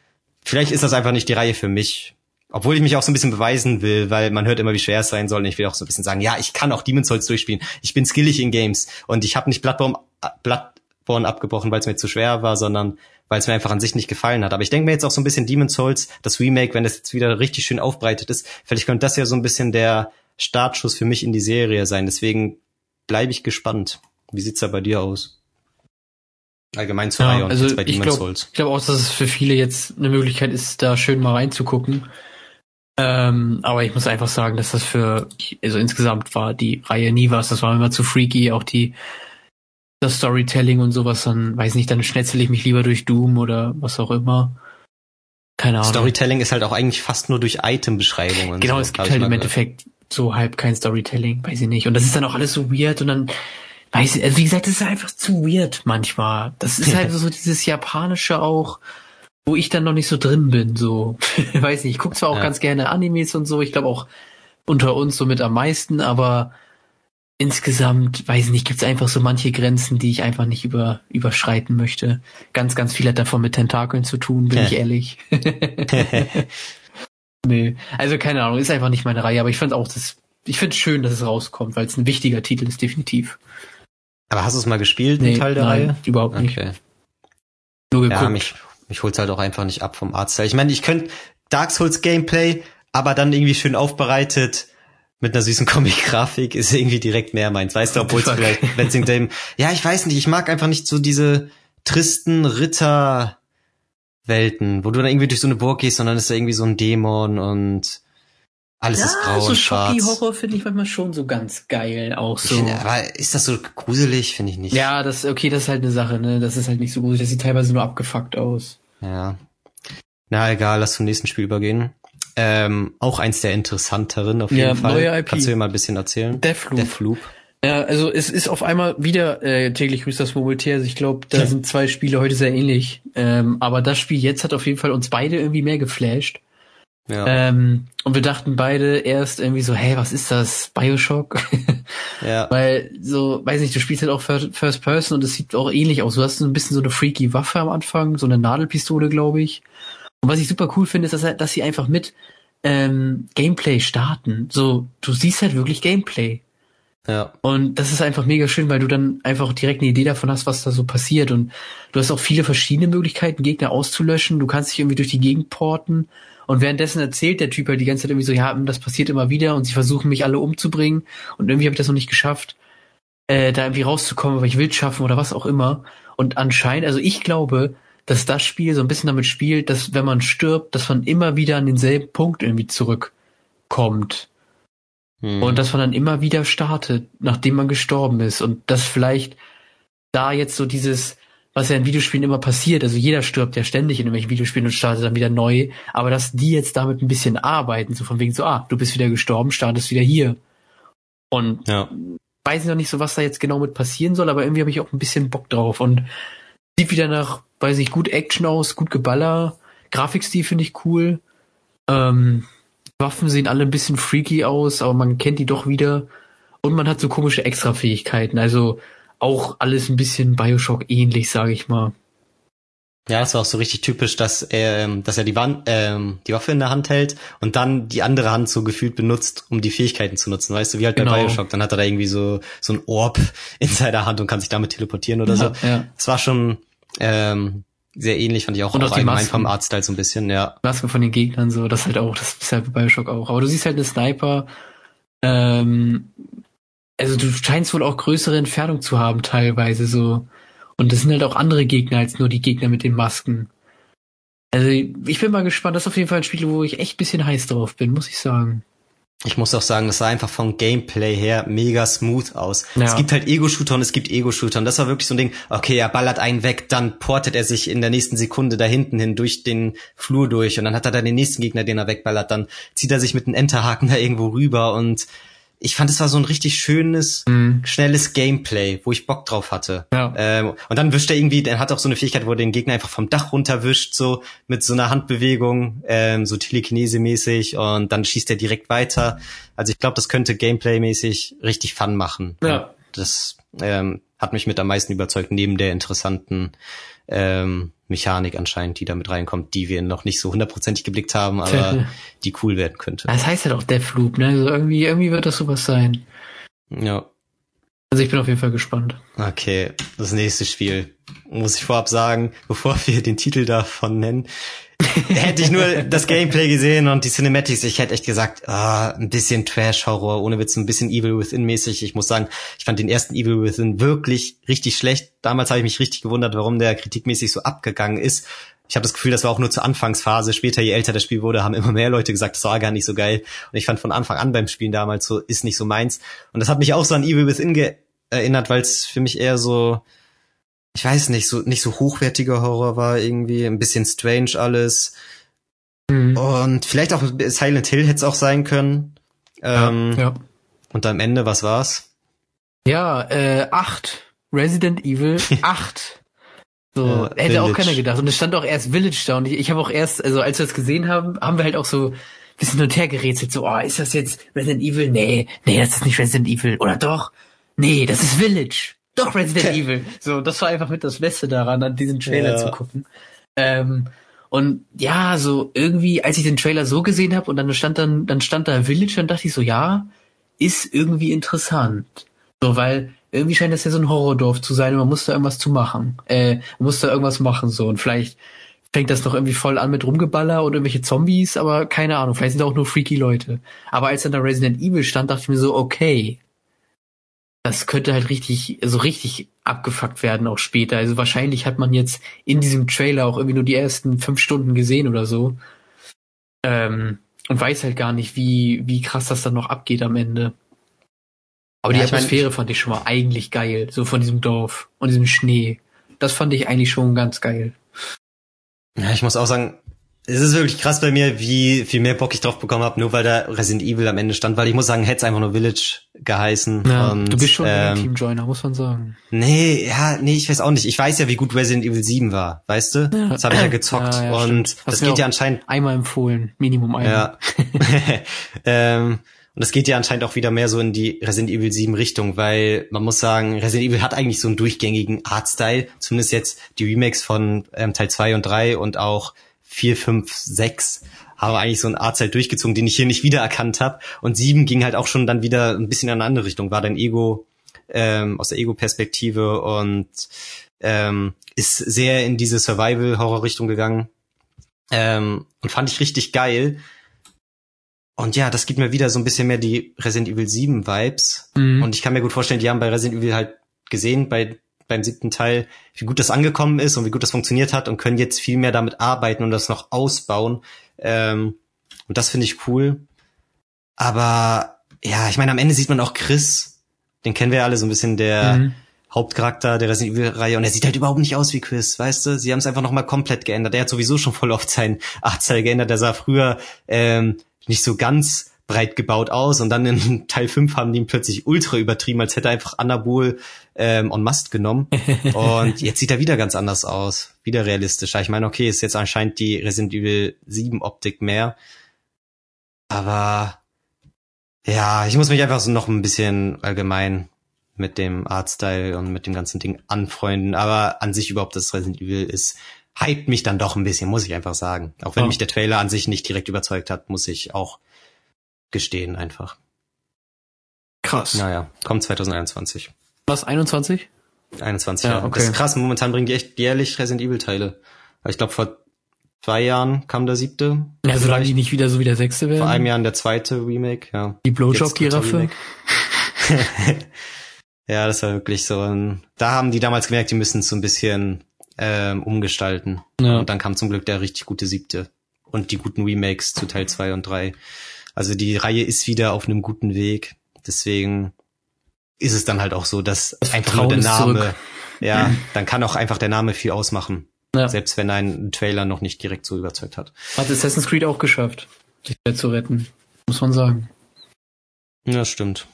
A: Vielleicht ist das einfach nicht die Reihe für mich. Obwohl ich mich auch so ein bisschen beweisen will, weil man hört immer, wie schwer es sein soll. Und ich will auch so ein bisschen sagen, ja, ich kann auch Demon's Souls durchspielen. Ich bin skillig in Games. Und ich habe nicht Bloodborne, Bloodborne abgebrochen, weil es mir zu schwer war, sondern weil es mir einfach an sich nicht gefallen hat. Aber ich denke mir jetzt auch so ein bisschen Demon's Souls, das Remake, wenn das jetzt wieder richtig schön aufbereitet ist, vielleicht könnte das ja so ein bisschen der Startschuss für mich in die Serie sein. Deswegen bleibe ich gespannt. Wie sieht's da bei dir aus? Allgemein zur ja, Reihe und
B: also bei Demon's Souls. Ich glaube auch, dass es für viele jetzt eine Möglichkeit ist, da schön mal reinzugucken. Ähm, aber ich muss einfach sagen, dass das für, also insgesamt war die Reihe nie was. Das war immer zu freaky, auch die, das Storytelling und sowas, dann weiß nicht, dann schnetzel ich mich lieber durch Doom oder was auch immer.
A: Keine Ahnung. Storytelling ist halt auch eigentlich fast nur durch Item-Beschreibungen.
B: Genau, so, es gibt halt im Endeffekt so halb kein Storytelling, weiß ich nicht. Und das ist dann auch alles so weird und dann, weiß ich, also wie gesagt, das ist einfach zu weird manchmal. Das ist halt so dieses Japanische auch, wo ich dann noch nicht so drin bin, so. *laughs* weiß nicht, ich gucke zwar auch ja. ganz gerne Animes und so, ich glaube auch unter uns so mit am meisten, aber insgesamt, weiß ich nicht, gibt es einfach so manche Grenzen, die ich einfach nicht über, überschreiten möchte. Ganz, ganz viel hat davon mit Tentakeln zu tun, bin ich ehrlich. *laughs* *laughs* Nee, also keine Ahnung, ist einfach nicht meine Reihe, aber ich fand auch das, ich finde es schön, dass es rauskommt, weil es ein wichtiger Titel ist, definitiv.
A: Aber hast du es mal gespielt, nee, Teil der nein, Reihe?
B: überhaupt nicht. Okay.
A: Nur geguckt. Ja, mich, mich holt's halt auch einfach nicht ab vom Artstyle. Ich meine, ich könnte Dark Souls Gameplay, aber dann irgendwie schön aufbereitet mit einer süßen *laughs* Comic-Grafik ist irgendwie direkt mehr meins. Weißt du, obwohl es vielleicht, wenn dem, *laughs* ja, ich weiß nicht, ich mag einfach nicht so diese tristen Ritter, Welten, wo du dann irgendwie durch so eine Burg gehst und dann ist da irgendwie so ein Dämon und alles ja, ist grau so und schwarz.
B: Horror finde ich manchmal schon so ganz geil, auch so.
A: Find, aber ist das so gruselig? Finde ich nicht.
B: Ja, das, okay, das ist halt eine Sache, ne? Das ist halt nicht so gruselig. Das sieht teilweise nur abgefuckt aus.
A: Ja. Na, egal, lass zum nächsten Spiel übergehen. Ähm, auch eins der interessanteren auf jeden ja, Fall. Neue IP. Kannst du dir mal ein bisschen erzählen?
B: Deathloop. Deathloop. Ja, also es ist auf einmal wieder äh, täglich grüßt das Mobilitär. Also ich glaube, da ja. sind zwei Spiele heute sehr ähnlich. Ähm, aber das Spiel jetzt hat auf jeden Fall uns beide irgendwie mehr geflasht. Ja. Ähm, und wir dachten beide erst irgendwie so, hey, was ist das? Bioshock? *laughs* ja. Weil so, weiß nicht, du spielst halt auch First Person und es sieht auch ähnlich aus. Du hast so ein bisschen so eine freaky Waffe am Anfang, so eine Nadelpistole, glaube ich. Und was ich super cool finde, ist, dass, dass sie einfach mit ähm, Gameplay starten. So, du siehst halt wirklich Gameplay. Ja. Und das ist einfach mega schön, weil du dann einfach direkt eine Idee davon hast, was da so passiert. Und du hast auch viele verschiedene Möglichkeiten, Gegner auszulöschen. Du kannst dich irgendwie durch die Gegend porten. Und währenddessen erzählt der Typ halt die ganze Zeit irgendwie so, ja, das passiert immer wieder und sie versuchen mich alle umzubringen. Und irgendwie habe ich das noch nicht geschafft, äh, da irgendwie rauszukommen, aber ich will schaffen oder was auch immer. Und anscheinend, also ich glaube, dass das Spiel so ein bisschen damit spielt, dass wenn man stirbt, dass man immer wieder an denselben Punkt irgendwie zurückkommt. Hm. Und dass man dann immer wieder startet, nachdem man gestorben ist. Und dass vielleicht da jetzt so dieses, was ja in Videospielen immer passiert, also jeder stirbt ja ständig in irgendwelchen Videospielen und startet dann wieder neu, aber dass die jetzt damit ein bisschen arbeiten, so von wegen so, ah, du bist wieder gestorben, startest wieder hier. Und ja. weiß ich noch nicht so, was da jetzt genau mit passieren soll, aber irgendwie habe ich auch ein bisschen Bock drauf und sieht wieder nach, weiß ich, gut Action aus, gut Geballer, Grafikstil finde ich cool. Ähm, Waffen sehen alle ein bisschen freaky aus, aber man kennt die doch wieder. Und man hat so komische Extrafähigkeiten. Also auch alles ein bisschen Bioshock ähnlich, sage ich mal.
A: Ja, es war auch so richtig typisch, dass er, ähm, dass er die, Wand, ähm, die Waffe in der Hand hält und dann die andere Hand so gefühlt benutzt, um die Fähigkeiten zu nutzen. Weißt du, wie halt genau. bei Bioshock. Dann hat er da irgendwie so, so ein Orb *laughs* in seiner Hand und kann sich damit teleportieren oder ja, so. Ja. Es war schon ähm, sehr ähnlich, fand ich auch,
B: und auch, auch
A: allgemein vom Artstyle so ein bisschen, ja.
B: Masken von den Gegnern so, das halt auch, das ist halt bei Bioshock auch. Aber du siehst halt eine Sniper, ähm, also du scheinst wohl auch größere Entfernung zu haben teilweise so. Und das sind halt auch andere Gegner als nur die Gegner mit den Masken. Also ich bin mal gespannt. Das ist auf jeden Fall ein Spiel, wo ich echt bisschen heiß drauf bin, muss ich sagen.
A: Ich muss auch sagen, das sah einfach vom Gameplay her mega smooth aus. Ja. Es gibt halt Ego-Shooter und es gibt Ego-Shooter. Und das war wirklich so ein Ding, okay, er ballert einen weg, dann portet er sich in der nächsten Sekunde da hinten hin durch den Flur durch und dann hat er dann den nächsten Gegner, den er wegballert. Dann zieht er sich mit einem Enterhaken da irgendwo rüber und ich fand, es war so ein richtig schönes, mhm. schnelles Gameplay, wo ich Bock drauf hatte. Ja. Ähm, und dann wischt er irgendwie, er hat auch so eine Fähigkeit, wo er den Gegner einfach vom Dach runterwischt, so mit so einer Handbewegung, ähm, so Telekinese-mäßig und dann schießt er direkt weiter. Also ich glaube, das könnte Gameplay-mäßig richtig Fun machen. Ja. Das ähm, hat mich mit am meisten überzeugt, neben der interessanten ähm, Mechanik anscheinend, die da mit reinkommt, die wir noch nicht so hundertprozentig geblickt haben, *laughs* aber die cool werden könnte.
B: Das heißt ja halt doch Deathloop, ne? Also irgendwie, irgendwie wird das sowas sein.
A: Ja.
B: Also ich bin auf jeden Fall gespannt.
A: Okay, das nächste Spiel. Muss ich vorab sagen, bevor wir den Titel davon nennen, *laughs* hätte ich nur das Gameplay gesehen und die Cinematics, ich hätte echt gesagt, ah, ein bisschen Trash-Horror, ohne Witz, ein bisschen Evil Within-mäßig. Ich muss sagen, ich fand den ersten Evil Within wirklich richtig schlecht. Damals habe ich mich richtig gewundert, warum der kritikmäßig so abgegangen ist. Ich habe das Gefühl, das war auch nur zur Anfangsphase. Später, je älter das Spiel wurde, haben immer mehr Leute gesagt, das war gar nicht so geil. Und ich fand von Anfang an beim Spielen damals so, ist nicht so meins. Und das hat mich auch so an Evil Within erinnert, weil es für mich eher so, ich weiß nicht, so nicht so hochwertiger Horror war irgendwie, ein bisschen strange alles. Mhm. Und vielleicht auch Silent Hill hätte es auch sein können. Ähm, ja, ja. Und am Ende, was war's?
B: Ja, äh, acht. Resident Evil *laughs* acht. So, ja, hätte Village. auch keiner gedacht. Und es stand auch erst Village da. Und ich, ich habe auch erst, also als wir das gesehen haben, haben wir halt auch so bisschen hin und her gerätselt. So, oh, ist das jetzt Resident Evil? Nee, nee, das ist nicht Resident Evil. Oder doch? Nee, das ist Village. Doch, Resident Evil. So, das war einfach mit das Beste daran, an diesen Trailer ja. zu gucken. Ähm, und ja, so irgendwie, als ich den Trailer so gesehen habe und dann stand dann, dann stand da Village, dann dachte ich so, ja, ist irgendwie interessant. So, weil irgendwie scheint das ja so ein Horrordorf zu sein und man muss da irgendwas zu machen. Äh, man muss da irgendwas machen, so. Und vielleicht fängt das doch irgendwie voll an mit Rumgeballer oder irgendwelche Zombies, aber keine Ahnung, vielleicht sind da auch nur freaky Leute. Aber als dann da Resident Evil stand, dachte ich mir so, okay, das könnte halt richtig, so richtig abgefuckt werden auch später. Also wahrscheinlich hat man jetzt in diesem Trailer auch irgendwie nur die ersten fünf Stunden gesehen oder so. Ähm, und weiß halt gar nicht, wie, wie krass das dann noch abgeht am Ende. Aber ja, die Atmosphäre mein, fand ich schon mal eigentlich geil, so von diesem Dorf und diesem Schnee. Das fand ich eigentlich schon ganz geil.
A: Ja, ich muss auch sagen, es ist wirklich krass bei mir, wie viel mehr Bock ich drauf bekommen habe, nur weil da Resident Evil am Ende stand, weil ich muss sagen, hätte es einfach nur Village geheißen.
B: Ja, und, du bist schon ähm, ein Teamjoiner, muss man sagen.
A: Nee, ja, nee, ich weiß auch nicht. Ich weiß ja, wie gut Resident Evil 7 war, weißt du? Ja. Das habe ich ja gezockt ja, ja, und das geht ja anscheinend
B: einmal empfohlen, Minimum einmal.
A: Ja. *laughs* *laughs* ähm, und das geht ja anscheinend auch wieder mehr so in die Resident Evil 7 Richtung, weil man muss sagen, Resident Evil hat eigentlich so einen durchgängigen Artstyle, zumindest jetzt die Remakes von ähm, Teil 2 und 3 und auch vier, fünf, sechs habe eigentlich so ein Artzeit durchgezogen, den ich hier nicht wiedererkannt habe. Und sieben ging halt auch schon dann wieder ein bisschen in eine andere Richtung, war dein Ego ähm, aus der Ego-Perspektive und ähm, ist sehr in diese Survival-Horror-Richtung gegangen. Ähm, und fand ich richtig geil. Und ja, das gibt mir wieder so ein bisschen mehr die Resident Evil 7 Vibes. Mhm. Und ich kann mir gut vorstellen, die haben bei Resident Evil halt gesehen, bei beim siebten Teil, wie gut das angekommen ist und wie gut das funktioniert hat und können jetzt viel mehr damit arbeiten und das noch ausbauen. Ähm, und das finde ich cool. Aber ja, ich meine, am Ende sieht man auch Chris, den kennen wir ja alle so ein bisschen, der mhm. Hauptcharakter der Resident Evil-Reihe und er sieht halt überhaupt nicht aus wie Chris, weißt du? Sie haben es einfach nochmal komplett geändert. Er hat sowieso schon voll oft sein Artstyle geändert. Der sah früher ähm, nicht so ganz breit gebaut aus und dann in *laughs* Teil 5 haben die ihn plötzlich ultra übertrieben, als hätte er einfach Anabol ähm, on Must genommen. *laughs* und jetzt sieht er wieder ganz anders aus, wieder realistischer. Ich meine, okay, ist jetzt anscheinend die Resident Evil 7 Optik mehr. Aber ja, ich muss mich einfach so noch ein bisschen allgemein mit dem Artstyle und mit dem ganzen Ding anfreunden. Aber an sich überhaupt das Resident Evil ist, hypt mich dann doch ein bisschen, muss ich einfach sagen. Auch wenn ja. mich der Trailer an sich nicht direkt überzeugt hat, muss ich auch gestehen einfach.
B: Krass.
A: Naja, kommt 2021.
B: Was, 21?
A: 21, ja. ja. Okay. Das ist krass, momentan bringen die echt jährlich Resident Evil Teile. Ich glaube, vor zwei Jahren kam der siebte.
B: Ja, solange die nicht wieder so wie der sechste werden.
A: Vor einem Jahr der zweite Remake, ja.
B: Die Blowjob-Giraffe. *laughs*
A: ja, das war wirklich so ein, da haben die damals gemerkt, die müssen es so ein bisschen ähm, umgestalten. Ja. Und dann kam zum Glück der richtig gute siebte. Und die guten Remakes zu Teil zwei und drei. Also die Reihe ist wieder auf einem guten Weg. Deswegen ist es dann halt auch so, dass das einfach nur der Name, ja, dann kann auch einfach der Name viel ausmachen. Ja. Selbst wenn ein Trailer noch nicht direkt so überzeugt hat.
B: Hat Assassin's Creed auch geschafft, sich zu retten. Muss man sagen.
A: Ja, stimmt.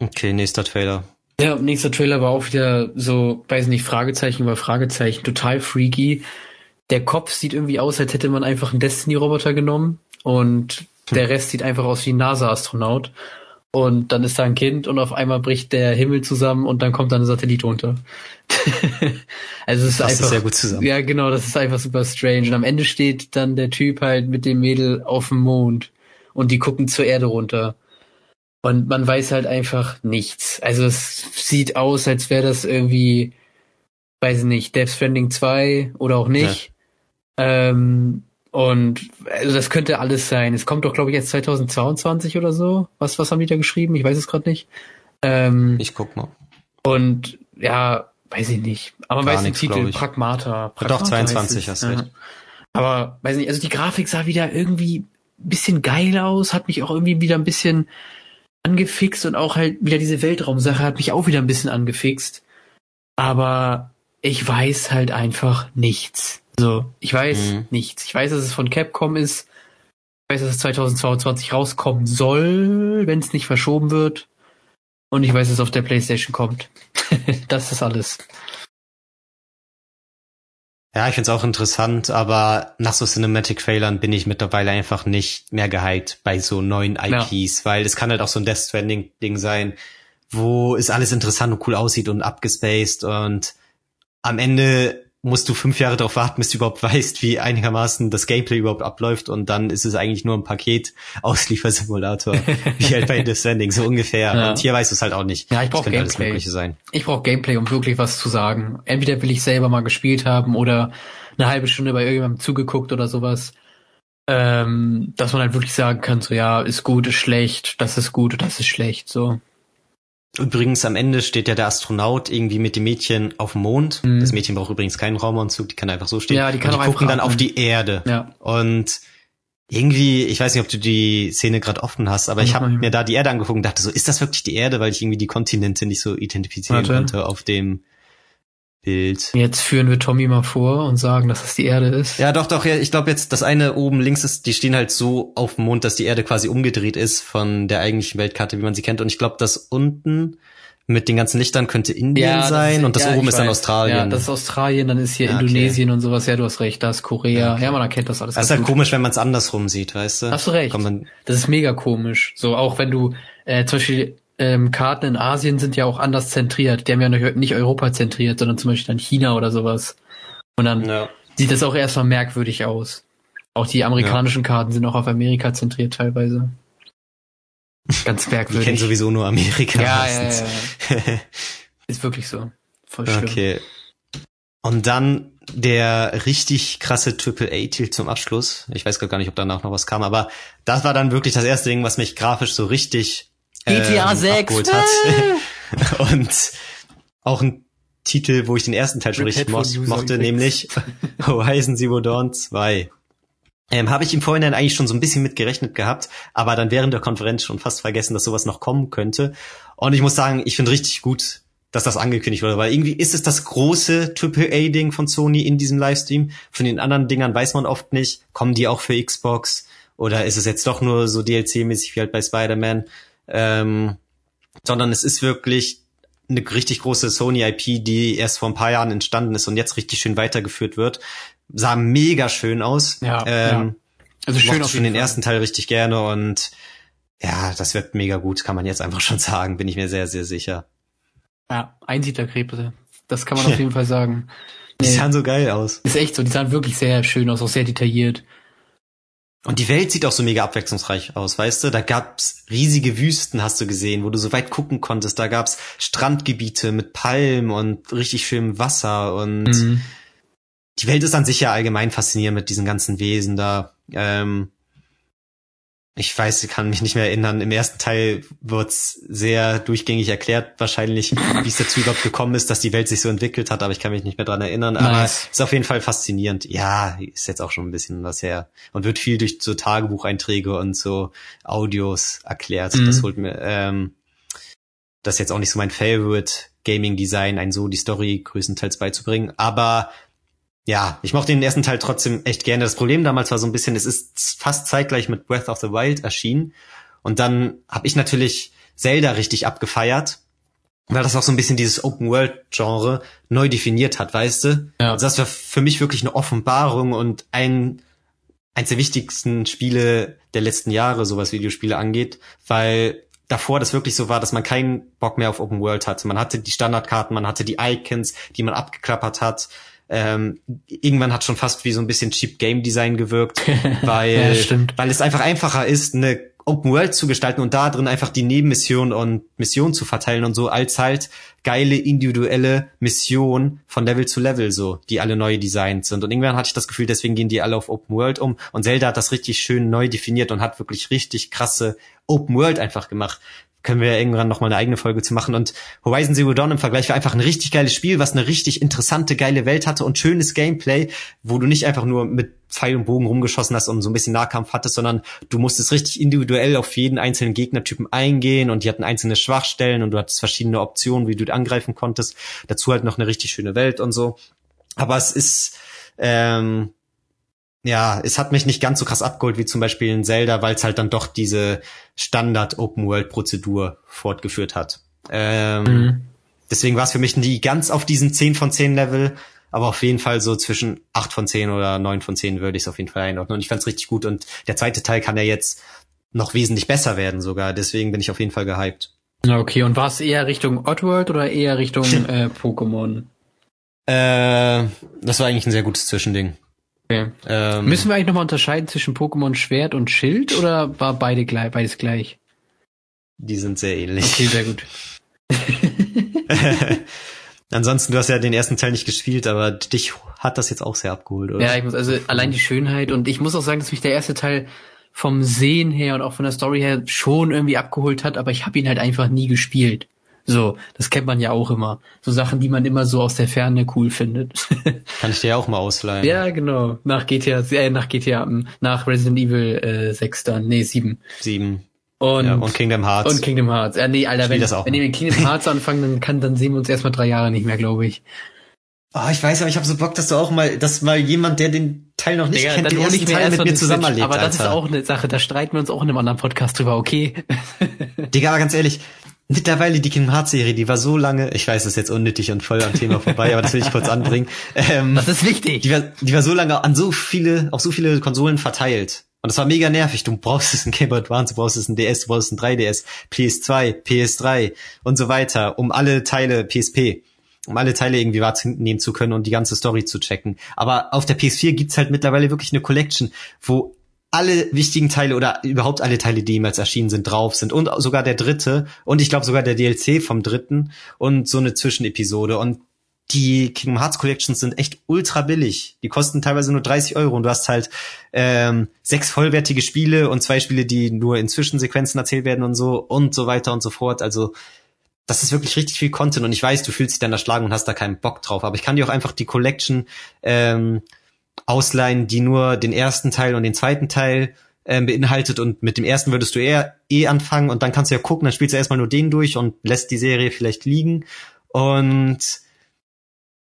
A: Okay, nächster Trailer.
B: Ja, nächster Trailer war auch wieder so, weiß nicht, Fragezeichen über Fragezeichen, total freaky. Der Kopf sieht irgendwie aus, als hätte man einfach einen Destiny-Roboter genommen und der Rest sieht einfach aus wie ein NASA-Astronaut. Und dann ist da ein Kind und auf einmal bricht der Himmel zusammen und dann kommt dann ein Satellit runter. *laughs* also es ist
A: das
B: einfach.
A: Sehr gut zusammen.
B: Ja, genau, das ist einfach super strange. Und am Ende steht dann der Typ halt mit dem Mädel auf dem Mond und die gucken zur Erde runter. Und man weiß halt einfach nichts. Also es sieht aus, als wäre das irgendwie, weiß ich nicht, Death Stranding 2 oder auch nicht. Ja. Ähm, und also das könnte alles sein. Es kommt doch, glaube ich, jetzt 2022 oder so. Was, was haben die da geschrieben? Ich weiß es gerade nicht.
A: Ähm, ich guck mal.
B: Und ja, weiß ich nicht. Aber man weiß den Titel Pragmata. Pragmata.
A: Doch, 22 hast recht.
B: Aber weiß nicht, also die Grafik sah wieder irgendwie ein bisschen geil aus, hat mich auch irgendwie wieder ein bisschen angefixt und auch halt wieder diese Weltraumsache hat mich auch wieder ein bisschen angefixt. Aber ich weiß halt einfach nichts. So, ich weiß mhm. nichts. Ich weiß, dass es von Capcom ist. Ich weiß, dass es 2022 rauskommen soll, wenn es nicht verschoben wird. Und ich weiß, dass es auf der PlayStation kommt. *laughs* das ist alles.
A: Ja, ich find's auch interessant, aber nach so Cinematic-Trailern bin ich mittlerweile einfach nicht mehr gehypt bei so neuen IPs, ja. weil es kann halt auch so ein Death Stranding-Ding sein, wo es alles interessant und cool aussieht und abgespaced und am Ende musst du fünf Jahre darauf warten, bis du überhaupt weißt, wie einigermaßen das Gameplay überhaupt abläuft und dann ist es eigentlich nur ein Paket Ausliefersimulator, *laughs* wie halt bei The Stranding, so ungefähr. Ja. Und hier weißt du es halt auch nicht.
B: Ja, ich brauche Gameplay. sein. Ich brauche Gameplay, um wirklich was zu sagen. Entweder will ich selber mal gespielt haben oder eine halbe Stunde bei irgendjemandem zugeguckt oder sowas. Ähm, dass man halt wirklich sagen kann, so ja, ist gut, ist schlecht, das ist gut, das ist schlecht, so.
A: Übrigens am Ende steht ja der Astronaut irgendwie mit dem Mädchen auf dem Mond. Mhm. Das Mädchen braucht übrigens keinen Raumanzug, die kann einfach so stehen.
B: Ja, die kann
A: und die gucken dann auf die Erde.
B: Ja.
A: Und irgendwie, ich weiß nicht, ob du die Szene gerade offen hast, aber ich habe mir da die Erde angeguckt und dachte so, ist das wirklich die Erde, weil ich irgendwie die Kontinente nicht so identifizieren Warte. konnte auf dem Bild.
B: Jetzt führen wir Tommy mal vor und sagen, dass das die Erde ist.
A: Ja, doch, doch, ja, ich glaube jetzt, das eine oben links ist, die stehen halt so auf dem Mond, dass die Erde quasi umgedreht ist von der eigentlichen Weltkarte, wie man sie kennt. Und ich glaube, das unten mit den ganzen Lichtern könnte Indien ja, sein ist, und das ja, oben ist dann Australien. Ja,
B: das ist Australien, dann ist hier ja, Indonesien okay. und sowas. Ja, du hast recht, da ist Korea. Okay. Ja, man erkennt das alles.
A: Das ist halt gut. komisch, wenn man es andersrum sieht, weißt du?
B: Hast du recht. Das ist mega komisch. So, auch wenn du äh, zum Beispiel ähm, Karten in Asien sind ja auch anders zentriert. Die haben ja nicht Europa zentriert, sondern zum Beispiel dann China oder sowas. Und dann ja. sieht das auch erstmal merkwürdig aus. Auch die amerikanischen ja. Karten sind auch auf Amerika zentriert teilweise. Ganz *laughs* merkwürdig.
A: Ich kenne sowieso nur Amerika.
B: Ja, ja, ja, ja. *laughs* Ist wirklich so. Voll schlimm.
A: Okay. Und dann der richtig krasse Triple A-Titel zum Abschluss. Ich weiß gar nicht, ob danach noch was kam, aber das war dann wirklich das erste Ding, was mich grafisch so richtig
B: GTA ähm, 6
A: hat. *laughs* Und auch ein Titel, wo ich den ersten Teil schon richtig mo mochte, nämlich *laughs* Horizon Zero Dawn 2. Ähm, Habe ich im Vorhinein eigentlich schon so ein bisschen mitgerechnet gehabt, aber dann während der Konferenz schon fast vergessen, dass sowas noch kommen könnte. Und ich muss sagen, ich finde richtig gut, dass das angekündigt wurde, weil irgendwie ist es das große AAA-Ding von Sony in diesem Livestream. Von den anderen Dingern weiß man oft nicht, kommen die auch für Xbox oder ist es jetzt doch nur so DLC-mäßig wie halt bei Spider-Man? Ähm, sondern es ist wirklich eine richtig große Sony-IP, die erst vor ein paar Jahren entstanden ist und jetzt richtig schön weitergeführt wird. Sah mega schön aus.
B: Ja, ähm, ja.
A: Also schön auf schon den ersten Teil richtig gerne und ja, das wird mega gut, kann man jetzt einfach schon sagen, bin ich mir sehr, sehr sicher.
B: Ja, Einsiedlerkrebse. Das kann man auf *laughs* jeden Fall sagen.
A: Die nee, sahen so geil aus.
B: Ist echt so, die sahen wirklich sehr schön aus, auch sehr detailliert.
A: Und die Welt sieht auch so mega abwechslungsreich aus, weißt du? Da gab's riesige Wüsten, hast du gesehen, wo du so weit gucken konntest. Da gab's Strandgebiete mit Palmen und richtig schönem Wasser und mhm. die Welt ist an sich ja allgemein faszinierend mit diesen ganzen Wesen da. Ähm, ich weiß, ich kann mich nicht mehr erinnern. Im ersten Teil wird's sehr durchgängig erklärt, wahrscheinlich, wie es dazu überhaupt gekommen ist, dass die Welt sich so entwickelt hat, aber ich kann mich nicht mehr dran erinnern. Nice. Aber ist auf jeden Fall faszinierend. Ja, ist jetzt auch schon ein bisschen was her. Und wird viel durch so Tagebucheinträge und so Audios erklärt. Mhm. Das holt mir, ähm, das ist jetzt auch nicht so mein Favorite Gaming Design, ein so die Story größtenteils beizubringen. Aber ja, ich mochte den ersten Teil trotzdem echt gerne. Das Problem damals war so ein bisschen, es ist fast zeitgleich mit Breath of the Wild erschienen. Und dann habe ich natürlich Zelda richtig abgefeiert, weil das auch so ein bisschen dieses Open-World-Genre neu definiert hat, weißt du? Ja. Also das war für mich wirklich eine Offenbarung und ein eins der wichtigsten Spiele der letzten Jahre, so was Videospiele angeht, weil davor das wirklich so war, dass man keinen Bock mehr auf Open World hatte. Man hatte die Standardkarten, man hatte die Icons, die man abgeklappert hat ähm, irgendwann hat schon fast wie so ein bisschen cheap Game Design gewirkt, *laughs* weil, ja, weil es einfach einfacher ist, eine Open World zu gestalten und da drin einfach die Nebenmission und Mission zu verteilen und so als halt geile individuelle Mission von Level zu Level so, die alle neu designt sind. Und irgendwann hatte ich das Gefühl, deswegen gehen die alle auf Open World um. Und Zelda hat das richtig schön neu definiert und hat wirklich richtig krasse Open World einfach gemacht können wir ja irgendwann noch mal eine eigene Folge zu machen. Und Horizon Zero Dawn im Vergleich war einfach ein richtig geiles Spiel, was eine richtig interessante, geile Welt hatte und schönes Gameplay, wo du nicht einfach nur mit Pfeil und Bogen rumgeschossen hast und so ein bisschen Nahkampf hattest, sondern du musstest richtig individuell auf jeden einzelnen Gegnertypen eingehen und die hatten einzelne Schwachstellen und du hattest verschiedene Optionen, wie du angreifen konntest. Dazu halt noch eine richtig schöne Welt und so. Aber es ist ähm, ja, es hat mich nicht ganz so krass abgeholt wie zum Beispiel in Zelda, weil es halt dann doch diese Standard-Open-World-Prozedur fortgeführt hat. Ähm, mhm. Deswegen war es für mich nie ganz auf diesen 10 von 10 Level, aber auf jeden Fall so zwischen 8 von 10 oder 9 von 10 würde ich es auf jeden Fall einordnen. Und ich fand es richtig gut. Und der zweite Teil kann ja jetzt noch wesentlich besser werden sogar. Deswegen bin ich auf jeden Fall gehypt.
B: Okay, und war es eher Richtung Oddworld oder eher Richtung *laughs* äh, Pokémon?
A: Äh, das war eigentlich ein sehr gutes Zwischending.
B: Okay. Ähm, Müssen wir eigentlich nochmal unterscheiden zwischen Pokémon Schwert und Schild oder war beide gleich, beides gleich?
A: Die sind sehr ähnlich.
B: Okay, sehr gut. *laughs*
A: Ansonsten, du hast ja den ersten Teil nicht gespielt, aber dich hat das jetzt auch sehr abgeholt, oder?
B: Ja, ich muss, also allein die Schönheit und ich muss auch sagen, dass mich der erste Teil vom Sehen her und auch von der Story her schon irgendwie abgeholt hat, aber ich habe ihn halt einfach nie gespielt. So, das kennt man ja auch immer. So Sachen, die man immer so aus der Ferne cool findet. *laughs*
A: Kann ich dir ja auch mal ausleihen.
B: Ja, genau. Nach GTA, äh, nach GTA, hm, nach Resident Evil äh, 6 dann, nee, 7.
A: 7.
B: Und, ja,
A: und Kingdom Hearts.
B: Und Kingdom Hearts. Ja, nee, Alter, wenn, wenn ihr mit Kingdom Hearts *laughs* anfangen, dann kann, dann sehen wir uns erstmal drei Jahre nicht mehr, glaube ich.
A: Oh, ich weiß, aber ich habe so Bock, dass du auch mal, dass mal jemand, der den Teil noch nicht Digga, kennt, den ersten Teil mit mir zusammen erlebt,
B: Aber das Alter. ist auch eine Sache, da streiten wir uns auch in einem anderen Podcast drüber, okay? *laughs*
A: Digga, aber ganz ehrlich, mittlerweile die Kingdom Hearts Serie, die war so lange, ich weiß, das ist jetzt unnötig und voll am Thema vorbei, aber das will ich kurz anbringen. *laughs*
B: Ähm, das ist wichtig.
A: Die war, die war so lange an so viele, auf so viele Konsolen verteilt. Und das war mega nervig. Du brauchst es ein Game Boy Advance, du brauchst es ein DS, du brauchst es ein 3DS, PS2, PS3 und so weiter, um alle Teile PSP um alle Teile irgendwie wahrnehmen zu können und die ganze Story zu checken. Aber auf der PS4 gibt's halt mittlerweile wirklich eine Collection, wo alle wichtigen Teile oder überhaupt alle Teile, die jemals erschienen sind, drauf sind und sogar der dritte und ich glaube sogar der DLC vom dritten und so eine Zwischenepisode und die Kingdom Hearts Collections sind echt ultra billig. Die kosten teilweise nur 30 Euro und du hast halt ähm, sechs vollwertige Spiele und zwei Spiele, die nur in Zwischensequenzen erzählt werden und so und so weiter und so fort. Also das ist wirklich richtig viel Content und ich weiß, du fühlst dich dann erschlagen und hast da keinen Bock drauf. Aber ich kann dir auch einfach die Collection ähm, ausleihen, die nur den ersten Teil und den zweiten Teil äh, beinhaltet und mit dem ersten würdest du eher eh anfangen und dann kannst du ja gucken, dann spielst du erstmal nur den durch und lässt die Serie vielleicht liegen und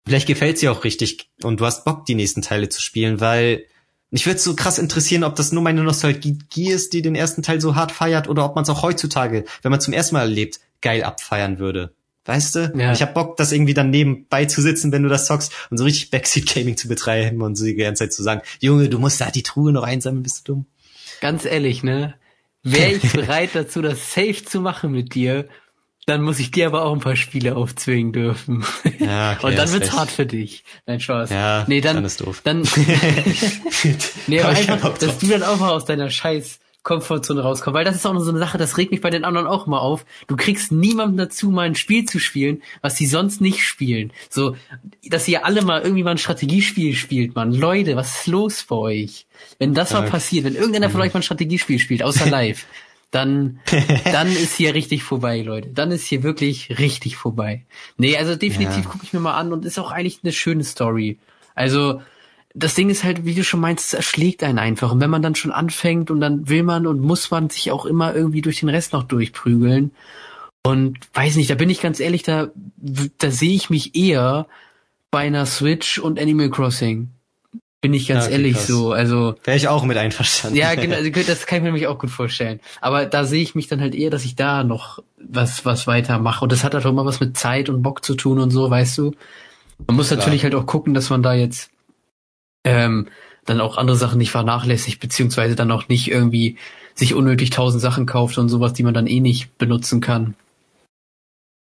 A: vielleicht gefällt sie auch richtig und du hast Bock, die nächsten Teile zu spielen, weil mich würde so krass interessieren, ob das nur meine Nostalgie ist, die den ersten Teil so hart feiert oder ob man es auch heutzutage, wenn man zum ersten Mal erlebt, geil abfeiern würde. Weißt du? Ja. Ich hab Bock, das irgendwie dann nebenbei zu sitzen, wenn du das zockst und so richtig Backseat Gaming zu betreiben und so die ganze Zeit zu sagen, Junge, du musst da die Truhe noch einsammeln, bist du dumm.
B: Ganz ehrlich, ne? Wäre ich *laughs* bereit dazu, das safe zu machen mit dir, dann muss ich dir aber auch ein paar Spiele aufzwingen dürfen. Ja, okay, *laughs* und dann wird's recht. hart für dich. Nein, Spaß.
A: Ja, nee, dann, dann ist doof.
B: Dann, *laughs* nee, aber einfach, dass du dann auch mal aus deiner scheiß Komfortzone rauskommen, weil das ist auch nur so eine Sache, das regt mich bei den anderen auch immer auf. Du kriegst niemanden dazu, mal ein Spiel zu spielen, was sie sonst nicht spielen. So, dass ihr alle mal irgendwie mal ein Strategiespiel spielt, man. Leute, was ist los bei euch? Wenn das mal passiert, wenn irgendeiner von euch mal ein Strategiespiel spielt, außer *laughs* live, dann, dann ist hier richtig vorbei, Leute. Dann ist hier wirklich richtig vorbei. Nee, also definitiv ja. gucke ich mir mal an und ist auch eigentlich eine schöne Story. Also, das Ding ist halt, wie du schon meinst, es erschlägt einen einfach. Und wenn man dann schon anfängt und dann will man und muss man sich auch immer irgendwie durch den Rest noch durchprügeln. Und weiß nicht, da bin ich ganz ehrlich, da, da sehe ich mich eher bei einer Switch und Animal Crossing. Bin ich ganz ja, okay, ehrlich krass. so. Also
A: wäre ich auch mit einverstanden.
B: Ja, genau, also das kann ich mir nämlich auch gut vorstellen. Aber da sehe ich mich dann halt eher, dass ich da noch was was weiter mache. Und das hat halt auch immer was mit Zeit und Bock zu tun und so, weißt du. Man muss Klar. natürlich halt auch gucken, dass man da jetzt ähm, dann auch andere Sachen nicht vernachlässigt, beziehungsweise dann auch nicht irgendwie sich unnötig tausend Sachen kauft und sowas, die man dann eh nicht benutzen kann.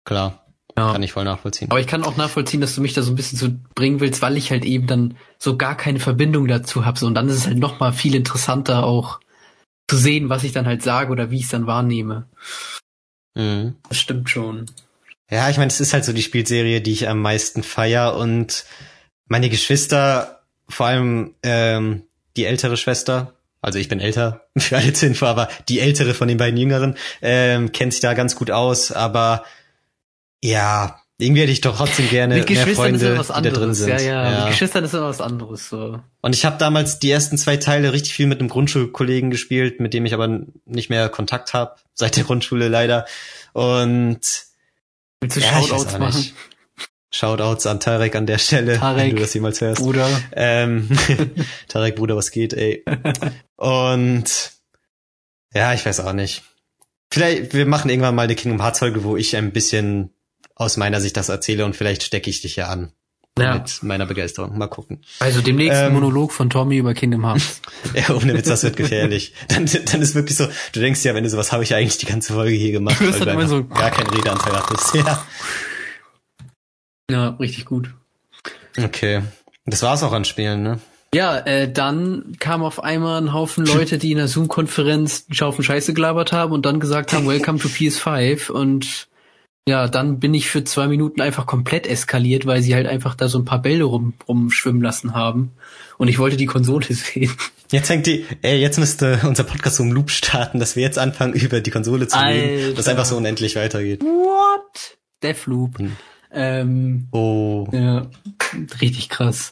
A: Klar. Ja. Kann ich voll nachvollziehen.
B: Aber ich kann auch nachvollziehen, dass du mich da so ein bisschen zu bringen willst, weil ich halt eben dann so gar keine Verbindung dazu habe. So, und dann ist es halt noch mal viel interessanter auch zu sehen, was ich dann halt sage oder wie ich es dann wahrnehme. Mhm. Das stimmt schon.
A: Ja, ich meine, es ist halt so die Spielserie, die ich am meisten feier und meine Geschwister vor allem ähm, die ältere Schwester, also ich bin älter *laughs* für alle zur Info, aber die ältere von den beiden Jüngeren ähm, kennt sich da ganz gut aus, aber ja, irgendwie hätte ich doch trotzdem gerne mit mehr Freunde, die da drin sind.
B: Ja, ja, ja. Mit Geschwistern ist immer was anderes. So.
A: Und ich habe damals die ersten zwei Teile richtig viel mit einem Grundschulkollegen gespielt, mit dem ich aber nicht mehr Kontakt habe, seit der Grundschule leider. Und
B: Willst du ja, Shoutouts machen?
A: Shoutouts an Tarek an der Stelle, Tarek, wenn du das jemals hörst.
B: Bruder.
A: Ähm, *laughs* *laughs* Tarek, Bruder, was geht, ey. Und ja, ich weiß auch nicht. Vielleicht, wir machen irgendwann mal eine Kingdom Hearts Folge, wo ich ein bisschen aus meiner Sicht das erzähle und vielleicht stecke ich dich ja an. Ja. Mit meiner Begeisterung. Mal gucken.
B: Also demnächst ähm, Monolog von Tommy über Kingdom Hearts. *laughs*
A: ja, ohne Witz, das wird gefährlich. Dann, dann ist wirklich so, du denkst ja, wenn du sowas habe ich ja eigentlich die ganze Folge hier gemacht, weil du immer so gar keinen Redeanteil hattest. Ja.
B: Ja, richtig gut.
A: Okay. Das war's auch an Spielen, ne?
B: Ja, äh, dann kam auf einmal ein Haufen Leute, die in der Zoom-Konferenz einen Schaufen Scheiße gelabert haben und dann gesagt haben, Welcome to PS5 und ja, dann bin ich für zwei Minuten einfach komplett eskaliert, weil sie halt einfach da so ein paar Bälle rum, rumschwimmen lassen haben. Und ich wollte die Konsole *laughs* sehen.
A: Jetzt hängt die, ey, jetzt müsste unser Podcast so im Loop starten, dass wir jetzt anfangen, über die Konsole zu reden, dass einfach so unendlich weitergeht.
B: What? Deathloop. Hm. Ähm,
A: oh.
B: Ja, richtig krass.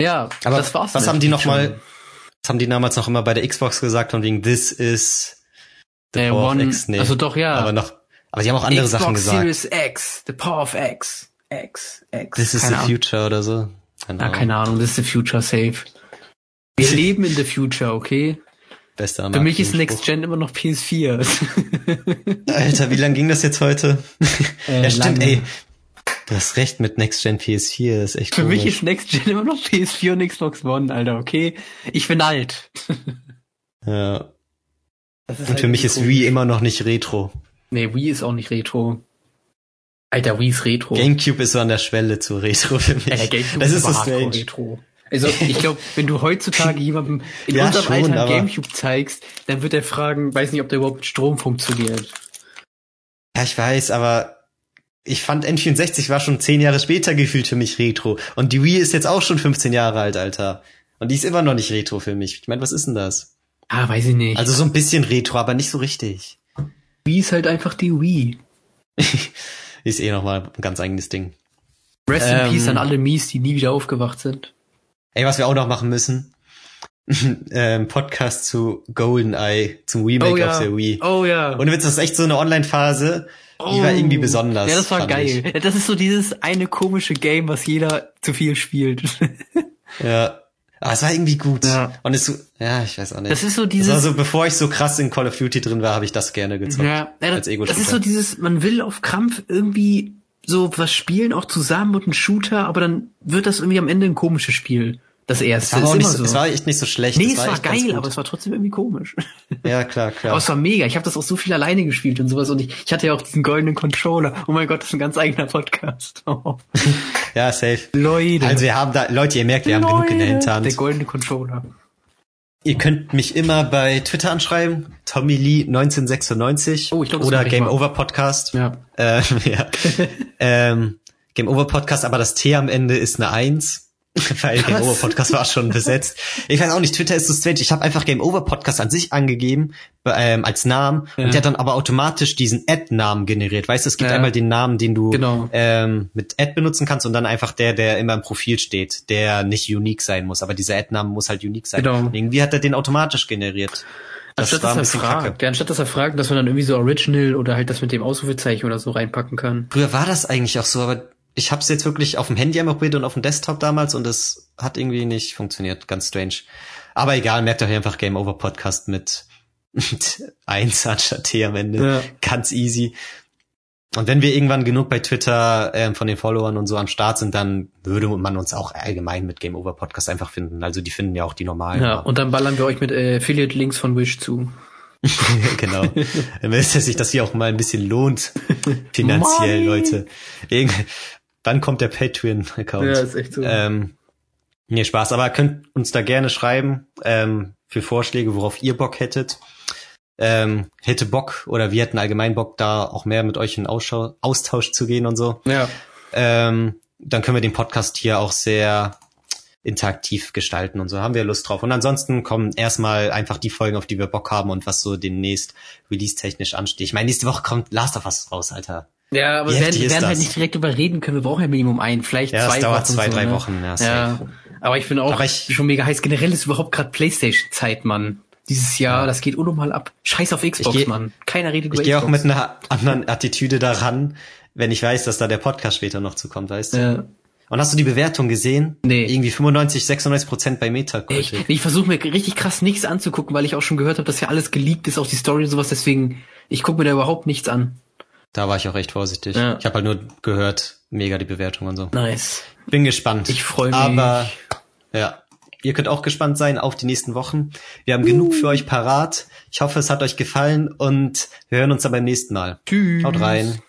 B: Ja,
A: aber das war's. Was haben die nochmal, was haben die damals noch immer bei der Xbox gesagt von wegen This is
B: the äh, Power one, of X? Nee,
A: also
B: doch, ja.
A: Aber noch, aber sie haben auch andere
B: Xbox
A: Sachen gesagt.
B: Series X, the Power of X, X, X.
A: This is keine the Ahnung. future oder so.
B: Keine Ahnung. Ah, keine Ahnung, this is the future safe. Wir *laughs* leben in the future, okay?
A: Bester
B: Für mich ist Next Gen immer noch PS4.
A: Alter, wie lang ging das jetzt heute? *laughs* Äh, ja, stimmt, lange. ey. Du hast recht mit Next Gen PS4, das ist echt
B: Für komisch. mich ist Next Gen immer noch PS4 und Xbox One, Alter, okay? Ich bin alt.
A: ja. *laughs* und halt für mich ist komisch. Wii immer noch nicht Retro.
B: Nee, Wii ist auch nicht Retro. Alter, Wii ist Retro.
A: Gamecube ist so an der Schwelle zu Retro für mich.
B: Alter, Gamecube das ist so strange. Retro. Also ich glaube, wenn du heutzutage *laughs* jemandem in ja, unserem schon, Alter Gamecube zeigst, dann wird er fragen, weiß nicht, ob der überhaupt mit Strom funktioniert.
A: Ja, ich weiß, aber ich fand N64 war schon zehn Jahre später gefühlt für mich Retro. Und die Wii ist jetzt auch schon 15 Jahre alt, Alter. Und die ist immer noch nicht Retro für mich. Ich meine, was ist denn das?
B: Ah, weiß ich nicht.
A: Also so ein bisschen Retro, aber nicht so richtig.
B: Wii ist halt einfach die Wii. *laughs*
A: ist eh nochmal ein ganz eigenes Ding.
B: Rest ähm, in Peace an alle Mies, die nie wieder aufgewacht sind.
A: Ey, was wir auch noch machen müssen. *laughs* ähm, Podcast zu GoldenEye, zum Remake
B: oh, ja.
A: auf der Wii.
B: Oh ja.
A: Und jetzt ist das echt so eine Online-Phase, die war irgendwie oh. besonders.
B: Ja, das war geil. Ich. Das ist so dieses eine komische Game, was jeder zu viel spielt. *laughs*
A: ja. Aber es war irgendwie gut. Ja. Und es so, ja, ich weiß auch nicht.
B: Das ist so dieses.
A: Also bevor ich so krass in Call of Duty drin war, habe ich das gerne gezockt.
B: Ja, ja das, das ist so dieses, man will auf Krampf irgendwie so was spielen, auch zusammen und ein Shooter, aber dann wird das irgendwie am Ende ein komisches Spiel. Das erste.
A: Es war,
B: ist
A: nicht,
B: so.
A: es war echt nicht so schlecht.
B: Nee, es war, war geil, aber es war trotzdem irgendwie komisch. *laughs*
A: Ja, klar, klar.
B: Aber es war mega. Ich habe das auch so viel alleine gespielt und sowas. Und ich, ich hatte ja auch diesen goldenen Controller. Oh mein Gott, das ist ein ganz eigener Podcast. *laughs* Oh.
A: ja, safe.
B: Leute.
A: Also wir haben da, Leute, ihr merkt, wir haben genug in der Hinterhand.
B: Der goldene Controller.
A: Ihr könnt mich immer bei Twitter anschreiben, Tommy Lee 1996
B: oh, ich glaub,
A: oder Game Over Podcast.
B: Ja.
A: Äh, *laughs* ja. ähm, Game Over Podcast, aber das T am Ende ist eine Eins. Weil Game Over Podcast war schon besetzt. Ich weiß auch nicht, Twitter ist so strange. Ich habe einfach Game Over Podcast an sich angegeben ähm, als Namen ja. und der hat dann aber automatisch diesen Ad-Namen generiert. Weißt du, es gibt ja. einmal den Namen, den du
B: genau.
A: ähm, mit Ad benutzen kannst und dann einfach der, der immer im Profil steht, der nicht unique sein muss. Aber dieser Ad-Name muss halt unique sein.
B: Genau.
A: Und irgendwie hat er den automatisch generiert.
B: Das anstatt, war bisschen er fragt, ja, anstatt dass er fragt, dass man dann irgendwie so Original oder halt das mit dem Ausrufezeichen oder so reinpacken kann.
A: Früher war das eigentlich auch so, aber ich habe es jetzt wirklich auf dem Handy einmal probiert und auf dem Desktop damals und es hat irgendwie nicht funktioniert. Ganz strange. Aber egal, merkt euch einfach Game Over Podcast mit, *laughs* mit 1 anstatt T am Ende. Ja. Ganz easy. Und wenn wir irgendwann genug bei Twitter ähm, von den Followern und so am Start sind, dann würde man uns auch allgemein mit Game Over Podcast einfach finden. Also die finden ja auch die normalen.
B: Ja, und dann ballern wir euch mit äh, Affiliate-Links von Wish zu. *laughs*
A: genau. *laughs* Dann es sich das hier auch mal ein bisschen lohnt. Finanziell. Leute. Irgend dann kommt der Patreon-Account.
B: Ja, ist echt so.
A: Ähm, nee, Spaß. Aber könnt uns da gerne schreiben ähm, für Vorschläge, worauf ihr Bock hättet. Ähm, hätte Bock oder wir hätten allgemein Bock, da auch mehr mit euch in Ausschau Austausch zu gehen und so.
B: Ja.
A: Ähm, dann können wir den Podcast hier auch sehr interaktiv gestalten und so haben wir Lust drauf. Und ansonsten kommen erstmal einfach die Folgen, auf die wir Bock haben und was so demnächst release-technisch ansteht. Ich meine, nächste Woche kommt Last of Us raus, Alter.
B: Ja, aber wir werden, wir werden halt nicht direkt überreden können. Wir brauchen ja Minimum ein, vielleicht
A: ja,
B: zwei
A: es dauert
B: Wochen.
A: zwei,
B: so,
A: drei
B: ne?
A: Wochen. Ja,
B: ja. Aber ich bin auch ich, schon mega heiß. Generell ist überhaupt gerade Playstation-Zeit, Mann. Dieses Jahr, ja. das geht unnormal ab. Scheiß auf Xbox, geh, Mann. Keiner redet
A: über
B: ich
A: Xbox. Ich gehe auch mit einer anderen Attitüde daran, wenn ich weiß, dass da der Podcast später noch zukommt, weißt du?
B: Ja.
A: Und hast du die Bewertung gesehen?
B: Nee.
A: Irgendwie 95, 96 Prozent bei Metacritic.
B: Ich, ich versuche mir richtig krass nichts anzugucken, weil ich auch schon gehört habe, dass ja alles geleakt ist, auch die Story und sowas. Deswegen, ich gucke mir da überhaupt nichts an.
A: Da war ich auch echt vorsichtig.
B: Ja.
A: Ich habe halt nur gehört, mega die Bewertung und so.
B: Nice.
A: Bin gespannt.
B: Ich freue mich.
A: Aber ja, ihr könnt auch gespannt sein auf die nächsten Wochen. Wir haben uh. genug für euch parat. Ich hoffe, es hat euch gefallen und wir hören uns dann beim nächsten Mal.
B: Tschüss.
A: Haut rein.